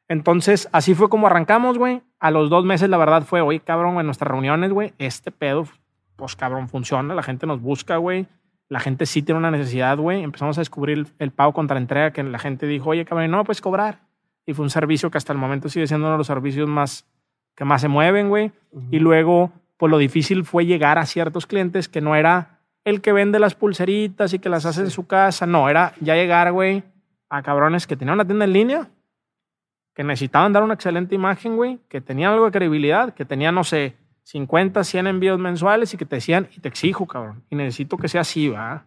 Entonces, así fue como arrancamos, güey. A los dos meses, la verdad, fue, oye, cabrón, en nuestras reuniones, güey, este pedo, pues cabrón, funciona, la gente nos busca, güey la gente sí tiene una necesidad, güey. Empezamos a descubrir el, pago contra entrega que la gente dijo, oye, cabrón, no puedes cobrar. Y fue un servicio que hasta el momento sigue siendo uno de los servicios más que más se mueven, güey. Y luego, pues lo difícil fue llegar a ciertos clientes que no era el que vende las pulseritas y que las hace en su casa. No, era ya llegar, güey, a cabrones que tenían una tienda en línea, que necesitaban dar una excelente imagen, güey, que tenían algo de credibilidad, que tenían, no sé, 50, 100 envíos mensuales y que te decían, y te exijo, cabrón, y necesito que sea así, ¿va?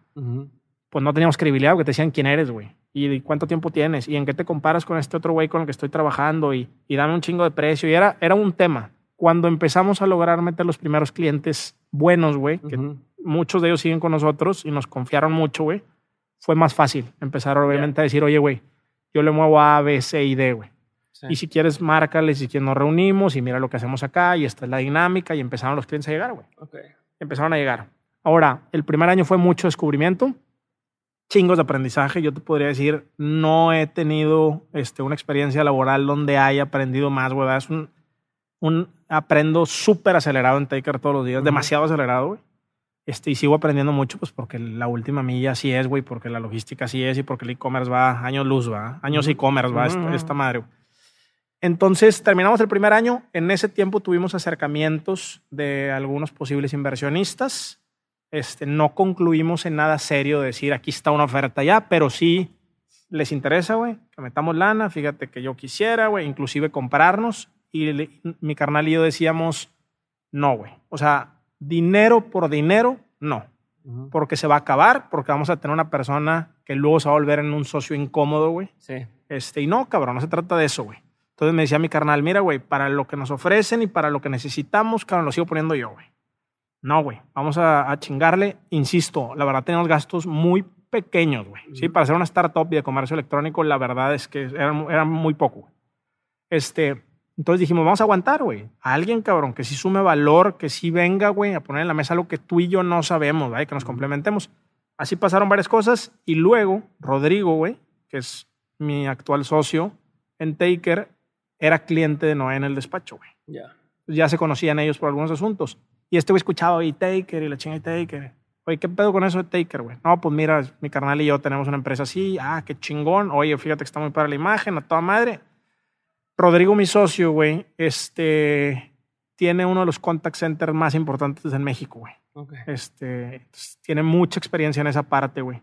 Pues no teníamos credibilidad porque te decían quién eres, güey, y cuánto tiempo tienes, y en qué te comparas con este otro güey con el que estoy trabajando, y, y dame un chingo de precio, y era, era un tema. Cuando empezamos a lograr meter los primeros clientes buenos, güey, que muchos de ellos siguen con nosotros y nos confiaron mucho, güey, fue más fácil empezar obviamente a decir, oye, güey, yo le muevo A, B, C y D, güey. Y si quieres, márcales si quieres nos reunimos y mira lo que hacemos acá y esta es la dinámica y empezaron los clientes a llegar, güey. Empezaron a llegar. Ahora, el primer año fue mucho descubrimiento, chingos de aprendizaje. Yo te podría decir, no he tenido este, una experiencia laboral donde haya aprendido más, güey. Es un, un aprendo súper acelerado en Taker todos los días, demasiado acelerado, güey. Este, y sigo aprendiendo mucho, pues porque la última milla sí es, güey, porque la logística sí es y porque el e-commerce va años luz, va, años e-commerce va, esta, esta madre. Güey. Entonces terminamos el primer año. En ese tiempo tuvimos acercamientos de algunos posibles inversionistas. Este, no concluimos en nada serio de decir aquí está una oferta ya, pero sí les interesa, güey, que metamos lana. Fíjate que yo quisiera, güey, inclusive comprarnos. Y mi carnal y yo decíamos, no, güey. O sea, dinero por dinero, no. Porque se va a acabar, porque vamos a tener una persona que luego se va a volver en un socio incómodo, güey. Sí. Este, y no, cabrón, no se trata de eso, güey. Entonces me decía mi carnal, mira, güey, para lo que nos ofrecen y para lo que necesitamos, cabrón, lo sigo poniendo yo, güey. No, güey, vamos a, chingarle. Insisto, la verdad tenemos gastos muy pequeños, güey. Sí, para ser una startup y de comercio electrónico, la verdad es que era, muy poco. Este, entonces dijimos, vamos a aguantar, güey. A alguien, cabrón, que sí sume valor, que sí venga, güey, a poner en la mesa algo que tú y yo no sabemos, ¿vale? Que nos complementemos. Así pasaron varias cosas y luego Rodrigo, güey, que es mi actual socio en Taker, era cliente de Noé en el despacho, güey. Ya. Ya se conocían ellos por algunos asuntos. Y este güey escuchaba, y Taker, y la chinga y Taker. Oye, ¿qué pedo con eso de Taker, güey? No, pues mira, mi carnal y yo tenemos una empresa así. Ah, qué chingón. Oye, fíjate que está muy para la imagen, a toda madre. Rodrigo, mi socio, güey, este, tiene uno de los contact centers más importantes en México, güey. Okay. Este, tiene mucha experiencia en esa parte, güey.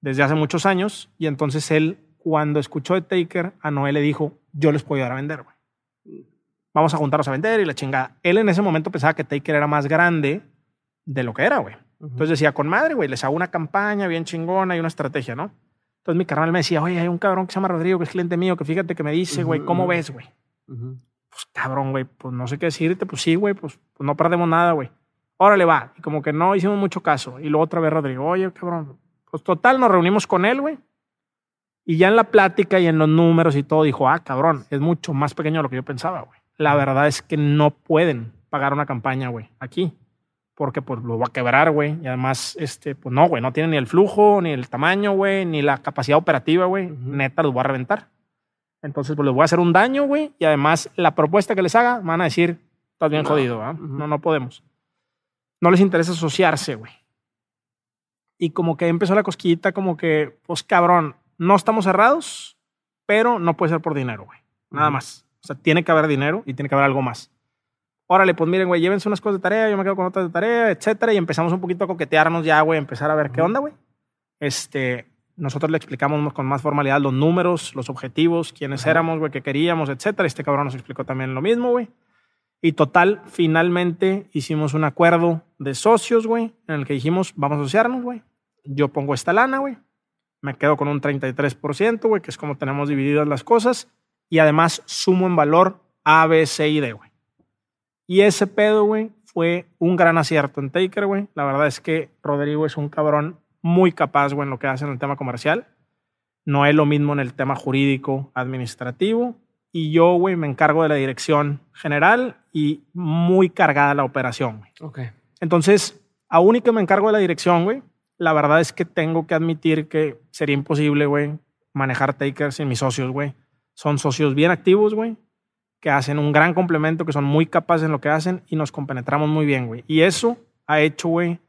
Desde hace muchos años. Y entonces él cuando escuchó de Taker, a Noé le dijo, yo les puedo ayudar a vender, güey. Vamos a juntarnos a vender y la chingada. Él en ese momento pensaba que Taker era más grande de lo que era, güey. Entonces decía, con madre, güey, les hago una campaña bien chingona y una estrategia, ¿no? Entonces mi carnal me decía, oye, hay un cabrón que se llama Rodrigo, que es cliente mío, que fíjate que me dice, güey, ¿cómo ves, güey? Pues cabrón, güey, pues no sé qué decirte, pues sí, güey, pues, pues no perdemos nada, güey. Órale, va. Y como que no hicimos mucho caso. Y luego otra vez Rodrigo, oye, cabrón. Pues total, nos reunimos con él, güey. Y ya en la plática y en los números y todo dijo, ah, cabrón, es mucho más pequeño de lo que yo pensaba, güey. La verdad es que no pueden pagar una campaña, güey, aquí. porque pues lo va a quebrar, güey. Y además, este, pues no, güey, no tiene ni el flujo, ni el tamaño, güey, ni la capacidad operativa, güey. Neta, los voy a reventar. Entonces, pues les voy a hacer un daño, güey. Y además, la propuesta que les haga, van a decir, estás bien jodido, ¿verdad? No, no podemos. No les interesa asociarse, güey. Y como que empezó la cosquillita, como que, pues cabrón, no estamos cerrados, pero no puede ser por dinero, güey. Nada más. O sea, tiene que haber dinero y tiene que haber algo más órale, pues miren, güey, llévense unas cosas de tarea, yo me quedo con otras de tarea, etcétera, y empezamos un poquito a coquetearnos ya, güey, empezar a ver qué onda, güey. Este, nosotros le explicamos con más formalidad los números, los objetivos, quiénes éramos, güey, qué queríamos, etcétera. Este cabrón nos explicó también lo mismo, güey. Y total, finalmente hicimos un acuerdo de socios, güey, en el que dijimos, vamos a asociarnos, güey. Yo pongo esta lana, güey. Me quedo con un 33%, güey, que es como tenemos divididas las cosas. Y además sumo en valor A, B, C y D, güey. Y ese pedo, güey, fue un gran acierto en Taker, güey. La verdad es que Rodrigo es un cabrón muy capaz, güey, en lo que hace en el tema comercial. No es lo mismo en el tema jurídico, administrativo. Y yo, güey, me encargo de la dirección general y muy cargada la operación, güey. Ok. Entonces, aún y que me encargo de la dirección, güey, la verdad es que tengo que admitir que sería imposible, güey, manejar Taker sin mis socios, güey. Son socios bien activos, güey que hacen un gran complemento, que son muy capaces en lo que hacen y nos compenetramos muy bien, güey. Y eso ha hecho, güey,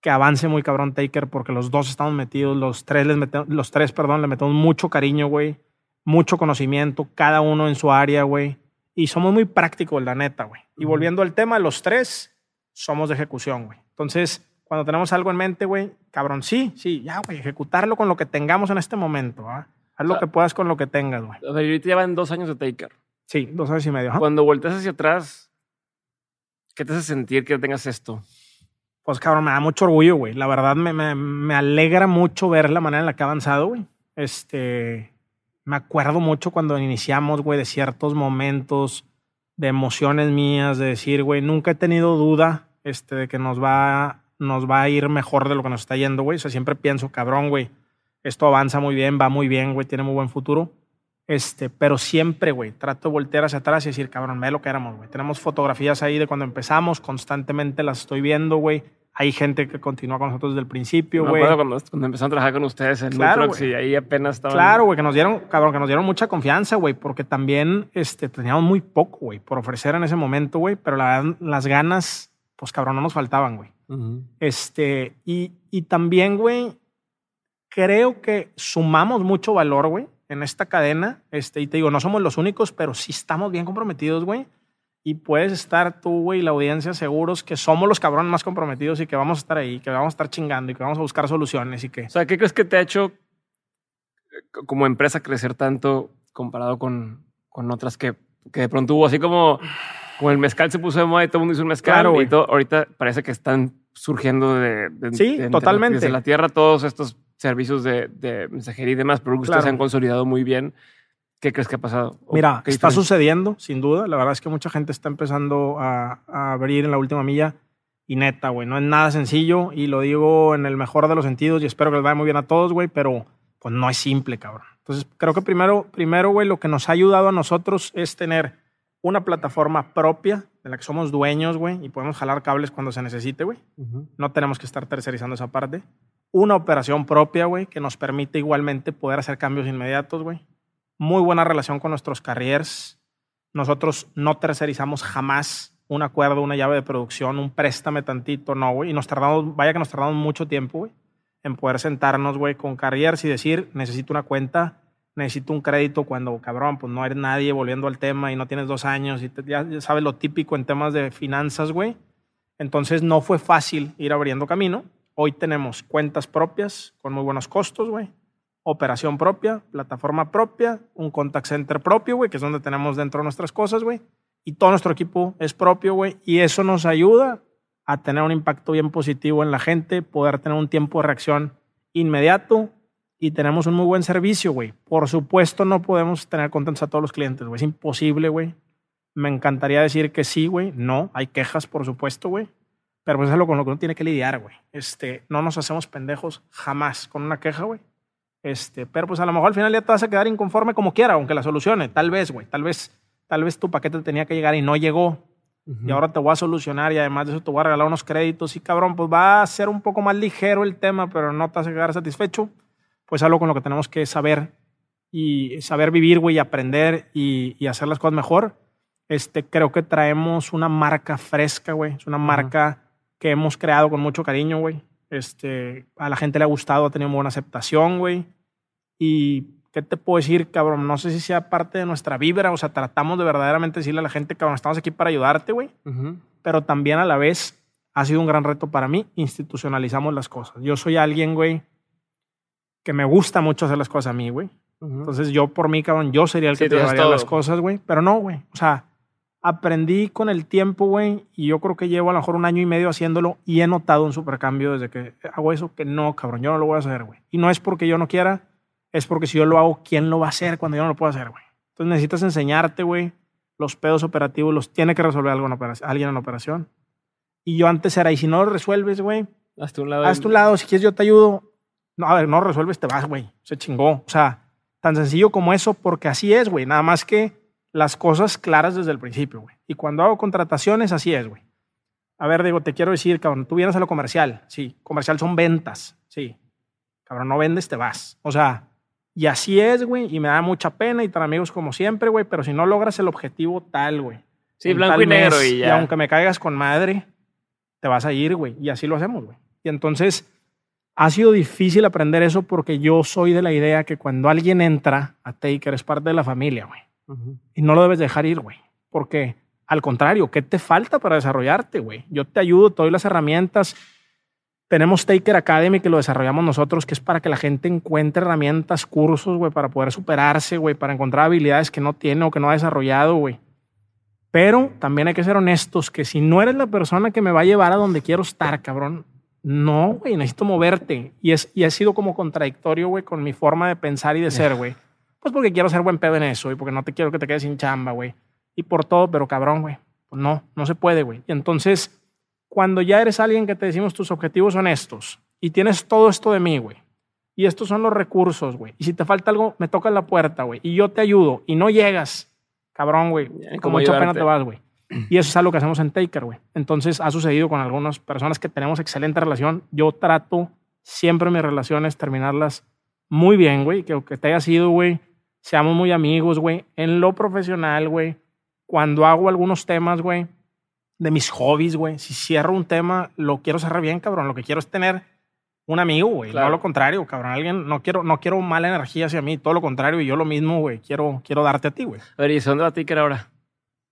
que avance muy cabrón Taker porque los dos estamos metidos, los tres, les metemos, los tres, perdón, le metemos mucho cariño, güey, mucho conocimiento, cada uno en su área, güey. Y somos muy prácticos, la neta, güey. Y volviendo al tema, los tres somos de ejecución, güey. Entonces, cuando tenemos algo en mente, güey, cabrón, sí, sí, ya, güey, ejecutarlo con lo que tengamos en este momento, ¿ah? Haz lo que puedas con lo que tengas, güey. A ver, ahorita llevan dos años de Taker. Sí, dos años y medio. Cuando volteas hacia atrás, ¿qué te hace sentir que tengas esto? Pues cabrón, me da mucho orgullo, güey. La verdad me, me, me, alegra mucho ver la manera en la que ha avanzado, güey. Este, me acuerdo mucho cuando iniciamos, güey, de ciertos momentos, de emociones mías, de decir, güey, nunca he tenido duda este, de que nos va, nos va a ir mejor de lo que nos está yendo, güey. O sea, siempre pienso, cabrón, güey, esto avanza muy bien, va muy bien, güey, tiene muy buen futuro. Este, pero siempre, güey, trato de voltear hacia atrás y decir, cabrón, ve lo que éramos, güey. Tenemos fotografías ahí de cuando empezamos, constantemente las estoy viendo, güey. Hay gente que continúa con nosotros desde el principio, güey. Me cuando, cuando empezaron a trabajar con ustedes en claro, y ahí apenas estaban... Claro, güey, que nos dieron, cabrón, que nos dieron mucha confianza, güey, porque también este, teníamos muy poco, güey, por ofrecer en ese momento, güey, pero la, las ganas, pues cabrón, no nos faltaban, güey. Este, y, y también, güey, creo que sumamos mucho valor, güey en esta cadena. Este, y te digo, no somos los únicos, pero sí estamos bien comprometidos, güey. Y puedes estar tú, güey, y la audiencia seguros que somos los cabrones más comprometidos y que vamos a estar ahí, que vamos a estar chingando y que vamos a buscar soluciones y que... O sea, ¿qué crees que te ha hecho eh, como empresa crecer tanto comparado con, con otras que, que de pronto hubo así como, como el mezcal se puso de moda y todo el mundo hizo un mezcal y todo, ahorita parece que están surgiendo de, sí, totalmente. desde la tierra todos estos servicios de, mensajería y demás productos se han consolidado muy bien. ¿Qué crees que ha pasado? Mira, está sucediendo, sin duda. La verdad es que mucha gente está empezando a, abrir en la última milla. Y neta, güey, no es nada sencillo. Y lo digo en el mejor de los sentidos y espero que les vaya muy bien a todos, güey, pero pues no es simple, cabrón. Entonces, creo que primero, primero, güey, lo que nos ha ayudado a nosotros es tener una plataforma propia de la que somos dueños, güey, y podemos jalar cables cuando se necesite, güey. No tenemos que estar tercerizando esa parte una operación propia, güey, que nos permite igualmente poder hacer cambios inmediatos, güey. Muy buena relación con nuestros carriers. Nosotros no tercerizamos jamás un acuerdo, una llave de producción, un préstame tantito, no, güey. Y nos tardamos, vaya que nos tardamos mucho tiempo, güey, en poder sentarnos, güey, con carriers y decir, necesito una cuenta, necesito un crédito cuando, cabrón, pues no eres nadie volviendo al tema y no tienes dos años y ya sabes lo típico en temas de finanzas, güey. Entonces no fue fácil ir abriendo camino Hoy tenemos cuentas propias con muy buenos costos, güey. Operación propia, plataforma propia, un contact center propio, güey, que es donde tenemos dentro nuestras cosas, güey. Y todo nuestro equipo es propio, güey. Y eso nos ayuda a tener un impacto bien positivo en la gente, poder tener un tiempo de reacción inmediato y tenemos un muy buen servicio, güey. Por supuesto, no podemos tener contentos a todos los clientes, güey. Es imposible, güey. Me encantaría decir que sí, güey. No, hay quejas, por supuesto, güey. Pero pues es algo con lo que uno tiene que lidiar, güey. Este, no nos hacemos pendejos jamás con una queja, güey. Este, pero pues a lo mejor al final ya te vas a quedar inconforme como quiera, aunque la solucione. Tal vez, güey. Tal vez, tal vez tu paquete tenía que llegar y no llegó. Y ahora te voy a solucionar y además de eso te voy a regalar unos créditos y cabrón, pues va a ser un poco más ligero el tema, pero no te hace quedar satisfecho. Pues algo con lo que tenemos que saber y saber vivir, güey, y aprender y, y, hacer las cosas mejor. Este, creo que traemos una marca fresca, güey. Es una marca que hemos creado con mucho cariño, güey. Este, a la gente le ha gustado, ha tenido buena aceptación, güey. Y ¿qué te puedo decir, cabrón? No sé si sea parte de nuestra vibra, o sea, tratamos de verdaderamente decirle a la gente, cabrón, estamos aquí para ayudarte, güey. Pero también a la vez ha sido un gran reto para mí, institucionalizamos las cosas. Yo soy alguien, güey, que me gusta mucho hacer las cosas a mí, güey. Entonces yo por mí, cabrón, yo sería el que te llevaría las cosas, güey. Pero no, güey. O sea, aprendí con el tiempo, güey, y yo creo que llevo a lo mejor un año y medio haciéndolo y he notado un supercambio desde que hago eso, que no, cabrón, yo no lo voy a hacer, güey. Y no es porque yo no quiera, es porque si yo lo hago, ¿quién lo va a hacer cuando yo no lo puedo hacer, güey? Entonces necesitas enseñarte, güey, los pedos operativos los tiene que resolver algo en alguien en operación. Y yo antes era, y si no lo resuelves, güey, hazte un lado. Hazte un lado, si quieres yo te ayudo. No, a ver, no resuelves, te vas, güey. Se chingó. O sea, tan sencillo como eso, porque así es, güey. Nada más que las cosas claras desde el principio, güey. Y cuando hago contrataciones, así es, güey. A ver, digo, te quiero decir, cabrón, tú vienes a lo comercial. Sí, comercial son ventas. Sí. Cabrón, no vendes, te vas. O sea, y así es, güey, y me da mucha pena y tan amigos como siempre, güey, pero si no logras el objetivo tal, güey. Sí, blanco y negro y ya. Y aunque me caigas con madre, te vas a ir, güey. Y así lo hacemos, güey. Y entonces ha sido difícil aprender eso porque yo soy de la idea que cuando alguien entra a Taker es parte de la familia, güey. Y no lo debes dejar ir, güey. Porque al contrario, ¿qué te falta para desarrollarte, güey? Yo te ayudo, te doy las herramientas tenemos Taker Academy que lo desarrollamos nosotros, que es para que la gente encuentre herramientas, cursos, güey, para poder superarse, güey, para encontrar habilidades que no tiene o que no ha desarrollado, güey. Pero también hay que ser honestos, que si no eres la persona que me va a llevar a donde quiero estar, cabrón, no, güey, necesito moverte. Y, es, y ha sido como contradictorio, güey, con mi forma de pensar y de ser, güey. Pues porque quiero ser buen pedo en eso y porque no te quiero que te quedes sin chamba, güey. Y por todo, pero cabrón, güey. Pues no, no se puede, güey. Y entonces cuando ya eres alguien que te decimos tus objetivos son estos y tienes todo esto de mí, güey. Y estos son los recursos, güey. Y si te falta algo, me toca la puerta, güey. Y yo te ayudo. Y no llegas, cabrón, güey. Con mucha pena te vas, güey. Y eso es algo que hacemos en Taker, güey. Entonces ha sucedido con algunas personas que tenemos excelente relación. Yo trato siempre mis relaciones terminarlas muy bien, güey. Que que te haya sido, güey, seamos muy amigos, güey. En lo profesional, güey. Cuando hago algunos temas, güey, de mis hobbies, güey. Si cierro un tema, lo quiero cerrar bien, cabrón. Lo que quiero es tener un amigo, güey. No lo contrario, cabrón. Alguien, no quiero, no quiero mala energía hacia mí, todo lo contrario. Y yo lo mismo, güey. Quiero, quiero darte a ti, güey. A ver, ¿y dónde va Taker ahora?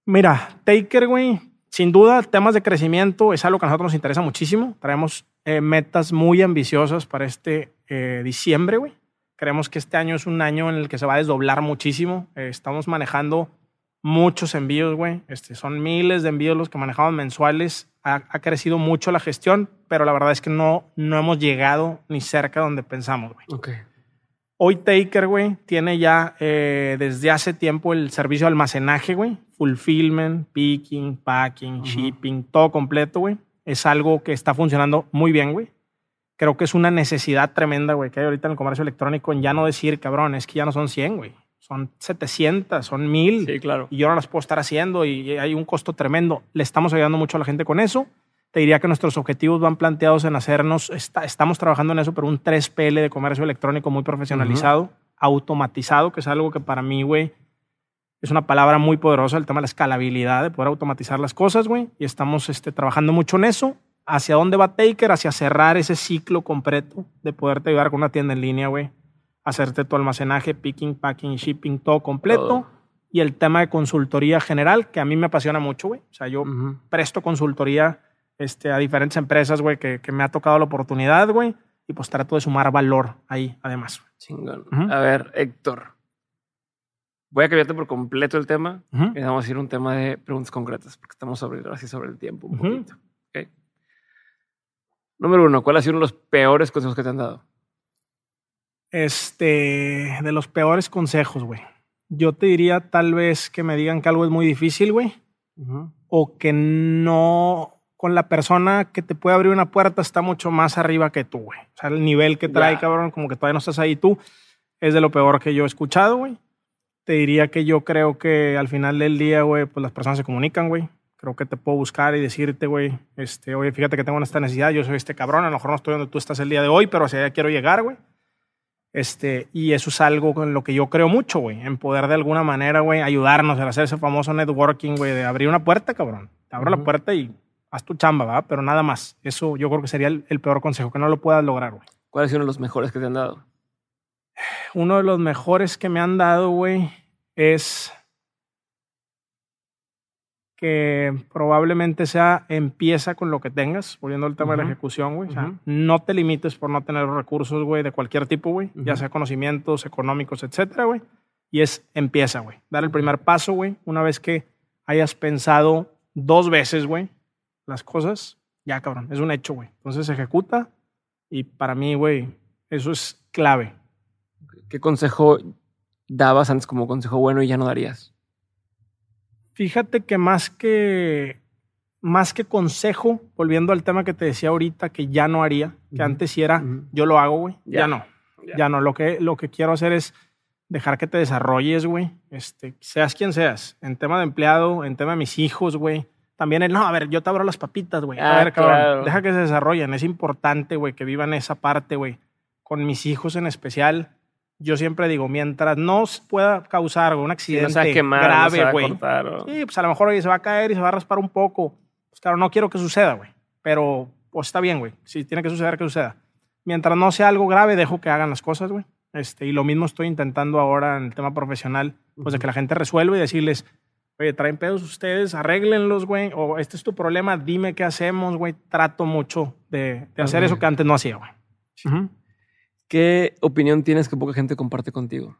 Mira, Taker, güey, sin duda, temas de crecimiento es algo que a nosotros nos interesa muchísimo. Traemos eh, metas muy ambiciosas para este eh, diciembre, güey. Creemos que este año es un año en el que se va a desdoblar muchísimo. Eh, estamos manejando muchos envíos, güey. Este, son miles de envíos los que manejamos mensuales. Ha, crecido mucho la gestión, pero la verdad es que no, no hemos llegado ni cerca de donde pensamos, güey. Okay. Hoy Taker, güey, tiene ya eh, desde hace tiempo el servicio de almacenaje, güey. Fulfillment, picking, packing, shipping, todo completo, güey. Es algo que está funcionando muy bien, güey. Creo que es una necesidad tremenda, güey, que hay ahorita en el comercio electrónico en ya no decir, cabrón, es que ya no son 100, güey son 700, son 1000. Sí, claro. Y yo no las puedo estar haciendo y hay un costo tremendo. Le estamos ayudando mucho a la gente con eso. Te diría que nuestros objetivos van planteados en hacernos, estamos trabajando en eso, pero un 3PL de comercio electrónico muy profesionalizado, automatizado, que es algo que para mí, güey, es una palabra muy poderosa, el tema de la escalabilidad, de poder automatizar las cosas, güey. Y estamos este, trabajando mucho en eso. ¿Hacia dónde va Taker? Hacia cerrar ese ciclo completo de poderte ayudar con una tienda en línea, güey hacerte tu almacenaje, picking, packing, shipping, todo completo. Y el tema de consultoría general, que a mí me apasiona mucho, güey. O sea, yo presto consultoría este, a diferentes empresas, güey, que, me ha tocado la oportunidad, güey. Y pues trato de sumar valor ahí, además. Chingón. A ver, Héctor. Voy a cambiarte por completo el tema. Y vamos a ir a un tema de preguntas concretas, porque estamos sobre, así sobre el tiempo un poquito. Número uno, ¿cuál ha sido uno de los peores consejos que te han dado? Este, de los peores consejos, güey. Yo te diría tal vez que me digan que algo es muy difícil, güey. O que no, con la persona que te puede abrir una puerta está mucho más arriba que tú, güey. O sea, el nivel que trae, cabrón, como que todavía no estás ahí tú, es de lo peor que yo he escuchado, güey. Te diría que yo creo que al final del día, güey, pues las personas se comunican, güey. Creo que te puedo buscar y decirte, güey, este, oye, fíjate que tengo esta necesidad, yo soy este cabrón, a lo mejor no estoy donde tú estás el día de hoy, pero hacia allá quiero llegar, güey. Este, y eso es algo con lo que yo creo mucho, güey, en poder de alguna manera, güey, ayudarnos a hacer ese famoso networking, güey, de abrir una puerta, cabrón. Te abro la puerta y haz tu chamba, ¿va? Pero nada más. Eso yo creo que sería el, el peor consejo, que no lo puedas lograr, güey. ¿Cuál es uno de los mejores que te han dado? Uno de los mejores que me han dado, güey, es que probablemente sea empieza con lo que tengas, volviendo al tema de la ejecución, güey. O sea, no te limites por no tener recursos, güey, de cualquier tipo, güey, ya sea conocimientos económicos, etcétera, güey. Y es empieza, güey. Dar el primer paso, güey. Una vez que hayas pensado dos veces, güey, las cosas, ya, cabrón, es un hecho, güey. Entonces ejecuta y para mí, güey, eso es clave. ¿Qué consejo dabas antes como consejo bueno y ya no darías? Fíjate que más que más que consejo, volviendo al tema que te decía ahorita, que ya no haría, que antes sí era, yo lo hago, güey, ya. no, ya. no. Lo que, lo que quiero hacer es dejar que te desarrolles, güey, este, seas quien seas, en tema de empleado, en tema de mis hijos, güey. También el, no, a ver, yo te abro las papitas, güey. a ah, ver, cabrón, deja que se desarrollen. Es importante, güey, que vivan esa parte, güey. Con mis hijos en especial, yo siempre digo, mientras no pueda causar un accidente grave, güey. Sí, pues a lo mejor se va a caer y se va a raspar un poco. Pues claro, no quiero que suceda, güey. Pero pues está bien, güey. Si tiene que suceder, que suceda. Mientras no sea algo grave, dejo que hagan las cosas, güey. Este, y lo mismo estoy intentando ahora en el tema profesional, pues de que la gente resuelva y decirles, oye, traen pedos ustedes, arréglenlos, güey. O este es tu problema, dime qué hacemos, güey. Trato mucho de, hacer eso que antes no hacía, güey. ¿Qué opinión tienes que poca gente comparte contigo?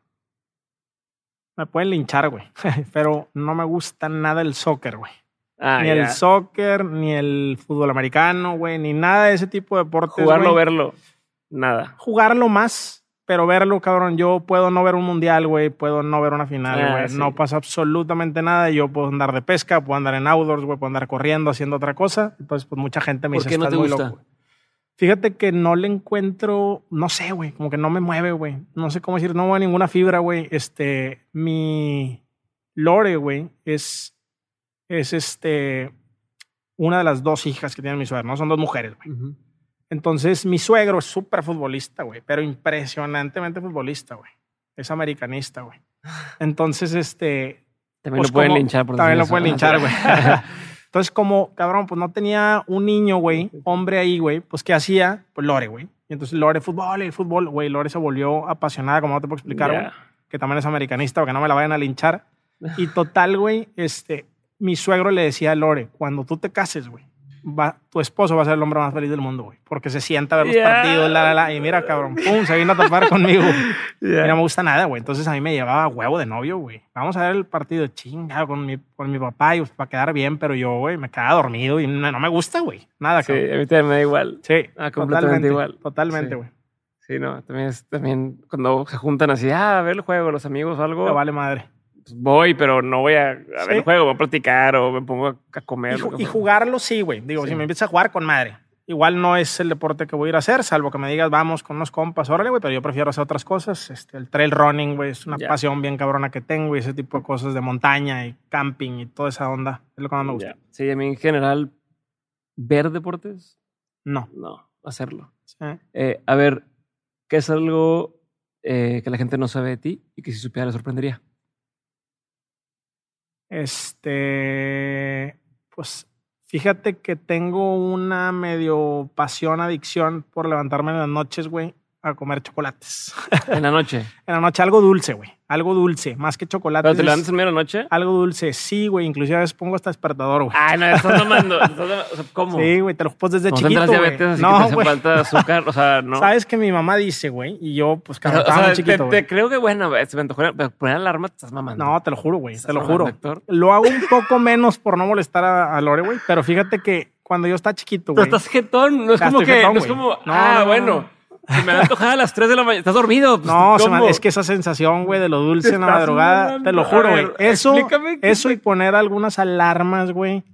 Me pueden linchar, güey, pero no me gusta nada el soccer, güey. Ah, ni el soccer, ni el fútbol americano, güey, ni nada de ese tipo de deportes. Jugarlo, verlo, nada. Jugarlo más, pero verlo, cabrón. Yo puedo no ver un mundial, güey, puedo no ver una final, ah, güey. No pasa absolutamente nada. Yo puedo andar de pesca, puedo andar en outdoors, güey, puedo andar corriendo, haciendo otra cosa. Entonces, pues mucha gente me dice, qué no te gusta? Fíjate que no le encuentro, no sé, güey, como que no me mueve, güey. No sé cómo decir, no mueve ninguna fibra, güey. Este, mi Lore, güey, es, es este, una de las dos hijas que tiene mi suegro, ¿no? Son dos mujeres, güey. Entonces, mi suegro es súper futbolista, güey, pero impresionantemente futbolista, güey. Es americanista, güey. Entonces, este... También pues lo pueden linchar por También lo pueden linchar, güey. Entonces, como, cabrón, pues no tenía un niño, güey, hombre ahí, güey, pues ¿qué hacía? Pues Lore, güey. Y entonces Lore, fútbol, el fútbol, güey, Lore se volvió apasionada, como no te puedo explicar, güey, que también es americanista, o que no me la vayan a linchar. Y total, güey, este, mi suegro le decía a Lore, cuando tú te cases, güey, tu esposo va a ser el hombre más feliz del mundo, güey. Porque se sienta a ver los partidos, la, la, la. Y mira, cabrón, pum, se vino a tapar conmigo. Y no me gusta nada, güey. Entonces a mí me llevaba huevo de novio, güey. Vamos a ver el partido chingado con mi, con mi papá y pues, para quedar bien, pero yo, güey, me quedaba dormido y no, me gusta, güey. Nada, sí, a mí también me da igual. Sí, ah, completamente igual. Totalmente, güey. Sí. no, también es, también cuando se juntan así, ah, a ver el juego, los amigos o algo. Me vale madre. Voy, pero no voy a, ver el juego, voy a platicar o me pongo a comer. Y, jugarlo sí, güey. Digo, si me empiezas a jugar con madre. Igual no es el deporte que voy a ir a hacer, salvo que me digas, vamos con unos compas, órale, güey, pero yo prefiero hacer otras cosas. Este, el trail running, güey, es una pasión bien cabrona que tengo y ese tipo de cosas de montaña y camping y toda esa onda. Es lo que más me gusta. Sí, a mí en general, ver deportes. No. No, hacerlo. Eh, a ver, ¿qué es algo eh, que la gente no sabe de ti y que si supiera le sorprendería? Este, pues fíjate que tengo una medio pasión, adicción por levantarme en las noches, güey, a comer chocolates. ¿En la noche? en la noche, algo dulce, güey. Algo dulce, más que chocolate. ¿Pero te levantas en media noche? Algo dulce, sí, güey. Inclusive a veces pongo hasta despertador, güey. Ay, no, estás tomando. ¿Cómo? Sí, güey, te lo pones desde chiquito. No, güey. falta azúcar, o sea, no. Sabes que mi mamá dice, güey, y yo, pues, cada o sea, chiquito, te, te, creo que, bueno, se me antojó poner alarma, te estás mamando. No, te lo juro, güey, te lo juro. Lo hago un poco menos por no molestar a, Lore, güey, pero fíjate que cuando yo estaba chiquito, güey. Pero estás jetón, no es como que, no es como, ah, bueno se me antojado a las 3 de la mañana. ¿Estás dormido? Pues, no, es que esa sensación, güey, de lo dulce en la madrugada, te lo juro, güey. Eso, eso y poner algunas alarmas, güey,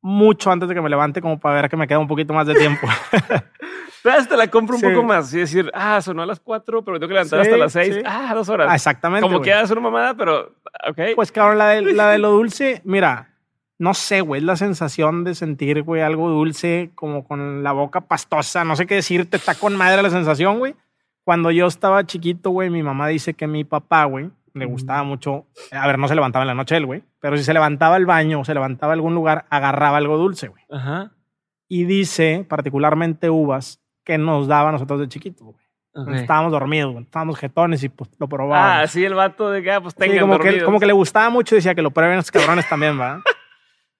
mucho antes de que me levante, como para ver que me queda un poquito más de tiempo. Te la compro un poco más. Y decir, ah, sonó a las 4, pero tengo que levantar hasta las 6. Ah, dos horas. Ah, exactamente. Como que hagas una mamada, pero, ok. Pues, cabrón, la de, la de lo dulce, mira, no sé, güey, es la sensación de sentir, güey, algo dulce, como con la boca pastosa, no sé qué decirte, está con madre la sensación, güey. Cuando yo estaba chiquito, güey, mi mamá dice que mi papá, güey, le gustaba mucho, a ver, no se levantaba en la noche él, güey, pero si se levantaba al baño o se levantaba a algún lugar, agarraba algo dulce, güey. Ajá. Y dice, particularmente uvas, que nos daba a nosotros de chiquito, güey. Estábamos dormidos, güey. estábamos jetones y pues lo probábamos. Ah, sí, el vato de que, ah, pues tengan como que, como que le gustaba mucho y decía que lo prueben los cabrones también, ¿va?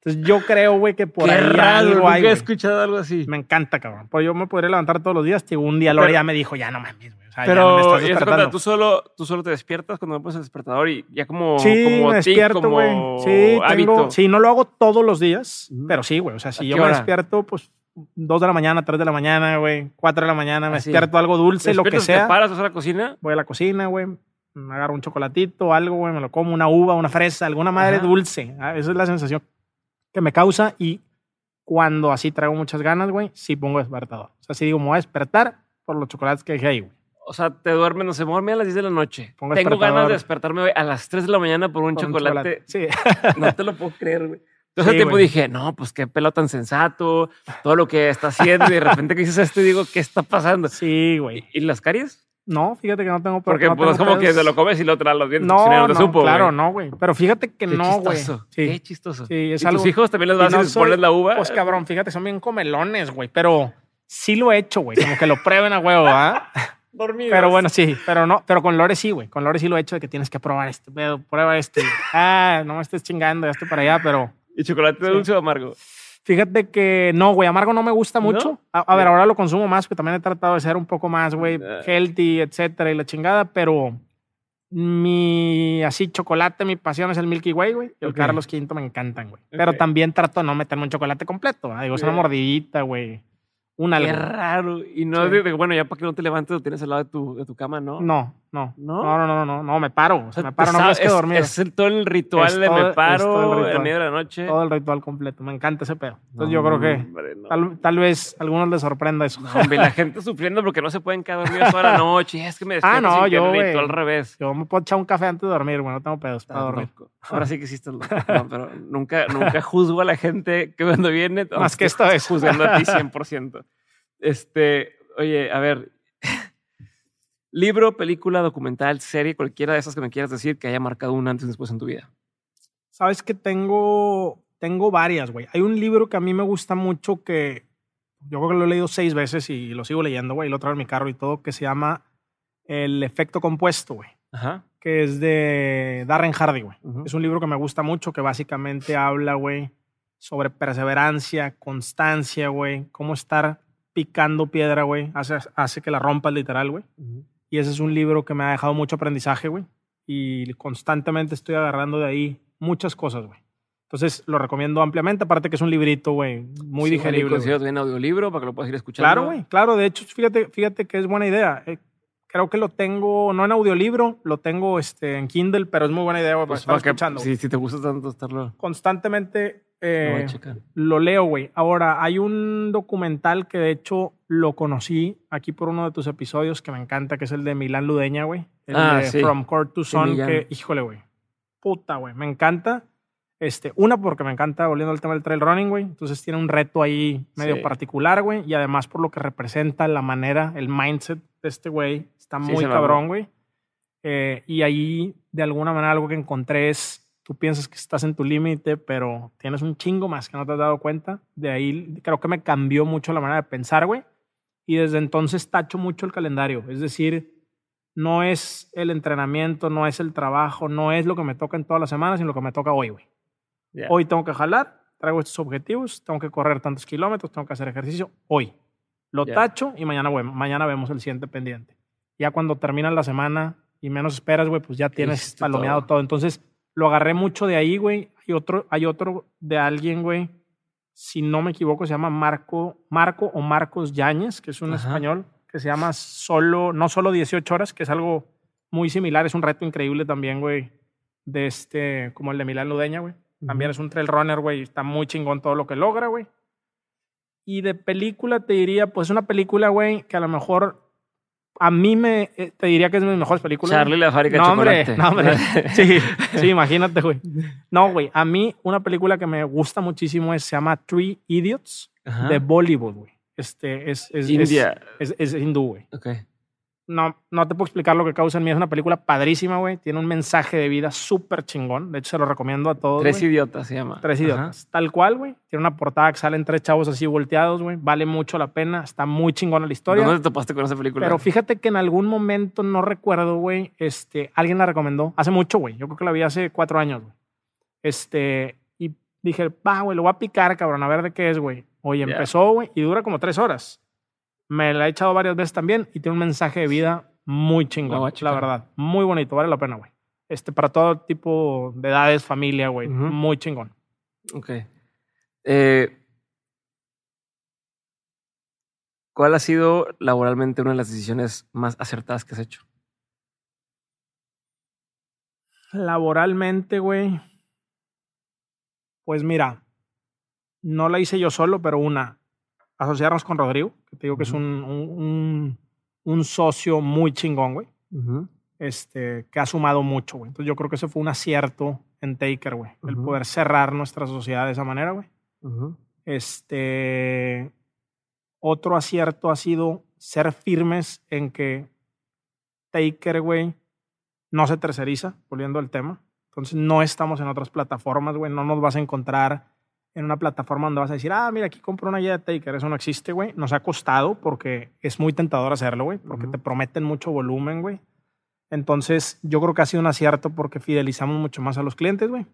Entonces yo creo, güey, que por Qué ahí raro, algo hay. Nunca he escuchado algo así. Me encanta, cabrón. Pues yo me podría levantar todos los días. Que un día Lore ya me dijo, ya no mames, güey. O sea, Pero, ya me estás despertando. cuenta, ¿tú solo, tú solo te despiertas cuando me pones el despertador y ya como, Sí, como me despierto, güey. Sí, hábito. tengo, sí, no lo hago todos los días, pero sí, güey. O sea, si ¿A yo qué me hora? despierto, pues dos de la mañana, tres de la mañana, güey, cuatro de la mañana, me Así. despierto algo dulce, lo que ¿Despiertas, sea. ¿Te paras vas a la cocina? Voy a la cocina, güey, me agarro un chocolatito, algo, güey, me lo como, una uva, una fresa, alguna madre Ajá. dulce. Ah, Esa es la sensación que me causa y cuando así traigo muchas ganas, güey, sí pongo despertador. O sea, sí digo, me voy a despertar por los chocolates que dejé ahí, güey. O sea, te duermes, no sé, me dormí a las 10 de la noche. Pongo Tengo ganas de despertarme hoy a las 3 de la mañana por un Por un chocolate. Sí. No te lo puedo creer, güey. Entonces Sí, al tiempo dije, no, pues qué pelo tan sensato, todo lo que está haciendo y de repente que dices esto y digo, ¿qué está pasando? sí, güey. ¿Y las caries? No, fíjate que no tengo Porque no pues como que te lo comes y lo traes los dientes. si No, te no, supo, claro, no, güey. Pero fíjate que Qué no, güey. Sí. Qué chistoso. Sí, es ¿Y algo- tus hijos también les vas no a soy- pones la uva? Pues cabrón, fíjate, son bien comelones, güey. Pero sí lo he hecho, güey. Como que lo prueben a huevo, ¿ah? Dormidos. Pero bueno, sí. Pero no, pero con Lore sí, güey. Con Lore sí lo he hecho de que tienes que probar este pedo. Prueba este. Ah, no me estés chingando, ya estoy para allá, pero. ¿Y chocolate Sí. dulce o amargo? Fíjate que no, güey, amargo no me gusta ¿No? mucho. A, a ver, ahora lo consumo más, porque también he tratado de ser un poco más, güey, Ah. healthy, etcétera, y la chingada, pero mi así chocolate, mi pasión es el Milky Way, güey. Y el Ok. Carlos V me encantan, güey. Pero Ok. también trato de no meterme un chocolate completo. ¿verdad? Digo, es una Bien. mordidita, güey. Un algo. Qué raro. Y no Sí. bueno, ya para que no te levantes lo tienes al lado de tu, de tu cama, ¿no? No, no. ¿No? No, no, no, no, no, me paro. O sea, me paro, no que es, dormir. Es el, todo el ritual Es de todo- me paro todo el ritual. medio de la noche. Todo el ritual completo. Me encanta ese pedo. Entonces No, yo creo que hombre, no. tal, tal vez a algunos les sorprenda eso. No, hombre, la gente sufriendo porque no se pueden quedar dormidos toda la noche. Es que me despierto Ah, no, sin yo, que güey. al revés. Yo me puedo echar un café antes de dormir, güey. No tengo pedos para Estás dormir. loco. Ahora sí que hiciste loco. No, pero nunca, nunca juzgo a la gente que cuando viene. Más que esta vez. Juzgando a ti 100%. Este, oye, a ver. Libro, película, documental, serie, cualquiera de esas que me quieras decir que haya marcado un antes y después en tu vida. Sabes que tengo, tengo varias, güey. Hay un libro que a mí me gusta mucho que yo creo que lo he leído seis veces y lo sigo leyendo, güey. Lo traigo en mi carro y todo, que se llama El efecto compuesto, güey. Ajá. Que es de Darren Hardy, güey. Es un libro que me gusta mucho, que básicamente habla, güey, sobre perseverancia, constancia, güey. Cómo estar picando piedra, güey. Hace, hace que la rompas literal, güey. Y ese es un libro que me ha dejado mucho aprendizaje, güey. Y constantemente estoy agarrando de ahí muchas cosas, güey. Entonces lo recomiendo ampliamente. Aparte que es un librito, güey, muy Sí, digerible. Considero también audiolibro para que lo puedas ir escuchando. Claro, güey, claro. De hecho, fíjate, fíjate que es buena idea. Eh, creo que lo tengo, no en audiolibro, lo tengo este, en Kindle, pero es muy buena idea, güey, para Pues estar para que, escuchando. si, si te gusta tanto estarlo. Constantemente eh, lo leo, güey. Ahora, hay un documental que de hecho lo conocí aquí por uno de tus episodios que me encanta, que es el de Milán Ludeña, güey. El Ah, de sí. From Court to Sí, Son, Millán. que, híjole, güey. Puta, güey. Me encanta. Este, una, porque me encanta, volviendo al tema del trail running, güey. Entonces tiene un reto ahí medio Sí. particular, güey. Y además por lo que representa la manera, el mindset de este güey. Está Sí, muy cabrón, güey. Eh, y ahí, de alguna manera, algo que encontré es, tú piensas que estás en tu límite, pero tienes un chingo más que no te has dado cuenta. De ahí creo que me cambió mucho la manera de pensar, güey. Y desde entonces tacho mucho el calendario. Es decir, no es el entrenamiento, no es el trabajo, no es lo que me toca en todas las semanas, sino lo que me toca hoy, güey. Hoy tengo que jalar, traigo estos objetivos, tengo que correr tantos kilómetros, tengo que hacer ejercicio hoy. Lo tacho y mañana, güey, mañana vemos el siguiente pendiente. Ya cuando termina la semana y menos esperas, güey, pues ya tienes palomeado todo. todo. Entonces, lo agarré mucho de ahí, güey. Hay otro, hay otro de alguien, güey, si no me equivoco, se llama Marco, Marco o Marcos Yáñez, que es un Ajá. español, que se llama solo, no solo 18 horas, que es algo muy similar, es un reto increíble también, güey, de este, como el de Milán Ludeña, güey. También es un trail runner, güey, está muy chingón todo lo que logra, güey. Y de película te diría, pues una película, güey, que a lo mejor a mí me eh, te diría que es de mis mejores películas. Charlie la fábrica no, de chocolate. no, hombre. Sí, sí, imagínate, güey. No, güey. A mí una película que me gusta muchísimo es, se llama Three Idiots de Bollywood, güey. Este es, es, India. Es, es, es hindú, güey. Ok no, no te puedo explicar lo que causa en mí. Es una película padrísima, güey. Tiene un mensaje de vida súper chingón. De hecho, se lo recomiendo a todos. Tres idiotas se llama. Tres idiotas. Tal cual, güey. Tiene una portada que salen tres chavos así volteados, güey. Vale mucho la pena. Está muy chingona la historia. ¿Dónde te topaste con esa película? Pero fíjate que en algún momento, no recuerdo, güey, este, alguien la recomendó. Hace mucho, güey. Yo creo que la vi hace cuatro años, güey. Este, y dije, va, güey, lo voy a picar, cabrón, a ver de qué es, güey. Oye, empezó, güey, y dura como tres horas. Me la he echado varias veces también y tiene un mensaje de vida muy chingón, la verdad. Muy bonito, vale la pena, güey. Este, para todo tipo de edades, familia, güey. Muy chingón. Ok. Eh, ¿Cuál ha sido laboralmente una de las decisiones más acertadas que has hecho? Laboralmente, güey. Pues mira, no la hice yo solo, pero una, asociarnos con Rodrigo, que te digo que es un un socio muy chingón, güey. este, que ha sumado mucho, güey. Entonces yo creo que ese fue un acierto en Taker, güey. El poder cerrar nuestra sociedad de esa manera, güey. Este, otro acierto ha sido ser firmes en que Taker, güey, no se terceriza, volviendo al tema. Entonces no estamos en otras plataformas, güey. No nos vas a encontrar en una plataforma donde vas a decir, ah, mira, aquí compro una guía de Taker. Eso no existe, güey. Nos ha costado porque es muy tentador hacerlo, güey, porque te prometen mucho volumen, güey. Entonces, yo creo que ha sido un acierto porque fidelizamos mucho más a los clientes, güey.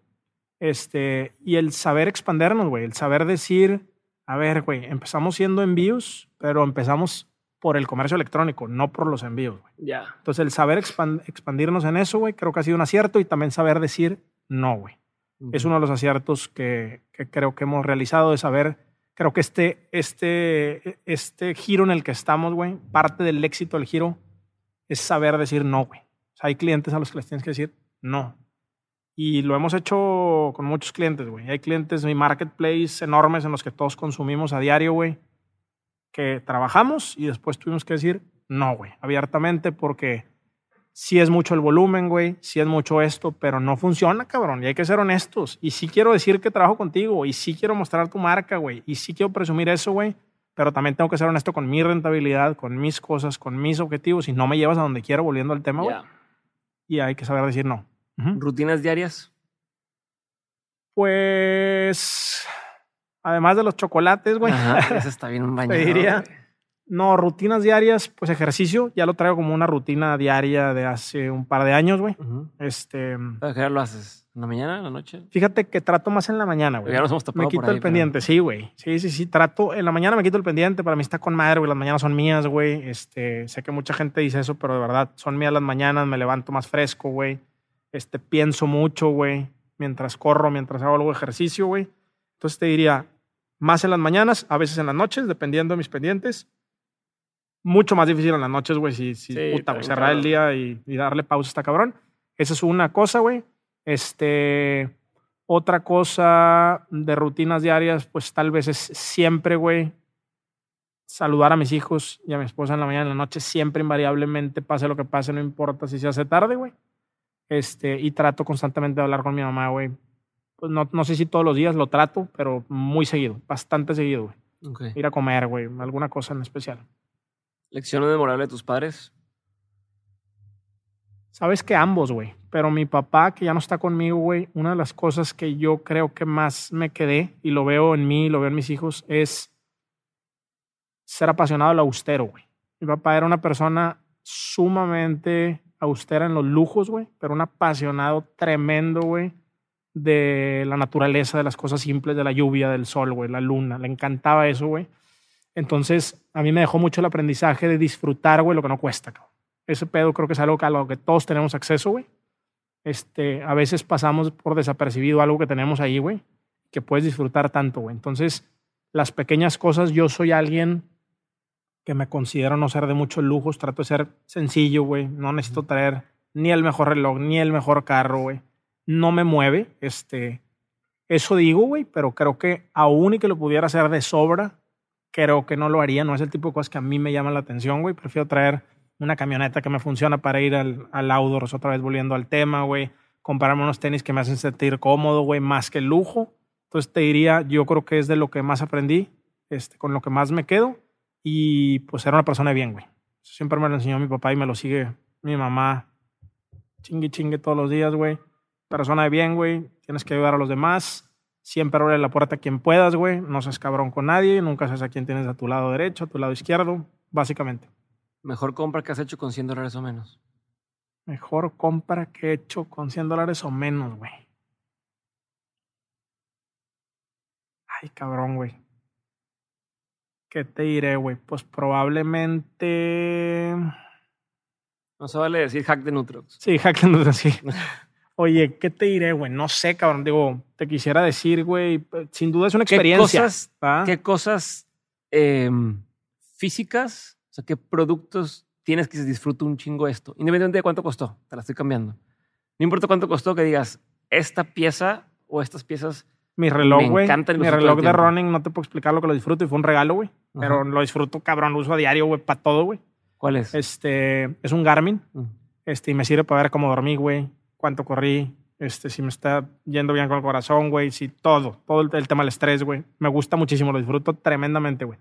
Este, y el saber expandernos, güey, el saber decir, a ver, güey, empezamos siendo envíos, pero empezamos por el comercio electrónico, no por los envíos, güey. Ya. Entonces, el saber expandirnos en eso, güey, creo que ha sido un acierto y también saber decir no, güey. Es uno de los aciertos que, creo que hemos realizado de saber, creo que este, este, este giro en el que estamos, güey, parte del éxito del giro es saber decir no, güey. O sea, hay clientes a los que les tienes que decir no. Y lo hemos hecho con muchos clientes, güey. Hay clientes, mi marketplace enormes en los que todos consumimos a diario, güey, que trabajamos y después tuvimos que decir no, güey, abiertamente porque si es mucho el volumen, güey, si es mucho esto, pero no funciona, cabrón, y hay que ser honestos. Y sí quiero decir que trabajo contigo, y sí quiero mostrar tu marca, güey, y sí quiero presumir eso, güey, pero también tengo que ser honesto con mi rentabilidad, con mis cosas, con mis objetivos, y no me llevas a donde quiero volviendo al tema, güey. Y hay que saber decir no. ¿Rutinas diarias? Pues, además de los chocolates, güey. Eso está bien bañado. Te diría, no, rutinas diarias, pues ejercicio, ya lo traigo como una rutina diaria de hace un par de años, güey. Este. ¿Qué lo haces? ¿En la mañana, en la noche? Fíjate que trato más en la mañana, güey. Ya nos hemos Me quito el pendiente, sí, güey. Sí, sí, sí. Trato, en la mañana me quito el pendiente, para mí está con madre, güey. Las mañanas son mías, güey. Este, sé que mucha gente dice eso, pero de verdad, son mías las mañanas, me levanto más fresco, güey. Este, pienso mucho, güey. Mientras corro, mientras hago algo de ejercicio, güey. Entonces te diría, más en las mañanas, a veces en las noches, dependiendo de mis pendientes mucho más difícil en las noches, güey, si, si puta, cerrar el día y, darle pausa está cabrón. Esa es una cosa, güey. Este, otra cosa de rutinas diarias, pues tal vez es siempre, güey, saludar a mis hijos y a mi esposa en la mañana, en la noche, siempre invariablemente, pase lo que pase, no importa si se hace tarde, güey. Este, y trato constantemente de hablar con mi mamá, güey. Pues no, no sé si todos los días lo trato, pero muy seguido, bastante seguido, güey. Ir a comer, güey, alguna cosa en especial. ¿Lección memorable de tus padres? Sabes que ambos, güey. Pero mi papá, que ya no está conmigo, güey, una de las cosas que yo creo que más me quedé, y lo veo en mí, lo veo en mis hijos, es ser apasionado al austero, güey. Mi papá era una persona sumamente austera en los lujos, güey, pero un apasionado tremendo, güey, de la naturaleza, de las cosas simples, de la lluvia, del sol, güey, la luna. Le encantaba eso, güey. Entonces, a mí me dejó mucho el aprendizaje de disfrutar, güey, lo que no cuesta, cabrón. Ese pedo creo que es algo a lo que todos tenemos acceso, güey. Este, a veces pasamos por desapercibido algo que tenemos ahí, güey, que puedes disfrutar tanto, güey. Entonces, las pequeñas cosas, yo soy alguien que me considero no ser de muchos lujos, trato de ser sencillo, güey. No necesito traer ni el mejor reloj, ni el mejor carro, güey. No me mueve, este, eso digo, güey, pero creo que aún y que lo pudiera hacer de sobra, creo que no lo haría. No es el tipo de cosas que a mí me llaman la atención, güey. Prefiero traer una camioneta que me funciona para ir al, al outdoors, otra vez volviendo al tema, güey. Comprarme unos tenis que me hacen sentir cómodo, güey, más que lujo. Entonces te diría, yo creo que es de lo que más aprendí, este, con lo que más me quedo. Y pues era una persona de bien, güey. Siempre me lo enseñó mi papá y me lo sigue mi mamá. Chingue, chingue todos los días, güey. Persona de bien, güey. Tienes que ayudar a los demás. Siempre abre la puerta a quien puedas, güey. No seas cabrón con nadie. Nunca sabes a quién tienes a tu lado derecho, a tu lado izquierdo, básicamente. Mejor compra que has hecho con 100 dólares o menos. Mejor compra que he hecho con 100 dólares o menos, güey. Ay, cabrón, güey. ¿Qué te diré, güey? Pues probablemente. No se vale decir hack de Nutrox. Sí, hack de Nutrox, sí. Oye, ¿qué te diré, güey? No sé, cabrón. Digo, te quisiera decir, güey. Sin duda es una experiencia. ¿Qué cosas, ¿qué cosas em, físicas, o sea, qué productos tienes que se disfruta un chingo esto? Independientemente de cuánto costó, te la estoy cambiando. No importa cuánto costó que digas, esta pieza o estas piezas. Mi reloj, güey. Mi reloj de running, no te puedo explicar lo que lo disfruto y fue un regalo, güey. Pero lo disfruto, cabrón. Lo uso a diario, güey, para todo, güey. ¿Cuál es? Este, es un Garmin. Mm. Este, y me sirve para ver cómo dormí, güey cuánto corrí, este, si me está yendo bien con el corazón, güey, si todo, todo el, tema del estrés, güey. Me gusta muchísimo, lo disfruto tremendamente, güey.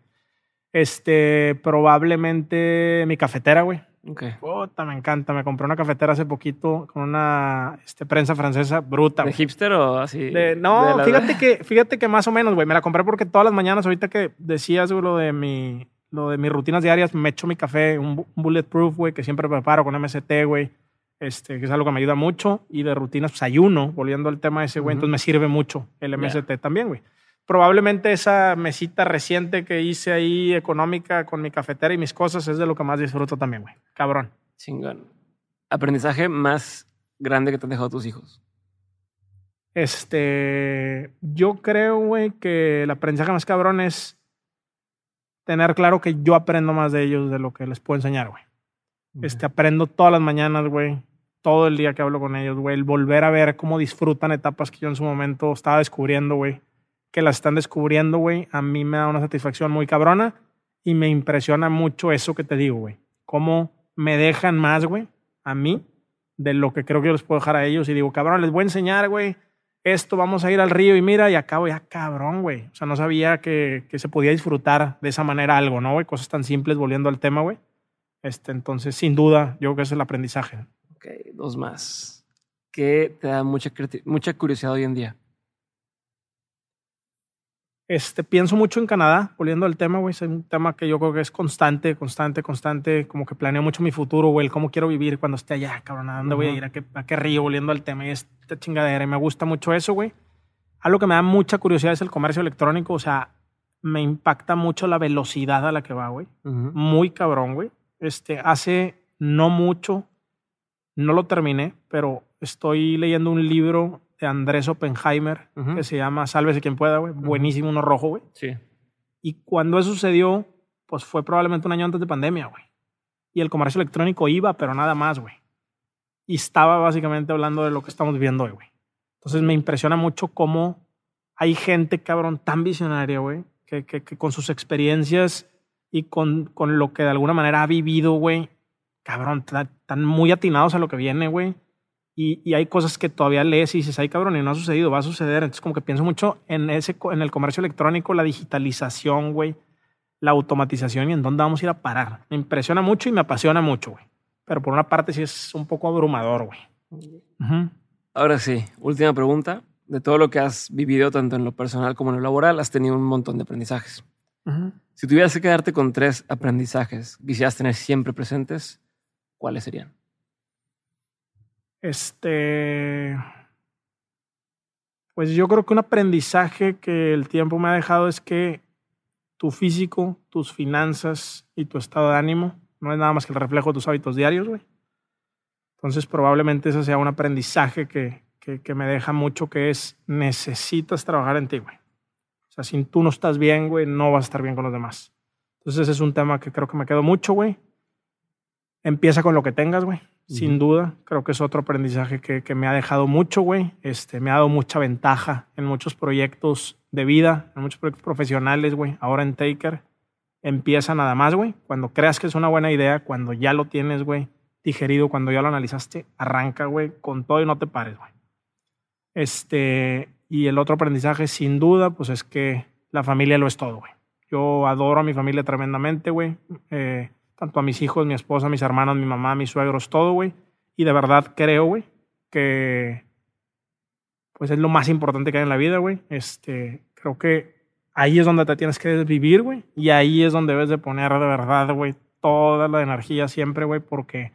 Este, probablemente mi cafetera, güey. Ok. Puta, me encanta. Me compré una cafetera hace poquito con una este, prensa francesa bruta. ¿De hipster o así? no, fíjate, que, fíjate que más o menos, güey. Me la compré porque todas las mañanas, ahorita que decías, güey, lo de mi, lo de mis rutinas diarias, me echo mi café, un bulletproof, güey, que siempre preparo con MST, güey este, que es algo que me ayuda mucho, y de rutinas, pues ayuno, volviendo al tema de ese, güey, entonces me sirve mucho el MST también, güey. Probablemente esa mesita reciente que hice ahí económica con mi cafetera y mis cosas es de lo que más disfruto también, güey. Cabrón. Chingón. Aprendizaje más grande que te han dejado tus hijos. Este, yo creo, güey, que el aprendizaje más cabrón es tener claro que yo aprendo más de ellos de lo que les puedo enseñar, güey. Este, aprendo todas las mañanas, güey todo el día que hablo con ellos, güey. El volver a ver cómo disfrutan etapas que yo en su momento estaba descubriendo, güey. Que las están descubriendo, güey. A mí me da una satisfacción muy cabrona y me impresiona mucho eso que te digo, güey. Cómo me dejan más, güey, a mí de lo que creo que yo les puedo dejar a ellos. Y digo, cabrón, les voy a enseñar, güey. Esto, vamos a ir al río y mira, y acabo ya, cabrón, güey. O sea, no sabía que, que se podía disfrutar de esa manera algo, ¿no, güey? Cosas tan simples volviendo al tema, güey. Este, entonces, sin duda, yo creo que es el aprendizaje. Dos más. ¿Qué te da mucha, mucha curiosidad hoy en día? Este, pienso mucho en Canadá, volviendo al tema, güey. Es un tema que yo creo que es constante, constante, constante. Como que planeo mucho mi futuro, güey. Cómo quiero vivir cuando esté allá, cabrón. ¿A dónde voy a ir? ¿A qué, ¿A qué río? Volviendo al tema y esta chingadera. Y me gusta mucho eso, güey. Algo que me da mucha curiosidad es el comercio electrónico. O sea, me impacta mucho la velocidad a la que va, güey. Muy cabrón, güey. Este, hace no mucho no lo terminé, pero estoy leyendo un libro de Andrés Oppenheimer que se llama Sálvese quien pueda, güey. Buenísimo, uno rojo, güey. Sí. Y cuando eso sucedió, pues fue probablemente un año antes de pandemia, güey. Y el comercio electrónico iba, pero nada más, güey. Y estaba básicamente hablando de lo que estamos viendo hoy, güey. Entonces me impresiona mucho cómo hay gente, cabrón, tan visionaria, güey, que, que, que, con sus experiencias y con, con lo que de alguna manera ha vivido, güey, cabrón, están muy atinados a lo que viene, güey. Y, y, hay cosas que todavía lees y dices, ay, cabrón, y no ha sucedido, va a suceder. Entonces, como que pienso mucho en, ese, en el comercio electrónico, la digitalización, güey, la automatización y en dónde vamos a ir a parar. Me impresiona mucho y me apasiona mucho, güey. Pero por una parte sí es un poco abrumador, güey. Ahora sí, última pregunta. De todo lo que has vivido, tanto en lo personal como en lo laboral, has tenido un montón de aprendizajes. Si tuvieras que quedarte con tres aprendizajes, quisieras tener siempre presentes, ¿cuáles serían? Este. Pues yo creo que un aprendizaje que el tiempo me ha dejado es que tu físico, tus finanzas y tu estado de ánimo no es nada más que el reflejo de tus hábitos diarios, güey. Entonces probablemente ese sea un aprendizaje que, que, me deja mucho, que es necesitas trabajar en ti, güey. O sea, si tú no estás bien, güey, no vas a estar bien con los demás. Entonces ese es un tema que creo que me quedó mucho, güey. Empieza con lo que tengas, güey. Sin duda. Creo que es otro aprendizaje que, que me ha dejado mucho, güey. Este, me ha dado mucha ventaja en muchos proyectos de vida, en muchos proyectos profesionales, güey. Ahora en Taker. empieza nada más, güey. Cuando creas que es una buena idea, cuando ya lo tienes, güey, digerido, cuando ya lo analizaste, arranca, güey, con todo y no te pares, güey. Este, y el otro aprendizaje, sin duda, pues es que la familia lo es todo, güey. Yo adoro a mi familia tremendamente, güey. Eh, tanto a mis hijos, mi esposa, mis hermanos, mi mamá, mis suegros, todo, güey. Y de verdad creo, güey, que pues es lo más importante que hay en la vida, güey. Este, creo que ahí es donde te tienes que vivir, güey. Y ahí es donde debes de poner de verdad, güey, toda la energía siempre, güey, porque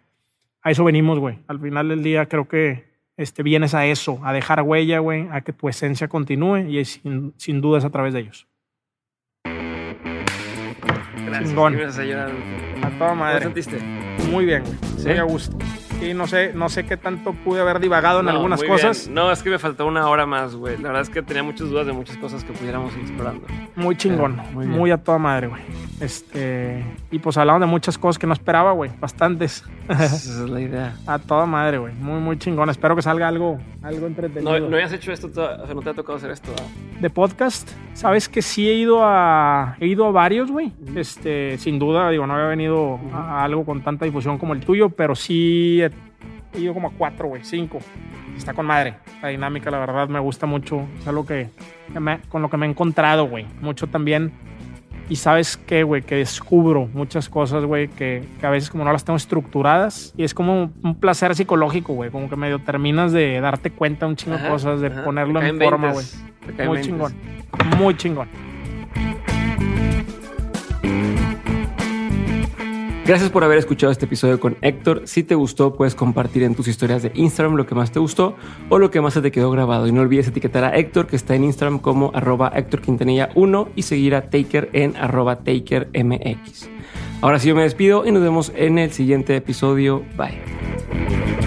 a eso venimos, güey. Al final del día creo que este, vienes a eso, a dejar huella, güey, a que tu esencia continúe y sin, sin duda es a través de ellos. Gracias. A, toda madre. ¿Cómo sentiste? Muy bien, güey. ¿Sí? Muy a gusto. Sí, no sé, no sé qué tanto pude haber divagado en algunas cosas. No, es que me faltó una hora más, güey. La verdad es que tenía muchas dudas de muchas cosas que pudiéramos ir explorando. Muy chingón, muy, a toda madre, güey. Este, y pues hablaban de muchas cosas que no esperaba, güey, bastantes. Esa es la idea. a toda madre, güey. Muy, muy chingón. Espero que salga algo, algo entretenido. No, no hayas hecho esto, o sea, no te ha tocado hacer esto. De podcast, sabes que sí he ido a, he ido a varios, güey. Este, sin duda, digo, no había venido a algo con tanta difusión como el tuyo, pero sí he ido como a cuatro, güey, cinco. Está con madre. La dinámica, la verdad, me gusta mucho. Es algo que, con lo que me he encontrado, güey. Mucho también. Y sabes qué, güey, que descubro muchas cosas, güey, que, a veces como no las tengo estructuradas. Y es como un placer psicológico, güey. Como que medio terminas de darte cuenta un chingo de cosas, de ponerlo en forma, güey. Muy chingón. Muy chingón. Gracias por haber escuchado este episodio con Héctor. Si te gustó, puedes compartir en tus historias de Instagram lo que más te gustó o lo que más se te quedó grabado. Y no olvides etiquetar a Héctor, que está en Instagram como arroba Héctor Quintanilla 1 y seguir a Taker en arroba TakerMX. Ahora sí yo me despido y nos vemos en el siguiente episodio. Bye.